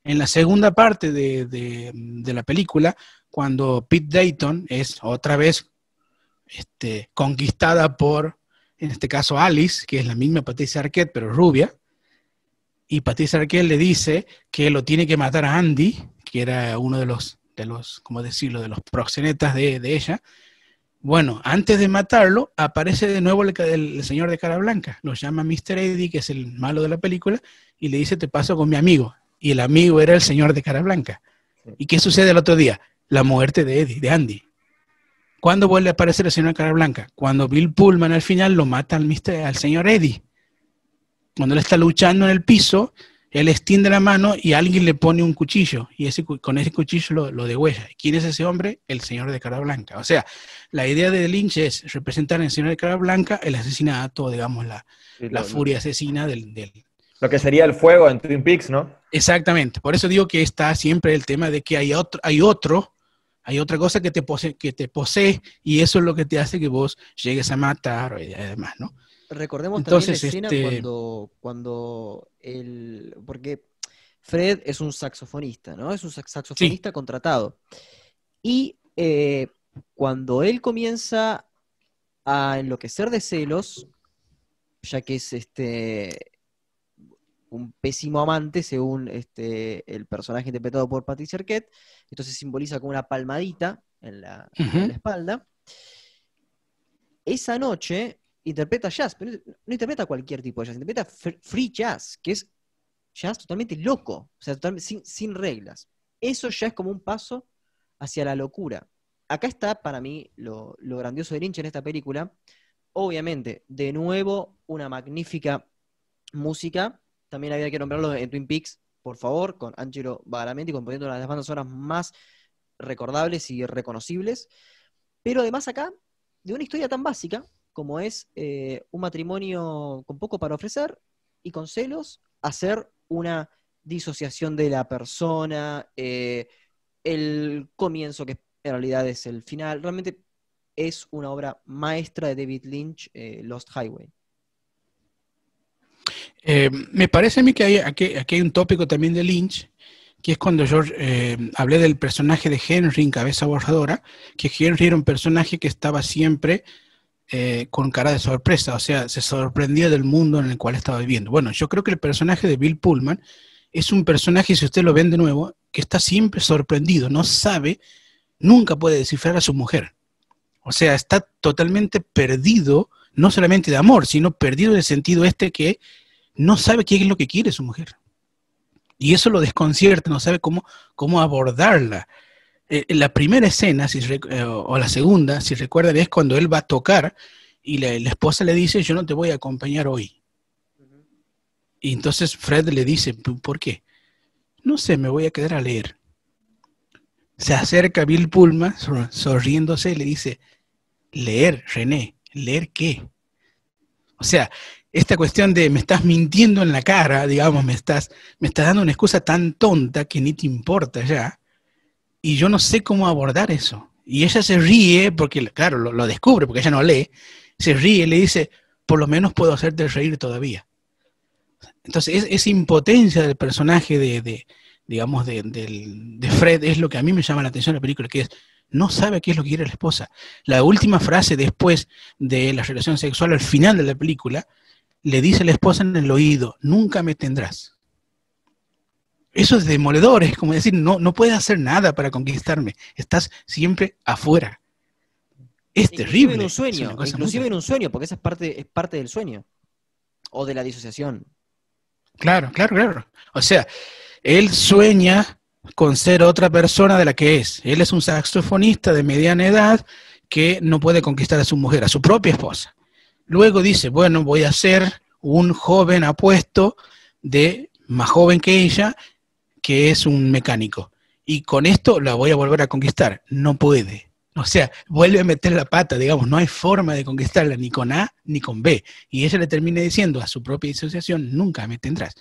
S2: En la segunda parte de, la película, cuando Pete Dayton es otra vez este, conquistada por, en este caso, Alice, que es la misma Patricia Arquette, pero rubia, y Patricia Arquette le dice que lo tiene que matar a Andy, que era uno de los, de los ¿cómo decirlo?, de los proxenetas de, ella. Bueno, antes de matarlo, aparece de nuevo el, señor de cara blanca. Lo llama Mr. Eddie, que es el malo de la película, y le dice, te paso con mi amigo. Y el amigo era el señor de cara blanca. ¿Y qué sucede el otro día? La muerte de Eddie, de Andy. ¿Cuándo vuelve a aparecer el señor de cara blanca? Cuando Bill Pullman al final lo mata al, al señor Eddie cuando él está luchando en el piso, él extiende la mano y alguien le pone un cuchillo y ese, con ese cuchillo lo, lo degüella. ¿Quién es ese hombre? El señor de cara blanca. O sea, la idea de Lynch es representar en el señor de cara blanca el asesinato, digamos, la, la furia asesina del, del,
S3: Lo que sería el fuego en Twin Peaks, ¿no?
S2: Exactamente. Por eso digo que está siempre el tema de que hay otro, hay otro hay otra cosa que te, posee, que te posee y eso es lo que te hace que vos llegues a matar y demás, ¿no?
S1: Recordemos también la escena este cuando, cuando el. Porque Fred es un saxofonista, ¿no? Es un saxofonista contratado. Y eh, cuando él comienza a enloquecer de celos, ya que es este un pésimo amante, según este, el personaje interpretado por Patricia Arquette, entonces simboliza como una palmadita en la, en la espalda. Esa noche, interpreta jazz, pero no interpreta cualquier tipo de jazz, interpreta free jazz, que es jazz totalmente loco, o sea, sin, reglas. Eso ya es como un paso hacia la locura. Acá está para mí lo, grandioso de Lynch en esta película. Obviamente, de nuevo, una magnífica música. También había que nombrarlo en Twin Peaks, por favor, con Angelo Badalamenti, componiendo una de las bandas sonoras más recordables y reconocibles. Pero además acá, de una historia tan básica, como es eh, un matrimonio con poco para ofrecer y con celos, hacer una disociación de la persona, eh, el comienzo que en realidad es el final. Realmente es una obra maestra de David Lynch, eh, Lost Highway.
S2: Me parece a mí que hay, aquí, hay un tópico también de Lynch, que es cuando yo hablé del personaje de Henry en Cabeza Borradora, que Henry era un personaje que estaba siempre eh, con cara de sorpresa, o sea, se sorprendía del mundo en el cual estaba viviendo. Bueno, yo creo que el personaje de Bill Pullman es un personaje, si usted lo ven de nuevo, que está siempre sorprendido, no sabe, nunca puede descifrar a su mujer. O sea, está totalmente perdido, no solamente de amor, sino perdido el sentido este que no sabe qué es lo que quiere su mujer. Y eso lo desconcierta, no sabe cómo, cómo abordarla. Eh, la primera escena, si, eh, o la segunda, si recuerdan, es cuando él va a tocar y la, esposa le dice, yo no te voy a acompañar hoy. Y entonces Fred le dice, ¿por qué? No sé, me voy a quedar a leer. Se acerca Bill Pullman, sonriéndose, y le dice, leer, René, ¿leer qué? O sea, esta cuestión de me estás mintiendo en la cara, digamos, me estás, me estás dando una excusa tan tonta que ni te importa ya, y yo no sé cómo abordar eso. Y ella se ríe, porque claro, lo, descubre, porque ella no lee, se ríe y le dice, por lo menos puedo hacerte reír todavía. Entonces, esa impotencia del personaje de, digamos, de, de, Fred es lo que a mí me llama la atención de la película, que es, no sabe qué es lo que quiere la esposa. La última frase después de la relación sexual al final de la película, le dice a la esposa en el oído, nunca me tendrás. Eso es demoledor, es como decir, no, no puedes hacer nada para conquistarme, estás siempre afuera. Es terrible.
S1: En un sueño, inclusive en un sueño, porque esa es parte, es parte del sueño, o de la disociación.
S2: Claro, claro, claro. O sea, él sueña con ser otra persona de la que es. Él es un saxofonista de mediana edad que no puede conquistar a su mujer, a su propia esposa. Luego dice, bueno, voy a ser un joven apuesto de más joven que ella, que es un mecánico. Y con esto la voy a volver a conquistar. No puede. O sea, vuelve a meter la pata, digamos, no hay forma de conquistarla ni con A ni con B. Y ella le termina diciendo a su propia disociación, nunca me tendrás.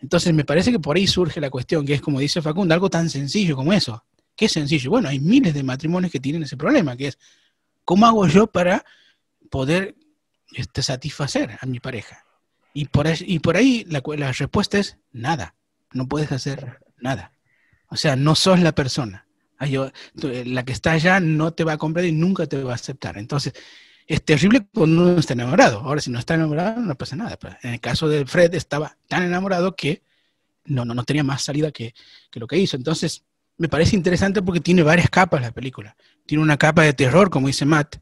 S2: Entonces me parece que por ahí surge la cuestión, que es como dice Facundo, algo tan sencillo como eso. ¿Qué sencillo? Bueno, hay miles de matrimonios que tienen ese problema, que es, ¿cómo hago yo para poder este, satisfacer a mi pareja? Y por, ahí, y por ahí la, la respuesta es nada, no puedes hacer nada. O sea, no sos la persona. La que está allá no te va a comprar y nunca te va a aceptar. Entonces, es terrible cuando uno está enamorado. Ahora, si no está enamorado, no pasa nada. En el caso de Fred, estaba tan enamorado que no, no, no tenía más salida que, que, lo que hizo. Entonces, me parece interesante porque tiene varias capas la película. Tiene una capa de terror, como dice Matt,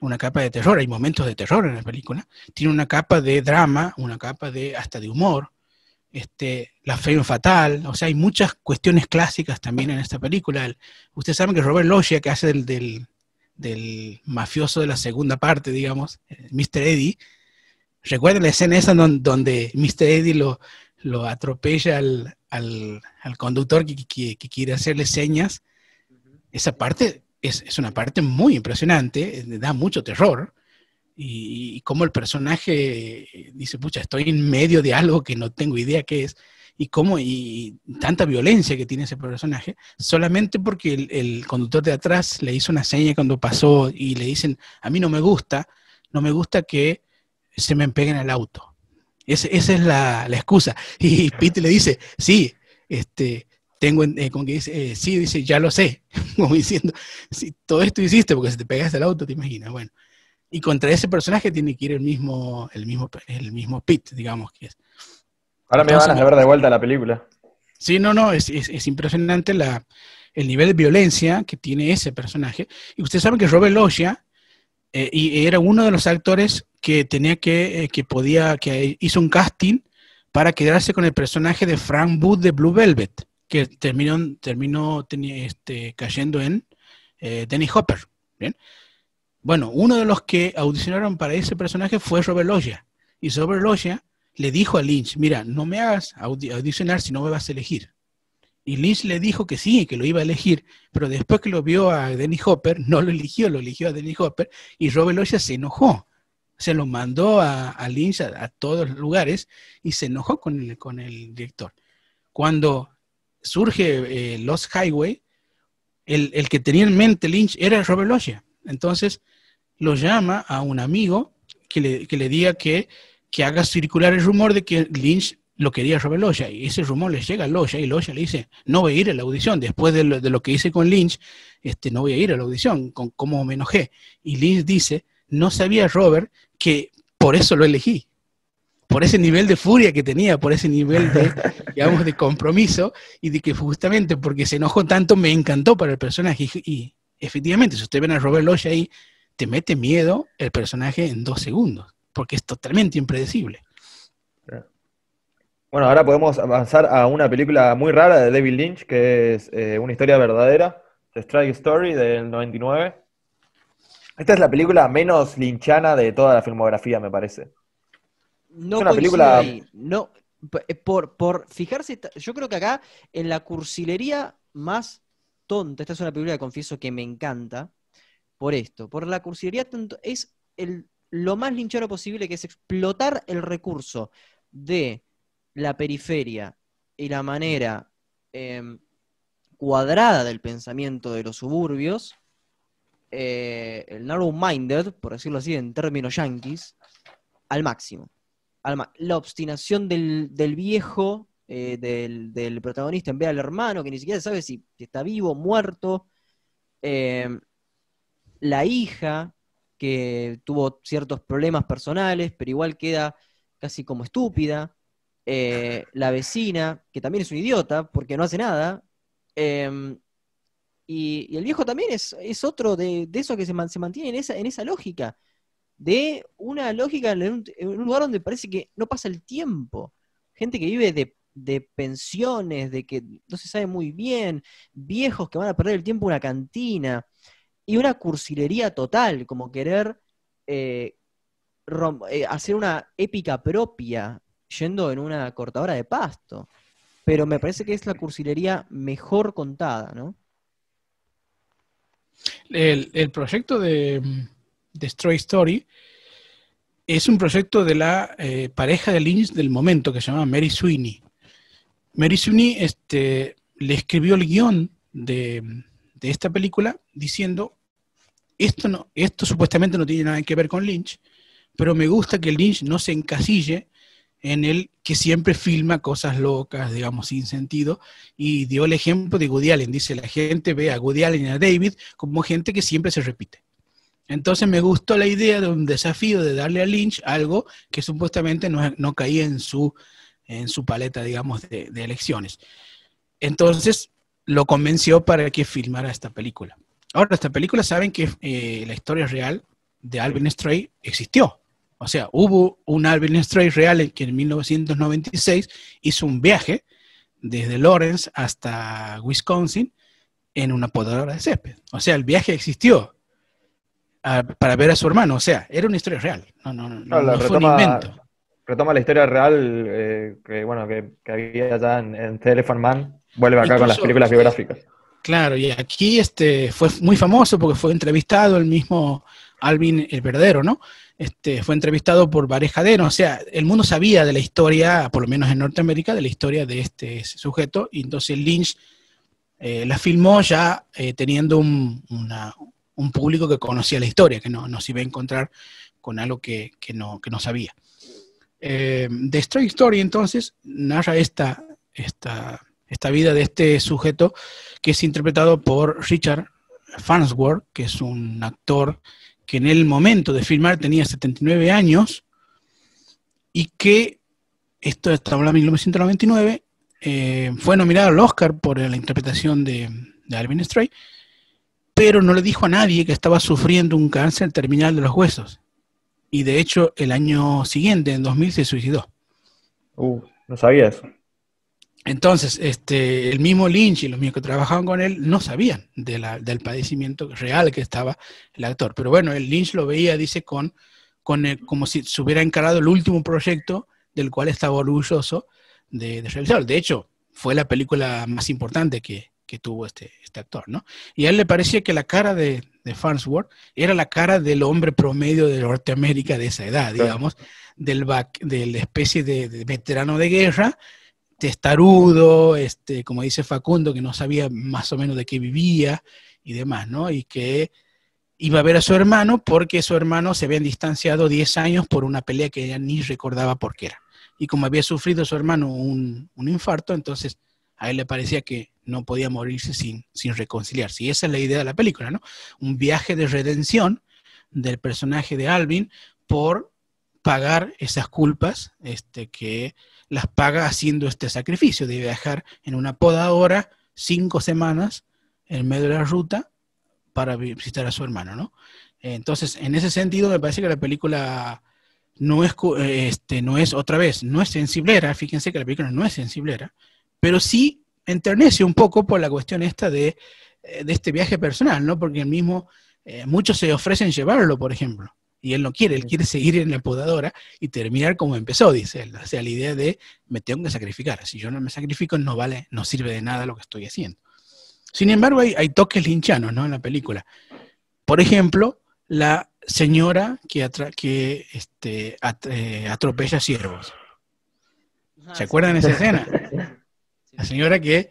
S2: una capa de terror, hay momentos de terror en la película. Tiene una capa de drama, una capa de hasta de humor. Este, la fe fatal, o sea, hay muchas cuestiones clásicas también en esta película. ustedes saben que Robert Loggia, que hace del, del del mafioso de la segunda parte, digamos, eh, Mr. Eddie. ¿Recuerdan la escena esa donde, Mr. Eddie lo, lo atropella al, conductor que, quiere hacerle señas? Esa parte es, una parte muy impresionante, eh, da mucho terror. Y, y como el personaje dice, pucha, estoy en medio de algo que no tengo idea qué es y cómo y tanta violencia que tiene ese personaje, solamente porque el, conductor de atrás le hizo una seña cuando pasó y le dicen, a mí no me gusta, no me gusta que se me peguen al auto. esa es la, excusa. Y Pete le dice, sí, este, tengo, eh, con que dice, eh, sí, dice, ya lo sé, como diciendo, si todo esto hiciste porque se te pegaste al auto, te imaginas, bueno. Y contra ese personaje tiene que ir el mismo, el mismo, el mismo Pete, digamos que es.
S3: Ahora me van a ver de vuelta la película.
S2: Sí, no, no, es, impresionante la, el nivel de violencia que tiene ese personaje. Y ustedes saben que Robert Loggia eh, y era uno de los actores que tenía que, eh, que podía, que hizo un casting para quedarse con el personaje de Frank Booth de Blue Velvet, que terminó, terminó este, cayendo en eh, Danny Hopper. ¿bien? Bueno, uno de los que audicionaron para ese personaje fue Robert Loggia. Y Robert Loggia le dijo a Lynch, mira, no me hagas audicionar si no me vas a elegir. Y Lynch le dijo que sí, que lo iba a elegir, pero después que lo vio a Denny Hopper, no lo eligió, lo eligió a Denny Hopper, y Robert Loggia se enojó. Se lo mandó a, Lynch a, todos los lugares y se enojó con el, con el director. Cuando surge eh, Lost Highway, el, el, que tenía en mente Lynch era Robert Loggia. Entonces lo llama a un amigo que le, que le diga que que haga circular el rumor de que Lynch lo quería Robert Loya, y ese rumor le llega a Loya, y Loya le dice, no voy a ir a la audición, después de lo, que hice con Lynch, este, no voy a ir a la audición, con cómo me enojé. Y Lynch dice, no sabía Robert que por eso lo elegí, por ese nivel de furia que tenía, por ese nivel de, digamos, de compromiso, y de que justamente porque se enojó tanto me encantó para el personaje. Y, efectivamente, si usted ven a Robert Loya ahí, te mete miedo el personaje en dos segundos porque es totalmente impredecible.
S3: Bueno, ahora podemos avanzar a una película muy rara de David Lynch, que es eh, una historia verdadera, The Strike Story del 99. Esta es la película menos linchana de toda la filmografía, me parece.
S1: No es una película. No, eh, por, por fijarse, yo creo que acá en la cursilería más tonta, esta es una película que confieso que me encanta, por esto, por la cursilería es el lo más linchero posible, que es explotar el recurso de la periferia y la manera em, cuadrada del pensamiento de los suburbios, eh, el narrow-minded, por decirlo así en términos yankees, al máximo. La obstinación del, viejo, eh, del, protagonista en ver al hermano, que ni siquiera sabe si, está vivo, muerto. Em, la hija, que tuvo ciertos problemas personales, pero igual queda casi como estúpida. Eh, la vecina, que también es un idiota, porque no hace nada. Em, y, el viejo también es, otro de, eso que se, mantiene en esa, en esa lógica, de una lógica en un, lugar donde parece que no pasa el tiempo. Gente que vive de, pensiones, de que no se sabe muy bien, viejos que van a perder el tiempo en una cantina, y una cursilería total, como querer eh, eh, hacer una épica propia yendo en una cortadora de pasto. Pero me parece que es la cursilería mejor contada, ¿no?
S2: El, proyecto de, de, Stray Story es un proyecto de la eh, pareja de Lynch del momento que se llama Mary Sweeney. Mary Sweeney este, le escribió el guion de, de esta película diciendo, esto, no, esto supuestamente no tiene nada que ver con Lynch, pero me gusta que Lynch no se encasille en el que siempre filma cosas locas, digamos, sin sentido, y dio el ejemplo de Woody Allen. Dice, la gente ve a Woody Allen y a David como gente que siempre se repite. Entonces me gustó la idea de un desafío de darle a Lynch algo que supuestamente no, caía en su, en su paleta, digamos, de, elecciones. Entonces lo convenció para que filmara esta película. Ahora, esta película saben que eh, la historia real de Alvin Stray existió. O sea, hubo un Alvin Stray real que en 1996 hizo un viaje desde Lawrence hasta Wisconsin en una podadora de césped. O sea, el viaje existió ah, para ver a su hermano. O sea, era una historia real. No, no, no, fue un invento.
S3: Retoma la historia real eh, que, bueno, que, había ya en, en Telephone Man. Vuelve acá con las películas biográficas.
S2: Claro, y aquí este, fue muy famoso porque fue entrevistado el mismo Alvin el verdadero, ¿no? Este, fue entrevistado por Varejadeno, o sea, el mundo sabía de la historia, por lo menos en Norteamérica, de la historia de este sujeto, y entonces Lynch eh, la filmó ya eh, teniendo un, público que conocía la historia, que no, se iba a encontrar con algo que, no, no, sabía. Eh, The Stray Story entonces narra esta, esta, esta vida de este sujeto que es interpretado por Richard Farnsworth, que es un actor que en el momento de filmar tenía 79 años y que, esto está hablando de 1999, eh, fue nominado al Oscar por la interpretación de, de Alvin Stray, pero no le dijo a nadie que estaba sufriendo un cáncer terminal de los huesos. Y de hecho, el año siguiente, en 2000, se suicidó.
S3: Uh, no sabía eso.
S2: Entonces, este, el mismo Lynch y los mismos que trabajaban con él no sabían del padecimiento real que estaba el actor. Pero bueno, el Lynch lo veía, dice, con, con como si se hubiera encarado el último proyecto del cual estaba orgulloso de, realizar. De hecho, fue la película más importante que, tuvo este, este actor, ¿no? Y a él le parecía que la cara de, de Farnsworth era la cara del hombre promedio de Norteamérica de esa edad, digamos, del, de la especie de veterano de guerra testarudo, este, como dice Facundo, que no sabía más o menos de qué vivía y demás, ¿no? Y que iba a ver a su hermano porque su hermano se habían distanciado 10 años por una pelea que ella ni recordaba por qué era. Y como había sufrido su hermano un, infarto, entonces a él le parecía que no podía morirse sin, sin reconciliarse. Y esa es la idea de la película, ¿no? Un viaje de redención del personaje de Alvin por pagar esas culpas este, que las paga haciendo este sacrificio de viajar en una podadora cinco semanas en medio de la ruta para visitar a su hermano, ¿no? Entonces, en ese sentido, me parece que la película no es, este, no es otra vez, no es sensiblera, fíjense que la película no es sensiblera, pero sí enternece un poco por la cuestión esta de, eh, de este viaje personal, ¿no? Porque el mismo, eh, muchos se ofrecen llevarlo, por ejemplo y él no quiere, él quiere seguir en la podadora y terminar como empezó, dice él. O sea, la idea de me tengo que sacrificar. Si yo no me sacrifico, no vale, no sirve de nada lo que estoy haciendo. Sin embargo, hay, toques linchanos ¿no? en la película. Por ejemplo, la señora que, atra- que este, at- eh, atropella ciervos. ¿Se acuerdan de esa escena? La señora que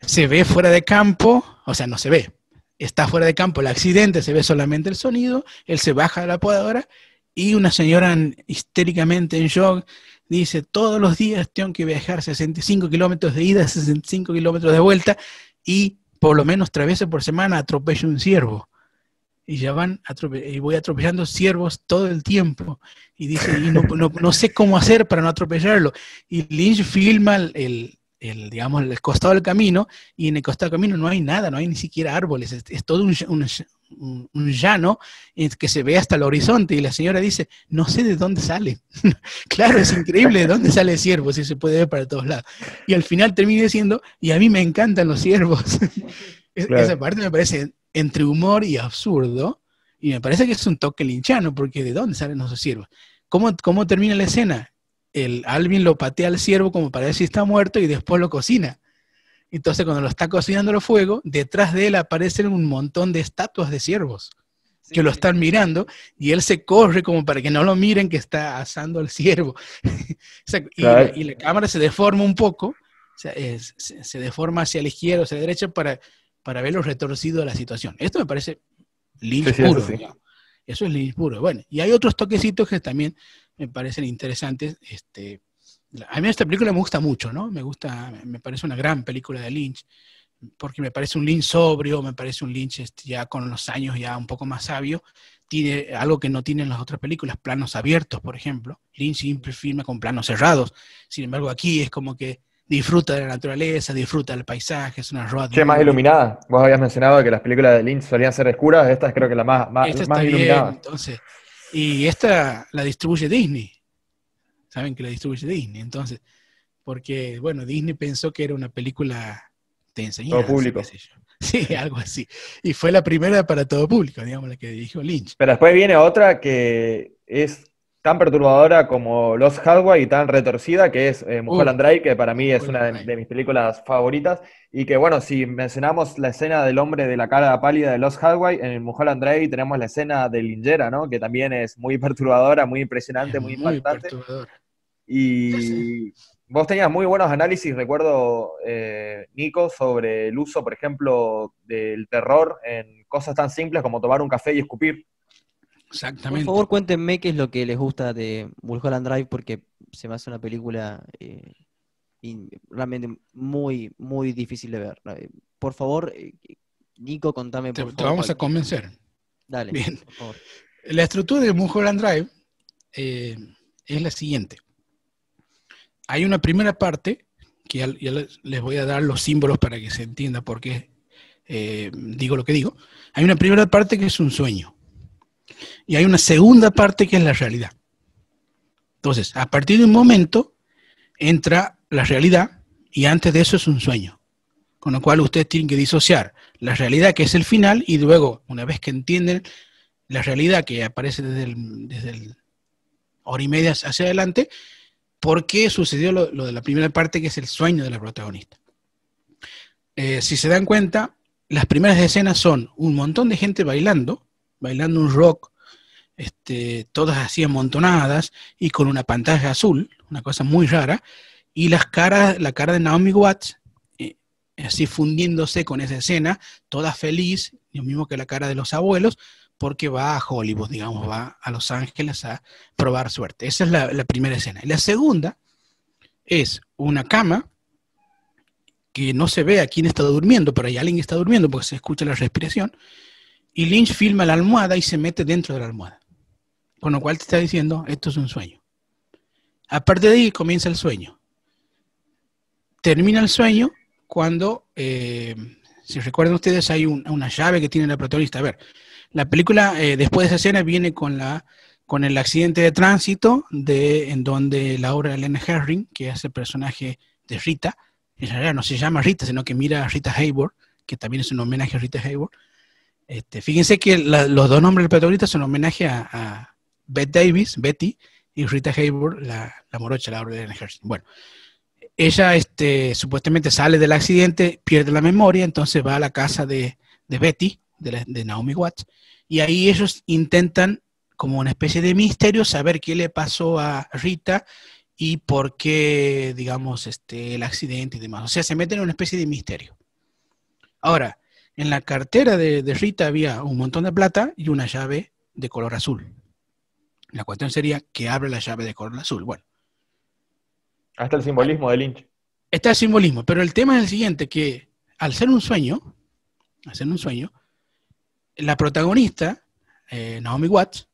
S2: se ve fuera de campo, o sea, no se ve, está fuera de campo el accidente, se ve solamente el sonido, él se baja de la podadora y una señora en- histéricamente en shock dice, todos los días tengo que viajar 65 kilómetros de ida, 65 kilómetros de vuelta y por lo menos tres veces por semana atropello un ciervo. Y ya van, y voy atropellando ciervos todo el tiempo. Y dice, y no, no- no sé cómo hacer para no atropellarlo. Y Lynch filma el, el- digamos, el costado del camino, y en el costado del camino no hay nada, no hay ni siquiera árboles, es, es todo un, un ll- un- un llano en que se ve hasta el horizonte, y la señora dice, no sé de dónde sale. claro, es increíble de dónde sale el ciervo, si se puede ver para todos lados. Y al final termina diciendo, y a mí me encantan los ciervos. Es-
S3: Claro.
S2: Esa parte me parece entre humor y absurdo, y me parece que es un toque linchano, porque ¿de dónde salen esos ciervos? ¿Cómo, cómo termina la escena? El Alvin lo patea al ciervo como para ver si está muerto y después lo cocina. Entonces cuando lo está cocinando a fuego, detrás de él aparecen un montón de estatuas de ciervos que lo están mirando y él se corre como para que no lo miren que está asando al ciervo. O sea, y,
S3: Claro.
S2: la, y la cámara se deforma un poco, o sea, es- se, se deforma hacia la izquierda o hacia la derecha para, para ver lo retorcido de la situación. Esto me parece Lynch
S3: Sí, eso.
S2: Eso es puro. Bueno, y hay otros toquecitos que también me parecen interesantes. Este, a mí esta película me gusta mucho, ¿no? Me gusta, me parece una gran película de Lynch, porque me parece un Lynch sobrio, me parece un Lynch este, ya con los años ya un poco más sabio. Tiene algo que no tienen las otras películas, planos abiertos, por ejemplo. Lynch siempre filma con planos cerrados. Sin embargo, aquí es como que disfruta de la naturaleza, disfruta del paisaje, es una road
S3: Che, más iluminada. Vos habías mencionado que las películas de Lynch solían ser oscuras, esta es creo que la más, más,
S2: Esta
S3: más
S2: está bien,
S3: iluminada.
S2: entonces. Y esta la distribuye Disney. Saben que la distribuye Disney, entonces. Porque, bueno, Disney pensó que era una película de enseñanza.
S3: público.
S2: sé yo. Sí, algo así. Y fue la primera para todo público, digamos, la que dirigió Lynch.
S3: Pero después viene otra que es tan perturbadora como Lost Highway y tan retorcida, que es eh, Mulholland Drive, que para mí es una de, de mis películas favoritas. Y que, bueno, si mencionamos la escena del hombre de la cara pálida de Lost Highway, en Mulholland Drive tenemos la escena de Lingera, ¿no? Que también es muy perturbadora, muy impresionante,
S2: Es
S3: muy
S2: muy
S3: impactante. Y vos tenías muy buenos análisis, recuerdo, eh, Nico, sobre el uso, por ejemplo, del terror en cosas tan simples como tomar un café y escupir.
S1: Por
S2: Exactamente.
S1: favor, cuéntenme qué es lo que les gusta de Mulholland Drive, porque se me hace una película eh, in- realmente muy, muy difícil de ver. Eh, Por favor, eh, Nico, contame.
S2: te,
S1: por
S2: te
S1: favor,
S2: vamos a convencer.
S1: Dale,
S2: Bien.
S1: por favor.
S2: La estructura de Mulholland Drive eh, es la siguiente. Hay una primera parte, que ya, ya les les voy a dar los símbolos para que se entienda por qué eh, digo lo que digo. Hay una primera parte que es un sueño. Y hay una segunda parte que es la realidad. Entonces, a partir de un momento entra la realidad y antes de eso es un sueño. Con lo cual ustedes tienen que disociar la realidad que es el final y luego, una vez que entienden la realidad que aparece desde el, hora y media hacia adelante, por qué sucedió lo, lo de la primera parte que es el sueño de la protagonista. Eh, si se dan cuenta, las primeras escenas son un montón de gente bailando, bailando un rock, este, todas así amontonadas y con una pantalla azul, una cosa muy rara, y las caras, la cara de Naomi Watts, eh, así fundiéndose con esa escena, toda feliz, lo mismo que la cara de los abuelos, porque va a Hollywood, digamos, va a Los Ángeles a probar suerte. Esa es la, primera escena. Y la segunda es una cama que no se ve a quién está durmiendo, pero hay alguien que está durmiendo porque se escucha la respiración. Y Lynch filma la almohada y se mete dentro de la almohada. Con lo cual te está diciendo, esto es un sueño. Aparte de ahí comienza el sueño. Termina el sueño cuando, eh, si recuerdan ustedes, hay un- una llave que tiene la protagonista. A ver, la película, eh, después de esa escena, viene con, la, el accidente de tránsito de, en donde Laura Elena Herring, que es el personaje de Rita, en realidad no se llama Rita, sino que mira a Rita Hayworth, que también es un homenaje a Rita Hayworth. Este, fíjense que la- los dos nombres del protagonista son homenaje a, a Bette Davis, Betty, y Rita Hayworth, la, la morocha, Laura Elena Herring. Bueno, ella este, supuestamente sale del accidente, pierde la memoria, entonces va a la casa de, de Betty, de, la- de Naomi Watts, y ahí ellos intentan, como una especie de misterio, saber qué le pasó a Rita y por qué, digamos, este, el accidente y demás. O sea, se meten en una especie de misterio. Ahora, en la cartera de, Rita había un montón de plata y una llave de color azul. La cuestión sería que abre la llave de color azul. Bueno.
S3: Hasta el simbolismo del Lynch.
S2: Está el simbolismo, pero el tema es el siguiente, que al ser un sueño, al ser un sueño, la protagonista, eh, Naomi Watts,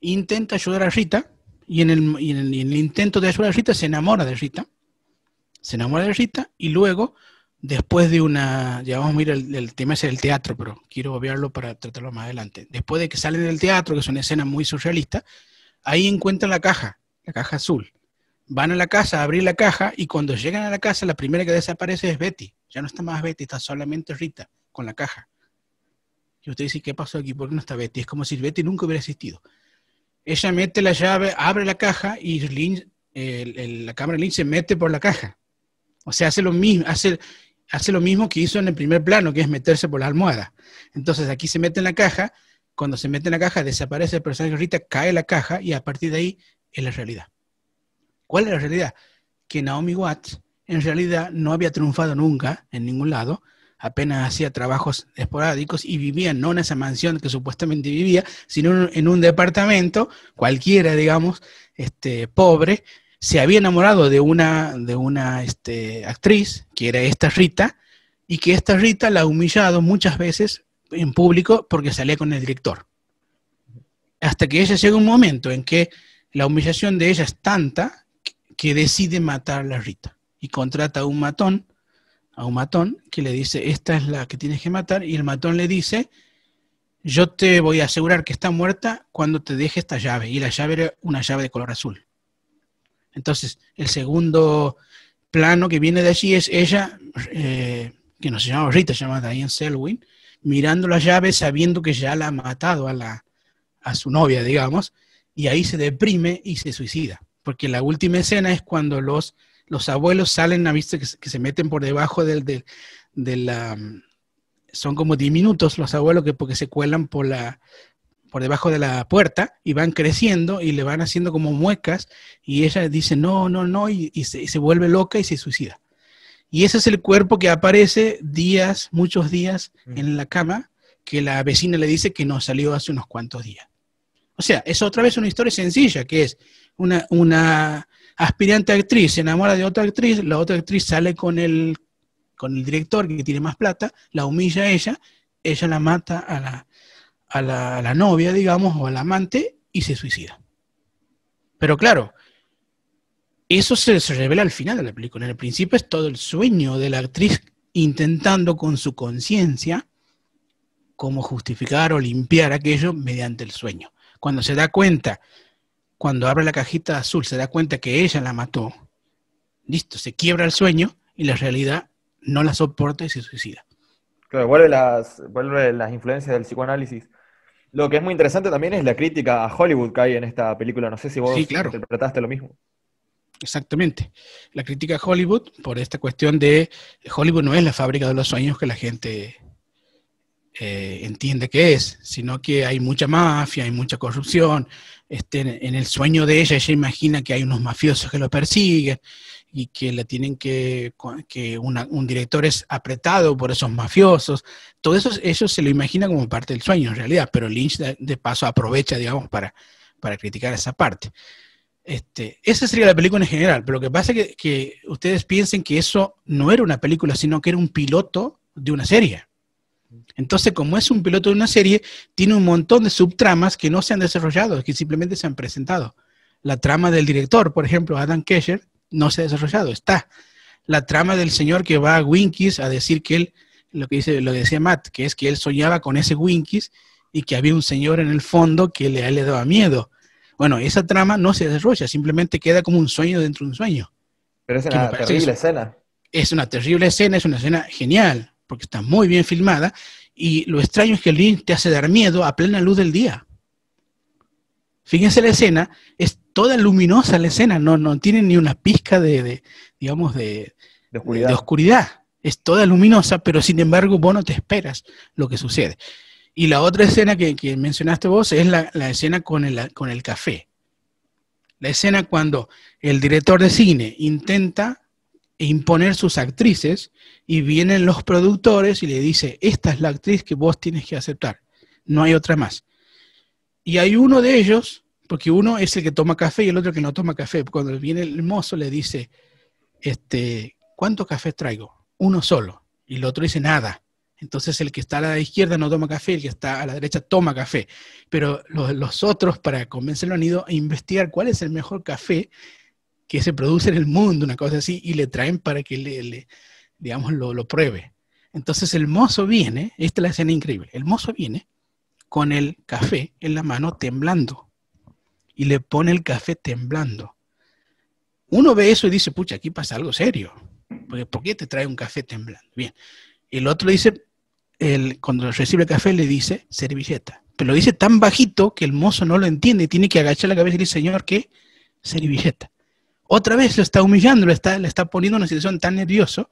S2: intenta ayudar a Rita y en, el, intento de ayudar a Rita se enamora de Rita. Se enamora de Rita y luego, después de una, ya vamos a mirar el, tema es el teatro, pero quiero obviarlo para tratarlo más adelante. Después de que salen del teatro, que es una escena muy surrealista, ahí encuentran la caja, la caja azul. Van a la casa a abrir la caja y cuando llegan a la casa, la primera que desaparece es Betty. Ya no está más Betty, está solamente Rita con la caja. Y usted dice, ¿qué pasó aquí? ¿Por qué no está Betty? Es como si Betty nunca hubiera existido. Ella mete la llave, abre la caja y la cámara Lynch se mete por la caja. O sea, hace lo mismo, hace, hace lo mismo que hizo en el primer plano, que es meterse por la almohada. Entonces aquí se mete en la caja, cuando se mete en la caja desaparece el personaje Rita, cae la caja y a partir de ahí es la realidad. ¿Cuál es la realidad? Que Naomi Watts en realidad no había triunfado nunca en ningún lado, apenas hacía trabajos esporádicos y vivía no en esa mansión que supuestamente vivía, sino en un departamento cualquiera, digamos, este, pobre, se había enamorado de una, de una este, actriz, que era esta Rita, y que esta Rita la ha humillado muchas veces en público porque salía con el director. Hasta que ella llega un momento en que la humillación de ella es tanta que decide matar a la Rita y contrata a un matón a un matón que le dice, esta es la que tienes que matar, y el matón le dice, yo te voy a asegurar que está muerta cuando te deje esta llave, y la llave era una llave de color azul. Entonces, el segundo plano que viene de allí es ella, eh, que no se llama Rita, se llama Diane Selwyn, mirando la llave sabiendo que ya la ha matado a, la, a su novia, digamos, y ahí se deprime y se suicida, porque la última escena es cuando los los abuelos salen a vista que, se meten por debajo del, de la... Son como diminutos los abuelos que porque se cuelan por la por debajo de la puerta y van creciendo y le van haciendo como muecas y ella dice no, no, no y, se, se, vuelve loca y se suicida. Y ese es el cuerpo que aparece días, muchos días en la cama que la vecina le dice que no salió hace unos cuantos días. O sea, es otra vez una historia sencilla que es una, una aspirante actriz se enamora de otra actriz, la otra actriz sale con el, con el director que tiene más plata, la humilla a ella, ella la mata a la, a la, novia, digamos, o al amante y se suicida. Pero claro, eso se, se, revela al final de la película. En el principio es todo el sueño de la actriz intentando con su conciencia cómo justificar o limpiar aquello mediante el sueño. Cuando se da cuenta cuando abre la cajita azul se da cuenta que ella la mató, listo, se quiebra el sueño y la realidad no la soporta y se suicida.
S3: Claro, vuelve las, vuelve las influencias del psicoanálisis. Lo que es muy interesante también es la crítica a Hollywood que hay en esta película. No sé si vos interpretaste lo mismo.
S2: Exactamente. La crítica a Hollywood por esta cuestión de Hollywood no es la fábrica de los sueños que la gente eh, entiende que es, sino que hay mucha mafia, hay mucha corrupción. Este, en el sueño de ella, ella imagina que hay unos mafiosos que lo persiguen y que le tienen que, que un director es apretado por esos mafiosos. Todo eso ellos se lo imagina como parte del sueño en realidad, pero Lynch de, paso aprovecha, digamos, para, para criticar esa parte. Este, esa sería la película en general, pero lo que pasa es que, que ustedes piensen que eso no era una película, sino que era un piloto de una serie. Entonces, como es un piloto de una serie, tiene un montón de subtramas que no se han desarrollado, que simplemente se han presentado. La trama del director, por ejemplo, Adam Kesher, no se ha desarrollado, está. La trama del señor que va a Winkies a decir que él, lo que dice, lo decía Matt, que es que él soñaba con ese Winkies y que había un señor en el fondo que le, daba miedo. Bueno, esa trama no se desarrolla, simplemente queda como un sueño dentro de un sueño.
S3: Pero es una terrible escena.
S2: Es una terrible escena, es una escena genial porque está muy bien filmada, y lo extraño es que el link te hace dar miedo a plena luz del día. Fíjense la escena, es toda luminosa la escena, no, no tiene ni una pizca de, digamos, de,
S3: oscuridad.
S2: oscuridad. Es toda luminosa, pero sin embargo vos no te esperas lo que sucede. Y la otra escena que, mencionaste vos es la, escena con el, con el café. La escena cuando el director de cine intenta imponer sus actrices y vienen los productores y le dice, esta es la actriz que vos tienes que aceptar, no hay otra más. Y hay uno de ellos, porque uno es el que toma café y el otro que no toma café. Cuando viene el mozo le dice, este, ¿cuántos cafés traigo? Uno solo. Y el otro dice nada. Entonces el que está a la izquierda no toma café, el que está a la derecha toma café. Pero los, otros, para convencerlo, han ido a investigar cuál es el mejor café que se produce en el mundo, una cosa así, y le traen para que le, digamos, lo, lo, pruebe. Entonces el mozo viene, esta es la escena increíble, el mozo viene con el café en la mano temblando y le pone el café temblando. Uno ve eso y dice, pucha, aquí pasa algo serio. Porque, ¿Por qué te trae un café temblando? Bien. El otro le dice, cuando recibe el café le dice servilleta. Pero lo dice tan bajito que el mozo no lo entiende. Tiene que agachar la cabeza y dice, señor, ¿qué? Servilleta. Otra vez lo está humillando, le está, le está poniendo en una situación tan nervioso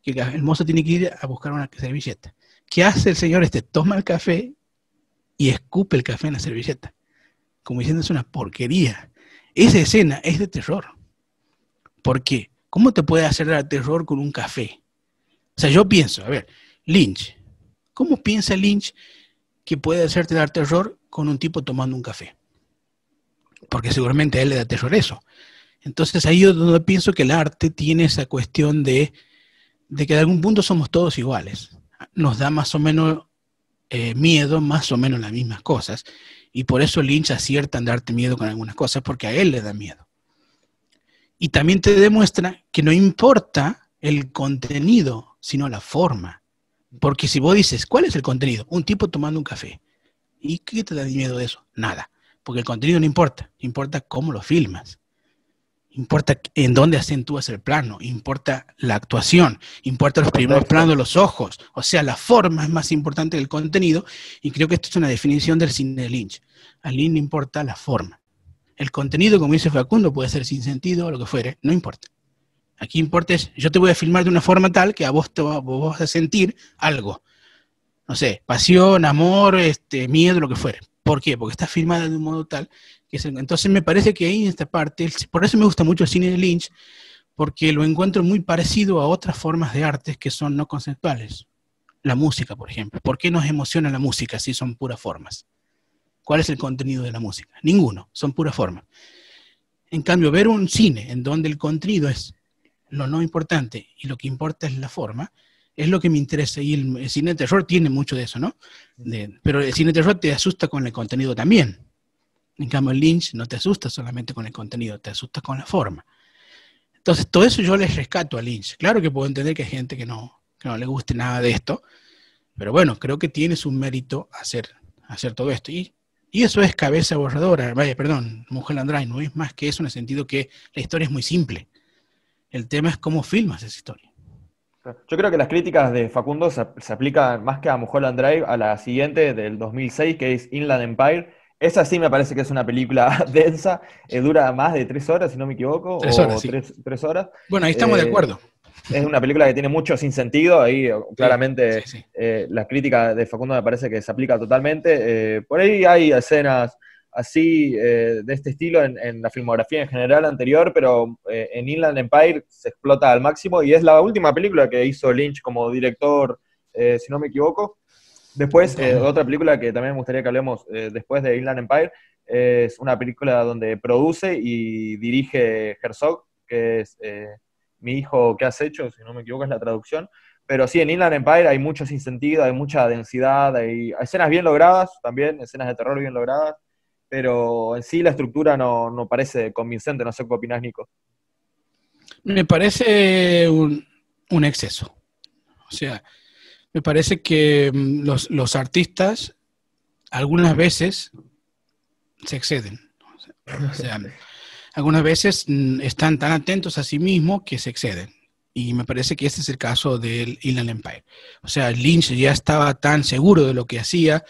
S2: que el mozo tiene que ir a buscar una servilleta. ¿Qué hace el señor este? Toma el café y escupe el café en la servilleta. Como diciendo, es una porquería. Esa escena es de terror. ¿Por qué? ¿Cómo te puede hacer dar terror con un café? O sea, yo pienso, a ver, Lynch, ¿cómo piensa Lynch que puede hacerte dar terror con un tipo tomando un café? Porque seguramente a él le da terror eso. Entonces ahí yo donde pienso que el arte tiene esa cuestión de, de que de algún punto somos todos iguales. Nos da más o menos eh, miedo, más o menos las mismas cosas. Y por eso Lynch acierta en darte miedo con algunas cosas, porque a él le da miedo y también te demuestra que no importa el contenido, sino la forma. Porque si vos dices, ¿cuál es el contenido? Un tipo tomando un café. ¿Y qué te da miedo de eso? Nada. Porque el contenido no importa, importa cómo lo filmas. Importa en dónde acentúas el plano, importa la actuación, importa los primeros planos de los ojos. O sea, la forma es más importante que el contenido. Y creo que esto es una definición del cine de Lynch. A Lynch le importa la forma. El contenido, como dice Facundo, puede ser sin sentido o lo que fuere, no importa. Aquí importa es, yo te voy a filmar de una forma tal que a vos te vas a sentir algo. No sé, pasión, amor, este, miedo, lo que fuere. ¿Por qué? Porque está filmada de un modo tal entonces me parece que ahí en esta parte, por eso me gusta mucho el cine de Lynch, porque lo encuentro muy parecido a otras formas de artes que son no conceptuales. La música, por ejemplo. ¿Por qué nos emociona la música si son puras formas? ¿Cuál es el contenido de la música? Ninguno, son pura forma. En cambio, ver un cine en donde el contenido es lo no importante y lo que importa es la forma, es lo que me interesa. Y el, cine de terror tiene mucho de eso, ¿no? pero el cine de terror te asusta con el contenido también. En cambio, Lynch no te asusta solamente con el contenido, te asusta con la forma. Entonces, todo eso yo les rescato a Lynch. Claro que puedo entender que hay gente que no, que no le guste nada de esto, pero bueno, creo que tiene su mérito hacer, hacer todo esto. Y y eso es cabeza borradora, vaya, perdón, Mujer André, no es más que eso en el sentido que la historia es muy simple. El tema es cómo filmas esa historia.
S3: Yo creo que las críticas de Facundo se, aplican más que a Mulholland Drive, a la siguiente del 2006, que es Inland Empire. Esa sí me parece que es una película densa, eh, dura más de tres horas, si no me equivoco.
S2: Tres horas,
S3: tres, horas.
S2: Bueno, ahí estamos de eh, acuerdo
S3: es una película que tiene mucho sin sentido, ahí claramente eh, la crítica de Facundo me parece que se aplica totalmente. Eh, por ahí hay escenas así eh, de este estilo en, la filmografía en general anterior, pero en Inland Empire se explota al máximo y es la última película que hizo Lynch como director, si no me equivoco. Después, otra película que también me gustaría que hablemos después de Inland Empire, es una película donde produce y dirige Herzog, que es mi hijo, ¿qué has hecho? Si no me equivoco es la traducción. Pero sí, en Inland Empire hay mucho sin sentido, hay mucha densidad, hay escenas bien logradas también, escenas de terror bien logradas, pero en sí la estructura no, parece convincente, no sé qué opinas, Nico.
S2: Me parece un, exceso. O sea, me parece que mm, los, los artistas algunas veces se exceden. O sea, algunas veces mm, están tan atentos a sí mismos que se exceden. Y me parece que este es el caso del Inland Empire. O sea, Lynch ya estaba tan seguro de lo que hacía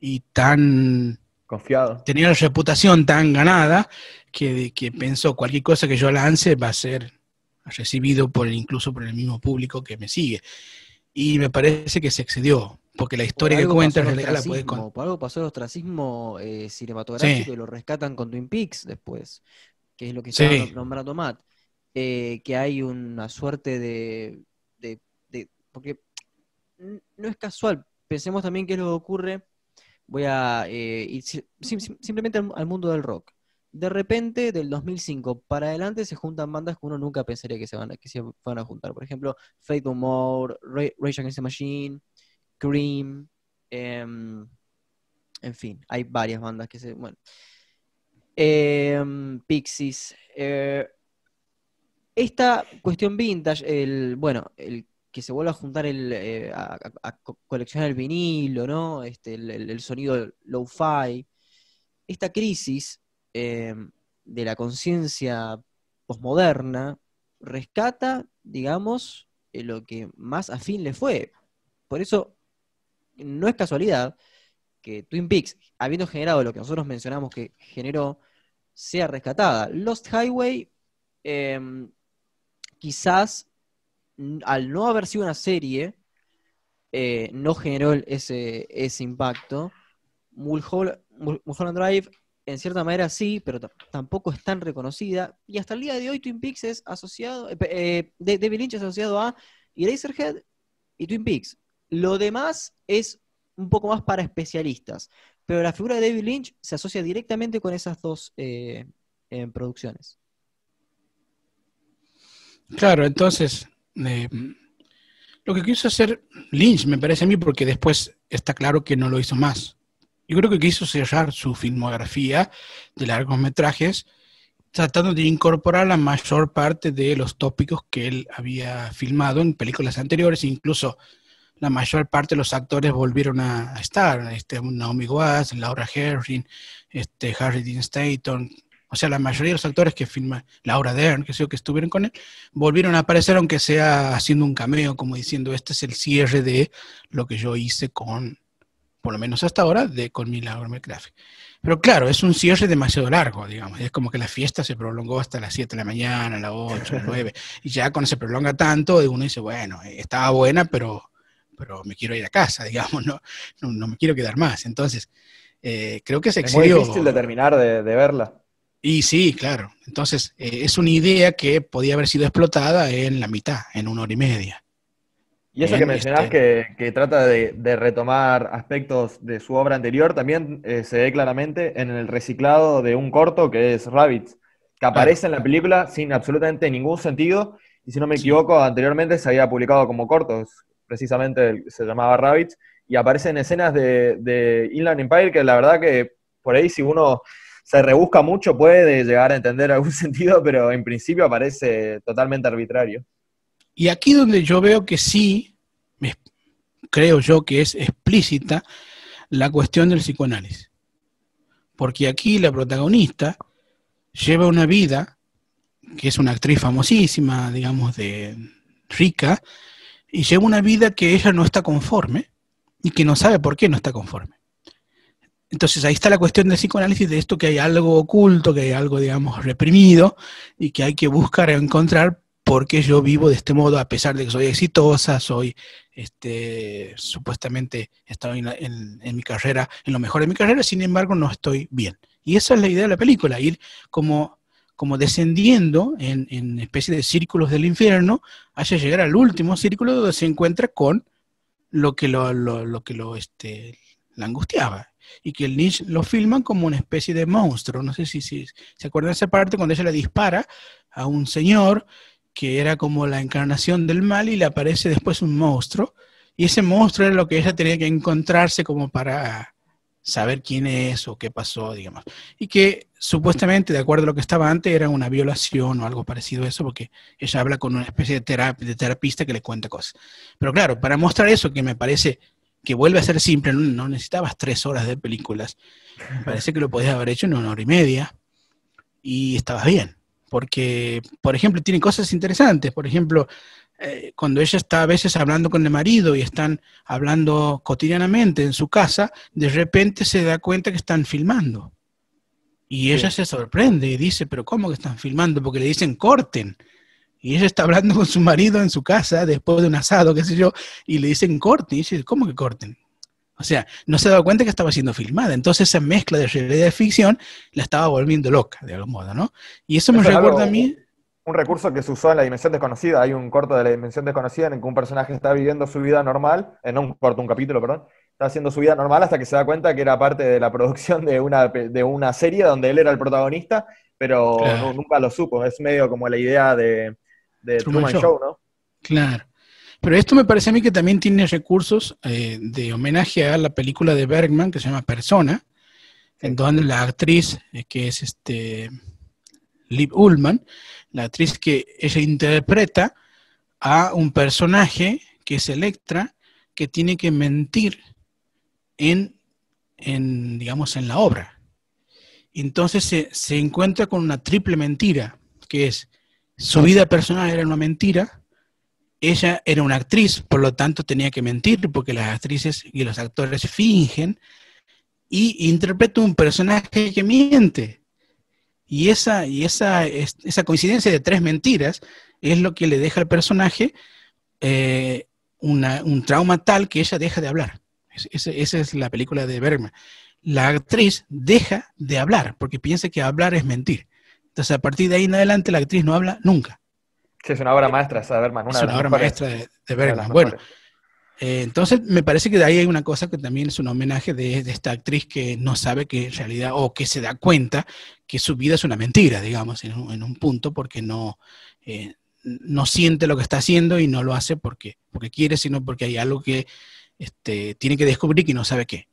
S2: y tan...
S3: Confiado.
S2: Tenía la reputación tan ganada que, que pensó cualquier cosa que yo lance va a ser recibido por incluso por el mismo público que me sigue. Y me parece que se excedió. porque la historia que cuenta en realidad la puede
S1: contar. Por algo pasó el ostracismo eh, cinematográfico y lo rescatan con Twin Peaks después, que es lo que está nombrando Matt. Eh, que hay una suerte de, Porque no es casual, pensemos también qué es lo que ocurre. Voy a eh, ir simplemente al, mundo del rock. De repente, del 2005 para adelante, se juntan bandas que uno nunca pensaría que se van a, que se van a juntar. Por ejemplo, Fate No More, Rage Against the Machine, Cream, em, en fin, hay varias bandas que se. Bueno. Em, Pixies. Eh, esta cuestión vintage, el, bueno, el que se vuelva a juntar el, eh, a, coleccionar el vinilo, ¿no? Este, el, sonido low-fi. Esta crisis em, de la conciencia posmoderna rescata, digamos, eh, lo que más afín le fue. Por eso no es casualidad que Twin Peaks, habiendo generado lo que nosotros mencionamos que generó, sea rescatada. Lost Highway, em, quizás al no haber sido una serie, eh, no generó ese, ese impacto. Mulholland Drive, en cierta manera sí, pero tampoco es tan reconocida. Y hasta el día de hoy, Twin Peaks es asociado, eh, eh David Lynch es asociado a Eraserhead y Twin Peaks. Lo demás es un poco más para especialistas, pero la figura de David Lynch se asocia directamente con esas dos eh, producciones.
S2: Claro, entonces, eh, lo que quiso hacer Lynch, me parece a mí, porque después está claro que no lo hizo más. Yo creo que quiso cerrar su filmografía de largometrajes tratando de incorporar la mayor parte de los tópicos que él había filmado en películas anteriores, incluso la mayor parte de los actores volvieron a, estar, este, Naomi Watts, Laura Herring, este, Harry Dean Stanton, o sea, la mayoría de los actores que filman, Laura Dern, que sé que estuvieron con él, volvieron a aparecer, aunque sea haciendo un cameo, como diciendo, este es el cierre de lo que yo hice con, por lo menos hasta ahora, de con mi Laura McCraft. Pero claro, es un cierre demasiado largo, digamos. Es como que la fiesta se prolongó hasta las 7 de la mañana, las 8, las 9. Y ya cuando se prolonga tanto, uno dice, bueno, estaba buena, pero pero me quiero ir a casa, digamos, no, no, me quiero quedar más. Entonces, eh, creo que se excedió.
S3: Es muy difícil de terminar de, verla.
S2: Y sí, claro. Entonces, eh, es una idea que podía haber sido explotada en la mitad, en una hora y media.
S3: Y eso que mencionás este que, trata de, retomar aspectos de su obra anterior, también eh, se ve claramente en el reciclado de un corto que es Rabbits, que aparece en la película sin absolutamente ningún sentido. Y si no me equivoco, anteriormente se había publicado como cortos precisamente se llamaba Rabbits, y aparecen escenas de, Inland Empire que la verdad que por ahí si uno se rebusca mucho puede llegar a entender algún sentido, pero en principio aparece totalmente arbitrario.
S2: Y aquí donde yo veo que sí, creo yo que es explícita la cuestión del psicoanálisis. Porque aquí la protagonista lleva una vida, que es una actriz famosísima, digamos, de rica, y lleva una vida que ella no está conforme y que no sabe por qué no está conforme. Entonces ahí está la cuestión del psicoanálisis de esto que hay algo oculto, que hay algo, digamos, reprimido y que hay que buscar encontrar por qué yo vivo de este modo a pesar de que soy exitosa, soy, este, supuestamente estoy en, en mi carrera, en lo mejor de mi carrera, sin embargo no estoy bien. Y esa es la idea de la película, ir como como descendiendo en, en especie de círculos del infierno, hasta llegar al último círculo donde se encuentra con lo que lo, lo, que lo este, la angustiaba. Y que el Lynch lo filman como una especie de monstruo. No sé si, si se acuerdan de esa parte cuando ella le dispara a un señor que era como la encarnación del mal y le aparece después un monstruo. Y ese monstruo era lo que ella tenía que encontrarse como para saber quién es o qué pasó, digamos. Y que supuestamente, de acuerdo a lo que estaba antes, era una violación o algo parecido a eso, porque ella habla con una especie de, terapista que le cuenta cosas. Pero claro, para mostrar eso, que me parece que vuelve a ser simple, no, necesitabas tres horas de películas, me parece que lo podías haber hecho en una hora y media y estabas bien. Porque, por ejemplo, tiene cosas interesantes. Por ejemplo, eh, cuando ella está a veces hablando con el marido y están hablando cotidianamente en su casa, de repente se da cuenta que están filmando. Y ella se sorprende y dice, pero ¿cómo que están filmando? Porque le dicen corten. Y ella está hablando con su marido en su casa después de un asado, qué sé yo, y le dicen corten. Y dice, ¿cómo que corten? O sea, no se daba cuenta que estaba siendo filmada. Entonces esa mezcla de realidad y ficción la estaba volviendo loca, de algún modo, ¿no? Y eso, me recuerda a mí...
S3: Un recurso que se usó en la Dimensión Desconocida. Hay un corto de la Dimensión Desconocida en el que un personaje está viviendo su vida normal, en un corto, un capítulo, perdón, está haciendo su vida normal hasta que se da cuenta que era parte de la producción de una, de una serie donde él era el protagonista, pero nunca lo supo. Es medio como la idea de, de Truman, Show, ¿no?
S2: Claro. Pero esto me parece a mí que también tiene recursos eh, de homenaje a la película de Bergman que se llama Persona, en donde la actriz, eh, que es este Liv Ullman, la actriz que ella interpreta a un personaje que es Electra, que tiene que mentir en, en digamos, en la obra. Entonces se, se encuentra con una triple mentira, que es su vida personal era una mentira, ella era una actriz, por lo tanto tenía que mentir porque las actrices y los actores fingen y interpreta un personaje que miente. Y esa, y esa, esa coincidencia de tres mentiras es lo que le deja al personaje eh, un trauma tal que ella deja de hablar. esa es la película de Bergman. La actriz deja de hablar porque piensa que hablar es mentir. Entonces, a partir de ahí en adelante, la actriz no habla nunca.
S3: Sí, es una obra maestra esa de Bergman.
S2: Una es una obra maestra de, Bergman. Bueno, eh, entonces me parece que de ahí hay una cosa que también es un homenaje de, esta actriz que no sabe que en realidad, o que se da cuenta que su vida es una mentira, digamos, en un, punto, porque no, eh, no siente lo que está haciendo y no lo hace porque, porque quiere, sino porque hay algo que este, tiene que descubrir y no sabe qué.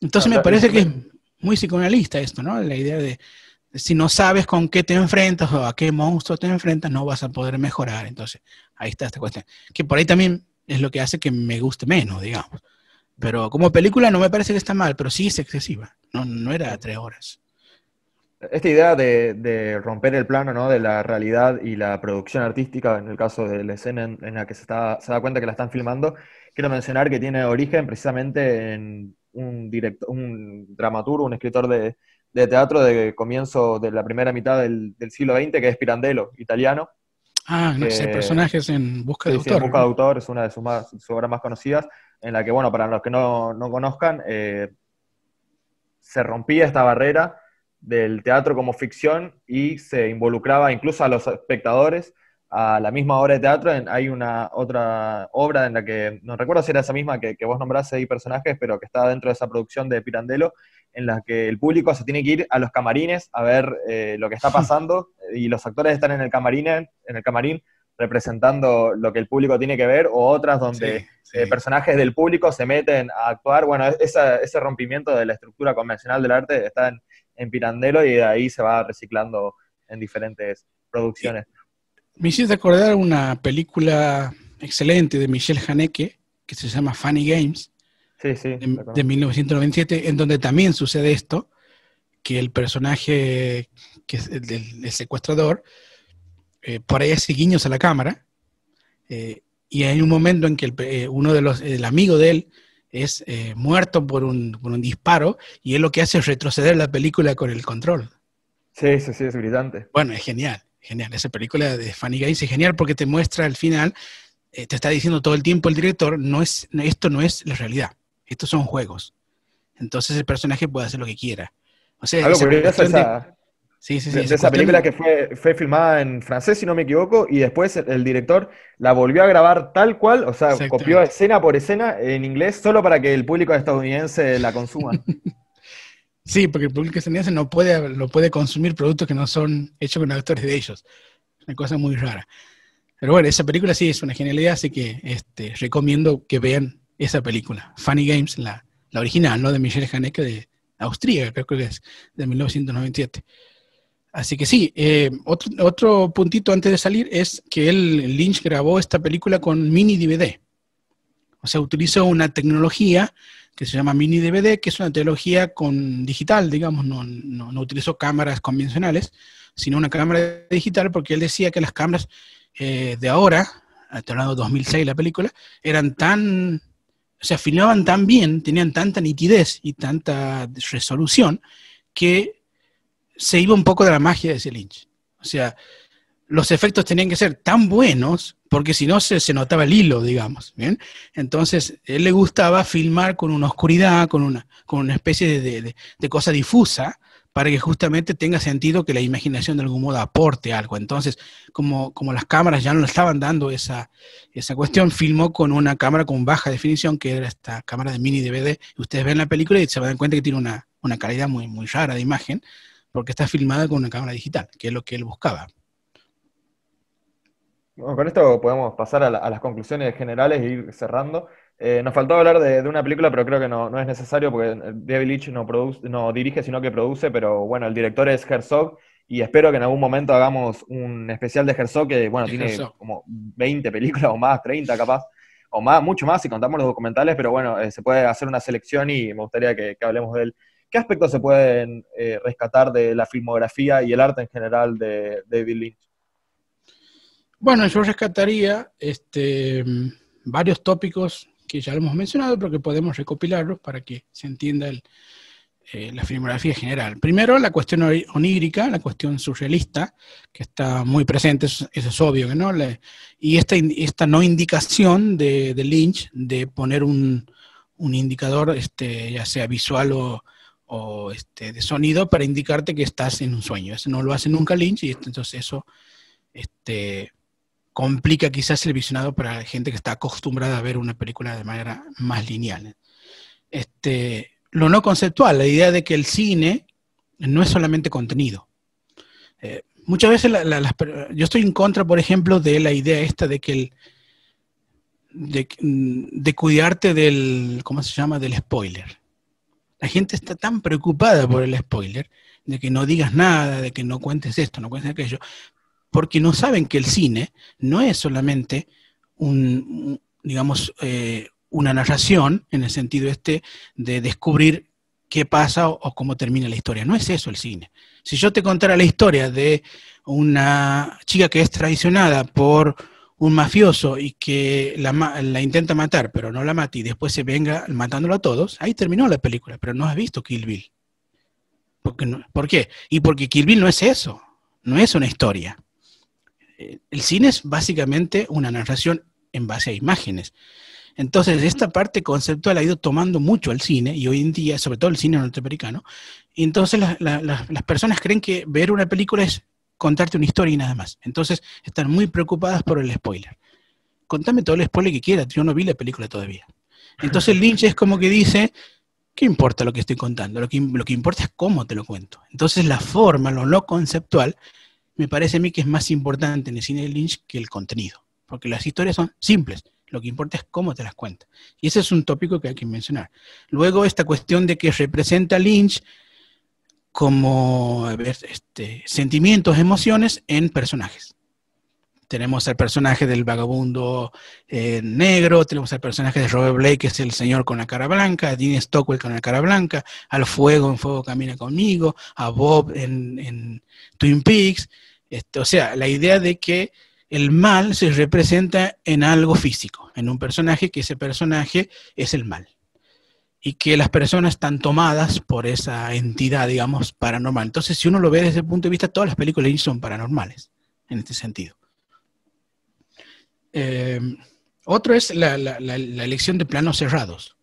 S2: Entonces me parece que es muy psicoanalista esto, ¿no? La idea de, si no sabes con qué te enfrentas o a qué monstruo te enfrentas, no vas a poder mejorar. Entonces, ahí está esta cuestión. Que por ahí también es lo que hace que me guste menos, digamos. Pero como película no me parece que está mal, pero sí es excesiva. No, era tres horas.
S3: Esta idea de, romper el plano ¿no? de la realidad y la producción artística, en el caso de la escena en, la que se da cuenta que la están filmando, quiero mencionar que tiene origen precisamente en un, director, un dramaturgo, un escritor de, de teatro de comienzo de la primera mitad del, siglo XX, que es Pirandello, italiano.
S2: Ah, no sé, personajes en Busca de Autor.
S3: en Busca de Autor es una de sus, más, obras más conocidas, en la que, bueno, para los que no, conozcan, eh, se rompía esta barrera del teatro como ficción y se involucraba incluso a los espectadores a la misma obra de teatro. hay una otra obra en la que, no recuerdo si era esa misma que, que vos nombraste ahí personajes, pero que está dentro de esa producción de Pirandello, en la que el público se tiene que ir a los camarines a ver eh, lo que está pasando y los actores están en el camarín, en el camarín representando lo que el público tiene que ver, o otras donde eh, personajes del público se meten a actuar. Bueno, ese rompimiento de la estructura convencional del arte está en, en Pirandello y de ahí se va reciclando en diferentes producciones.
S2: Me hiciste acordar una película excelente de Michel Haneke que se llama Funny Games, de, 1997, en donde también sucede esto, que el personaje, que es el, secuestrador, eh, por ahí hace guiños a la cámara, eh, y hay un momento en que eh, uno de los, el amigo de él, es muerto por un, por un, disparo, y él lo que hace es retroceder la película con el control.
S3: Sí, sí, sí, es brillante.
S2: Bueno, es genial, genial. Esa película de Fanny Gaines es genial porque te muestra al final, te está diciendo todo el tiempo el director, no es, esto no es la realidad. Estos son juegos. Entonces el personaje puede hacer lo que quiera. O sea,
S3: Algo curioso esa, sí, sí, sí, esa, película que fue, fue filmada en francés, si no me equivoco, y después el, director la volvió a grabar tal cual, o sea, copió escena por escena en inglés solo para que el público estadounidense la consuma.
S2: sí, porque el público estadounidense no puede, no puede consumir productos que no son hechos con actores de ellos. Es una cosa muy rara. Pero bueno, esa película sí es una genialidad, así que este, recomiendo que vean esa película, Funny Games, la, original, ¿no? De Michelle Haneke de Austria, creo que es, de 1997. Así que sí, eh, otro, otro puntito antes de salir es que él, Lynch grabó esta película con mini DVD. O sea, utilizó una tecnología que se llama mini DVD, que es una tecnología con digital, digamos, no, no, utilizó cámaras convencionales, sino una cámara digital, porque él decía que las cámaras eh, de ahora, hablando 2006 la película, eran tan o sea, filmaban tan bien, tenían tanta nitidez y tanta resolución que se iba un poco de la magia de ese Lynch. O sea, los efectos tenían que ser tan buenos, porque si no se, se, notaba el hilo, digamos. ¿bien? Entonces, él le gustaba filmar con una oscuridad, con una, con una especie de, de, cosa difusa, para que justamente tenga sentido que la imaginación de algún modo aporte algo. Entonces, como, como las cámaras ya no le estaban dando esa, esa cuestión, filmó con una cámara con baja definición, que era esta cámara de mini DVD. Ustedes ven la película y se dan cuenta que tiene una, una calidad muy, muy rara de imagen, porque está filmada con una cámara digital, que es lo que él buscaba.
S3: Bueno, con esto podemos pasar a, las conclusiones generales e ir cerrando. Eh, nos faltó hablar de, una película, pero creo que no, es necesario porque David Leitch no, produce, no dirige, sino que produce, pero bueno, el director es Herzog y espero que en algún momento hagamos un especial de Herzog que, bueno, tiene como 20 películas o más, 30 capaz, o más, mucho más si contamos los documentales, pero bueno, eh, se puede hacer una selección y me gustaría que, hablemos de él. ¿Qué aspectos se pueden eh, rescatar de la filmografía y el arte en general de David Lynch?
S2: Bueno, yo rescataría este, varios tópicos que ya hemos mencionado, pero que podemos recopilarlos para que se entienda eh, la filmografía general. Primero, la cuestión onírica, la cuestión surrealista, que está muy presente, eso, es obvio, ¿no? y esta, esta no indicación de, Lynch de poner un, indicador, este, ya sea visual o, este, de sonido, para indicarte que estás en un sueño. Eso no lo hace nunca Lynch, y entonces eso este, complica quizás el visionado para la gente que está acostumbrada a ver una película de manera más lineal. Este, lo no conceptual, la idea de que el cine no es solamente contenido. Eh, muchas veces yo estoy en contra, por ejemplo, de la idea esta de que el, de, de, cuidarte del, ¿cómo se llama?, del spoiler. La gente está tan preocupada por el spoiler, de que no digas nada, de que no cuentes esto, no cuentes aquello, porque no saben que el cine no es solamente un, digamos, eh, una narración en el sentido este de descubrir qué pasa o, cómo termina la historia. No es eso el cine. Si yo te contara la historia de una chica que es traicionada por un mafioso y que la, la, intenta matar, pero no la mata y después se venga matándolo a todos, ahí terminó la película, pero no has visto Kill Bill. ¿Por qué? Y porque Kill Bill no es eso, no es una historia el cine es básicamente una narración en base a imágenes. Entonces, esta parte conceptual ha ido tomando mucho al cine, y hoy en día, sobre todo el cine norteamericano, y entonces las personas creen que ver una película es contarte una historia y nada más. Entonces, están muy preocupadas por el spoiler. Contame todo el spoiler que quieras, yo no vi la película todavía. Entonces, Lynch es como que dice, ¿qué importa lo que estoy contando? Lo que, lo que importa es cómo te lo cuento. Entonces, la forma, lo no conceptual, me parece a mí que es más importante en el cine de Lynch que el contenido, porque las historias son simples, lo que importa es cómo te las cuenta. Y ese es un tópico que hay que mencionar. Luego, esta cuestión de que representa a Lynch como este, sentimientos, emociones en personajes. Tenemos al personaje del vagabundo eh, negro, tenemos al personaje de Robert Blake, que es el señor con la cara blanca, a Dean Stockwell con la cara blanca, al fuego en Fuego Camina conmigo, a Bob en, Twin Peaks. Este, o sea, la idea de que el mal se representa en algo físico, en un personaje, que ese personaje es el mal. Y que las personas están tomadas por esa entidad, digamos, paranormal. Entonces, si uno lo ve desde el punto de vista, todas las películas son paranormales, en este sentido. Eh, otro es la, elección de planos cerrados.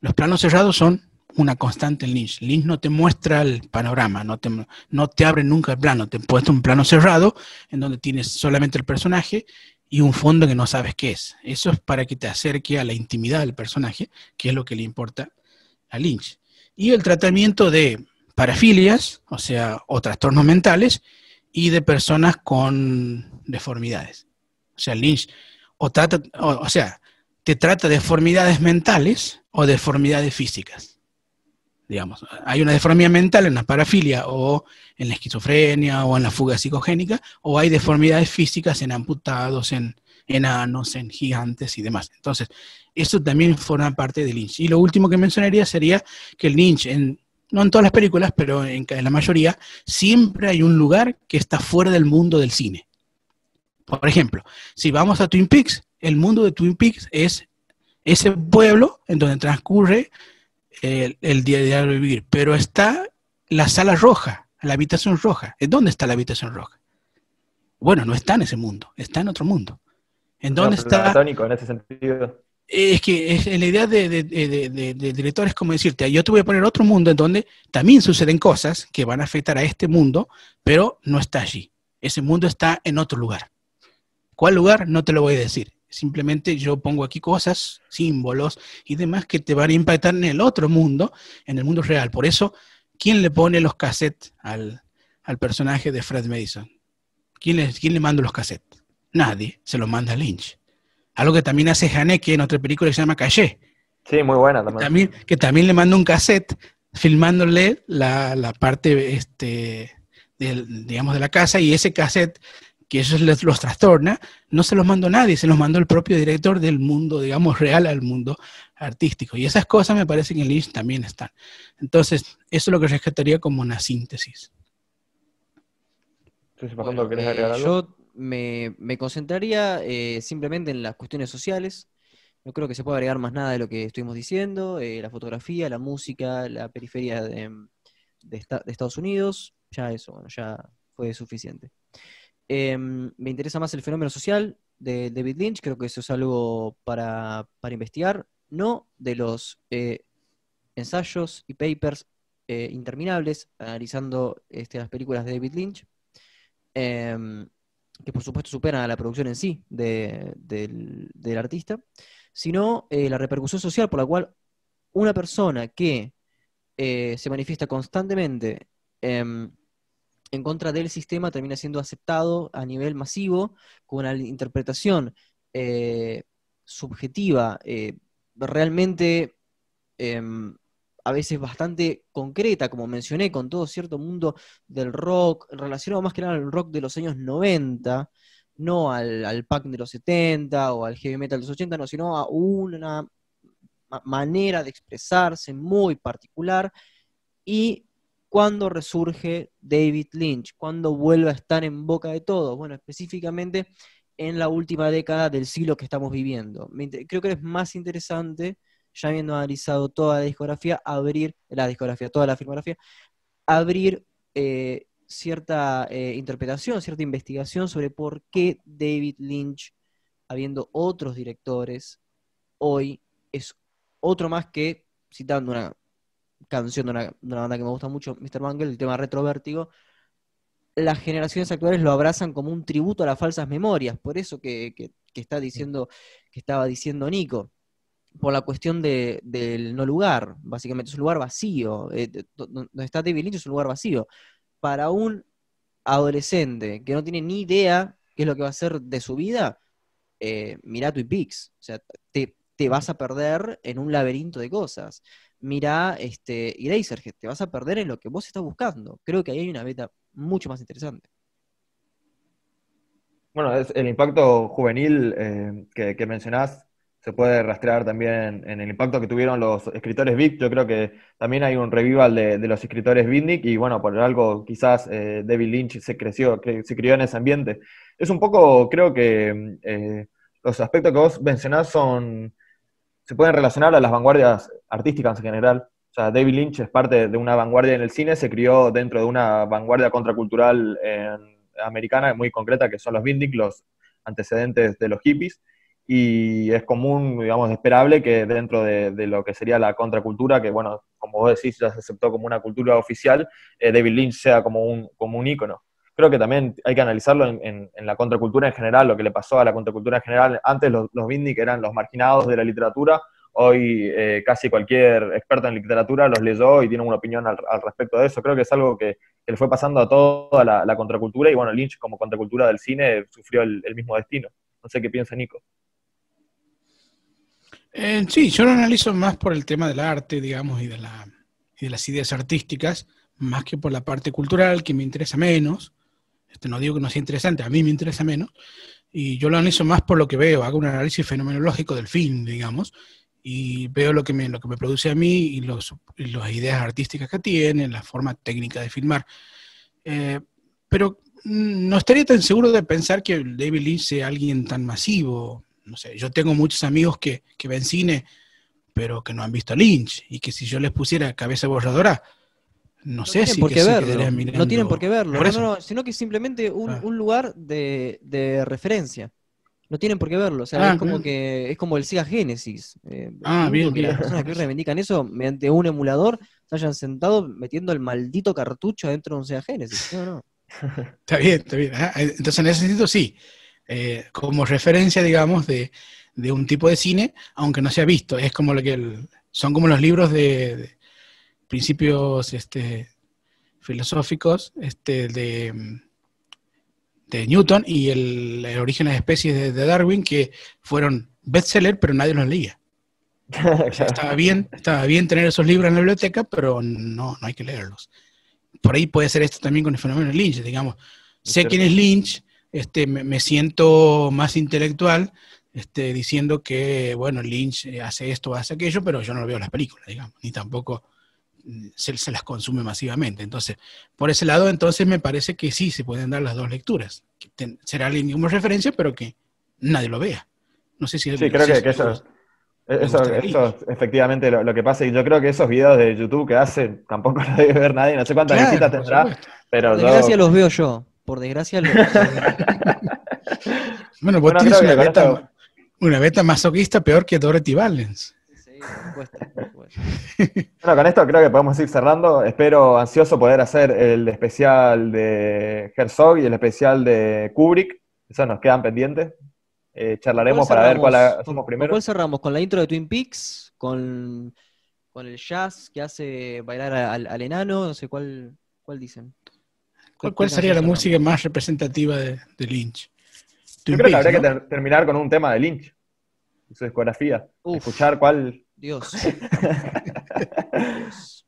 S2: Los planos cerrados son una constante en Lynch. Lynch no te muestra el panorama, no te, no te abre nunca el plano, te muestra un plano cerrado en donde tienes solamente el personaje y un fondo que no sabes qué es. Eso es para que te acerque a la intimidad del personaje, que es lo que le importa a Lynch. Y el tratamiento de parafilias, o sea, o trastornos mentales, y de personas con deformidades. O sea, Lynch o, trata, o, sea, te trata de deformidades mentales o deformidades físicas. Digamos, hay una deformidad mental en la parafilia o en la esquizofrenia o en la fuga psicogénica, o hay deformidades físicas en amputados, en enanos, en gigantes y demás. Entonces, eso también forma parte de Lynch. Y lo último que mencionaría sería que Lynch, en, no en todas las películas, pero en la mayoría, siempre hay un lugar que está fuera del mundo del cine. Por ejemplo, si vamos a Twin Peaks, el mundo de Twin Peaks es ese pueblo en donde transcurre el, día de vivir, pero está la sala roja, la habitación roja. ¿En dónde está la habitación roja? Bueno, no está en ese mundo, está en otro mundo. ¿En dónde está?
S3: en ese sentido.
S2: Es que es, la idea de, de, director es como decirte, yo te voy a poner otro mundo en donde también suceden cosas que van a afectar a este mundo, pero no está allí. Ese mundo está en otro lugar. ¿Cuál lugar? No te lo voy a decir. Simplemente yo pongo aquí cosas, símbolos y demás que te van a impactar en el otro mundo, en el mundo real. Por eso, ¿quién le pone los cassettes al, personaje de Fred Mason? ¿Quién le, ¿Quién le manda los cassettes? Nadie, se los manda Lynch. Algo que también hace Haneke en otra película que se llama Calle.
S3: Sí, muy buena
S2: también. Que también, le manda un cassette filmándole la, parte, este, digamos, de la casa y ese cassette que eso los trastorna, no se los mandó nadie, se los mandó el propio director del mundo, digamos, real al mundo artístico. Y esas cosas me parece que en Lynch también están. Entonces, eso es lo que rescataría como una síntesis.
S1: yo me, concentraría eh, simplemente en las cuestiones sociales. No creo que se pueda agregar más nada de lo que estuvimos diciendo. Eh, la fotografía, la música, la periferia de, de, Estados Unidos. Ya eso, bueno, ya fue suficiente. Em, me interesa más el fenómeno social de David Lynch. Creo que eso es algo para, investigar. No de los eh, ensayos y papers interminables analizando este, las películas de David Lynch. Em, que por supuesto superan a la producción en sí del, artista, sino eh, la repercusión social por la cual una persona que eh, se manifiesta constantemente em, en contra del sistema termina siendo aceptado a nivel masivo con una interpretación eh, subjetiva realmente em, a veces bastante concreta, como mencioné, con todo cierto mundo del rock, relacionado más que nada al rock de los años 90, no al, punk de los 70 o al heavy metal de los 80, no, sino a una manera de expresarse muy particular. Y cuando resurge David Lynch, cuando vuelve a estar en boca de todos, bueno, específicamente en la última década del siglo que estamos viviendo. Creo que es más interesante ya habiendo analizado toda la discografía, abrir la discografía, toda la filmografía, abrir eh, cierta eh, interpretación, cierta investigación sobre por qué David Lynch, habiendo otros directores, hoy es otro más que, citando una canción de una, banda que me gusta mucho, Mr. Mangle, el tema Retrovértigo, las generaciones actuales lo abrazan como un tributo a las falsas memorias, por eso que, que está diciendo, que estaba diciendo Nico por la cuestión de, del no lugar, básicamente es un lugar vacío, eh, donde está David Lynch es un lugar vacío. Para un adolescente que no tiene ni idea qué es lo que va a hacer de su vida, eh, mira Twin Peaks, o sea, te, vas a perder en un laberinto de cosas. Mira este, Eraserhead, te vas a perder en lo que vos estás buscando. Creo que ahí hay una beta mucho más interesante.
S3: Bueno, es el impacto juvenil eh, que, que mencionás se puede rastrear también en el impacto que tuvieron los escritores Vic. Yo creo que también hay un revival de, los escritores Vindic y bueno, por algo quizás eh, David Lynch se creció, se crió en ese ambiente. Es un poco, creo que eh, los aspectos que vos mencionás son, se pueden relacionar a las vanguardias artísticas en general. O sea, David Lynch es parte de una vanguardia en el cine, se crió dentro de una vanguardia contracultural americana muy concreta que son los Vindic, los antecedentes de los hippies y es común, digamos, esperable que dentro de, lo que sería la contracultura, que bueno, como vos decís, ya se aceptó como una cultura oficial, eh, David Lynch sea como un, como un ícono. Creo que también hay que analizarlo en, la contracultura en general, lo que le pasó a la contracultura en general. Antes los, los que eran los marginados de la literatura, hoy eh, casi cualquier experto en literatura los leyó y tiene una opinión al, respecto de eso. Creo que es algo que, le fue pasando a toda la, contracultura y bueno, Lynch como contracultura del cine sufrió el mismo destino. No sé qué piensa Nico.
S2: Eh, sí, yo lo analizo más por el tema del arte, digamos, y de, la, y de las ideas artísticas, más que por la parte cultural, que me interesa menos. Este, no digo que no sea interesante, a mí me interesa menos. Y yo lo analizo más por lo que veo, hago un análisis fenomenológico del film, digamos, y veo lo que me, lo que me produce a mí y, los, las ideas artísticas que tiene, la forma técnica de filmar. Eh, pero no estaría tan seguro de pensar que David Lynch sea alguien tan masivo no sé, yo tengo muchos amigos que, ven cine, pero que no han visto Lynch, y que si yo les pusiera cabeza borradora, no, sé si que
S1: verlo. No tienen por qué verlo.
S2: Por
S1: no, no, no, sino que simplemente un,
S2: Ah.
S1: un lugar de, de referencia. No tienen por qué verlo. O sea,
S2: Ah,
S1: es como
S2: bien.
S1: que es como el Sega Genesis. Eh,
S2: Ah, bien,
S1: que las
S2: bien.
S1: personas que reivindican eso mediante un emulador se hayan sentado metiendo el maldito cartucho dentro de un Sega Genesis. No, no.
S2: Está bien, está bien. Ah, Entonces, en ese sentido, sí. Eh, como referencia, digamos, de, de un tipo de cine, aunque no se ha visto. Es como lo que el- son como los libros de, de principios este, filosóficos este, de, de Newton y el, el origen de las especies de, de Darwin, que fueron bestseller, pero nadie los leía. O sea, estaba bien, estaba bien tener esos libros en la biblioteca, pero no, no hay que leerlos. Por ahí puede ser esto también con el fenómeno de Lynch, digamos. Sé quién es Lynch, este, me, me siento más intelectual este, diciendo que, bueno, Lynch hace esto, hace aquello, pero yo no lo veo en las películas, digamos, ni tampoco se, se las consume masivamente. Entonces, por ese lado, entonces me parece que sí se pueden dar las dos lecturas. Que ten- será alguien como referencia, pero que nadie lo vea. No sé si
S3: Sí, creo que, que eso, eso, eso es efectivamente lo, lo que pasa. Y yo creo que esos videos de YouTube que hace tampoco los debe ver nadie. No sé cuántas
S2: Claro,
S3: visitas tendrá,
S2: supuesto.
S3: pero
S1: Por
S3: yo-
S1: desgracia los veo yo. Por desgracia los
S2: Bueno, vos
S3: Bueno,
S2: tienes una beta,
S3: esto-
S2: una beta masoquista peor que Dorothy Valens.
S1: Sí, por supuesto, por supuesto.
S3: Bueno, con esto creo que podemos ir cerrando. Espero ansioso poder hacer el especial de Herzog y el especial de Kubrick. Esos nos quedan pendientes. Eh, charlaremos
S1: ¿Cuál
S3: para ver cuál
S1: cerramos?
S3: hacemos
S1: ¿Con-
S3: primero.
S1: ¿Con cuál cerramos? ¿Con la intro de Twin Peaks? ¿Con, con el jazz que hace bailar al, al enano? No sé cuál, cuál dicen.
S2: ¿Cuál,
S1: ¿Qué
S2: cuál sería la música más representativa de, de Lynch?
S3: Yo creo que habría que terminar con un tema de Lynch, y su discografía.
S1: Uf.
S3: Escuchar cuál.
S1: Dios. Dios.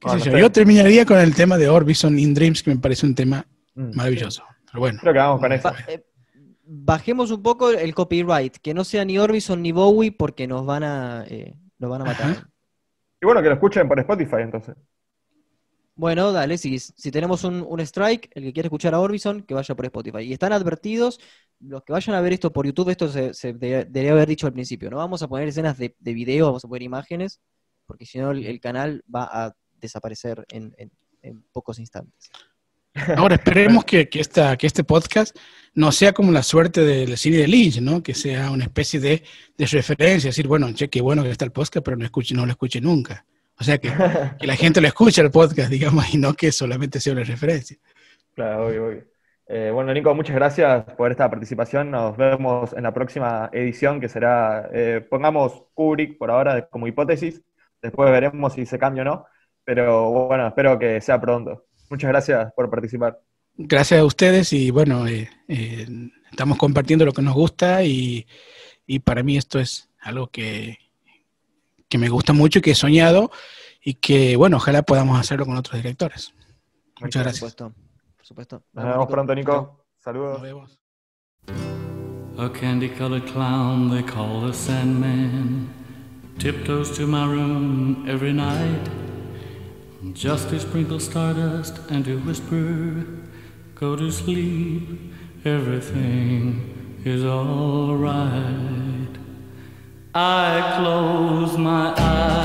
S2: ¿Qué sé
S3: no
S2: yo? terminaría con el tema de Orbison in Dreams, que me parece un tema
S3: Mm.
S2: maravilloso. Pero bueno,
S3: Creo que vamos con eso.
S1: Ba- eh, bajemos un poco el copyright, que no sea ni Orbison ni Bowie porque nos van a, eh, nos van a matar.
S2: Ajá.
S3: Y bueno, que lo escuchen por Spotify entonces.
S1: Bueno, dale, si, si tenemos un, un strike, el que quiere escuchar a Orbison, que vaya por Spotify. Y están advertidos, los que vayan a ver esto por YouTube, esto se, se de- debería haber dicho al principio, no vamos a poner escenas de, de video, vamos a poner imágenes, porque si no el, el canal va a desaparecer en, en- en pocos instantes.
S2: ahora esperemos que, que, esta, que este podcast no sea como la suerte del cine de Lynch, ¿no? Que sea una especie de, de referencia, decir, bueno, che, qué bueno que está el podcast, pero no, escuche, no lo escuche nunca. O sea, que, que la gente lo escuche el podcast, digamos, y no que solamente sea una referencia.
S3: Claro, obvio, obvio. Eh, bueno, Nico, muchas gracias por esta participación. Nos vemos en la próxima edición que será, eh, pongamos Kubrick por ahora como hipótesis. Después veremos si se cambia o no. Pero bueno, espero que sea pronto. Muchas gracias por participar.
S2: Gracias a ustedes y bueno, eh, eh, estamos compartiendo lo que nos gusta y, y para mí esto es algo que, que me gusta mucho y que he soñado y que bueno, ojalá podamos hacerlo con otros directores. Muchas
S1: Por
S2: gracias.
S1: Supuesto. Por supuesto.
S3: Nos vemos pronto, Nico. Saludos.
S2: Nos vemos.
S4: A candy colored clown they call the Sandman tiptoes to my room every night just to sprinkle stardust and to whisper, Go to sleep, everything is alright. I close my eyes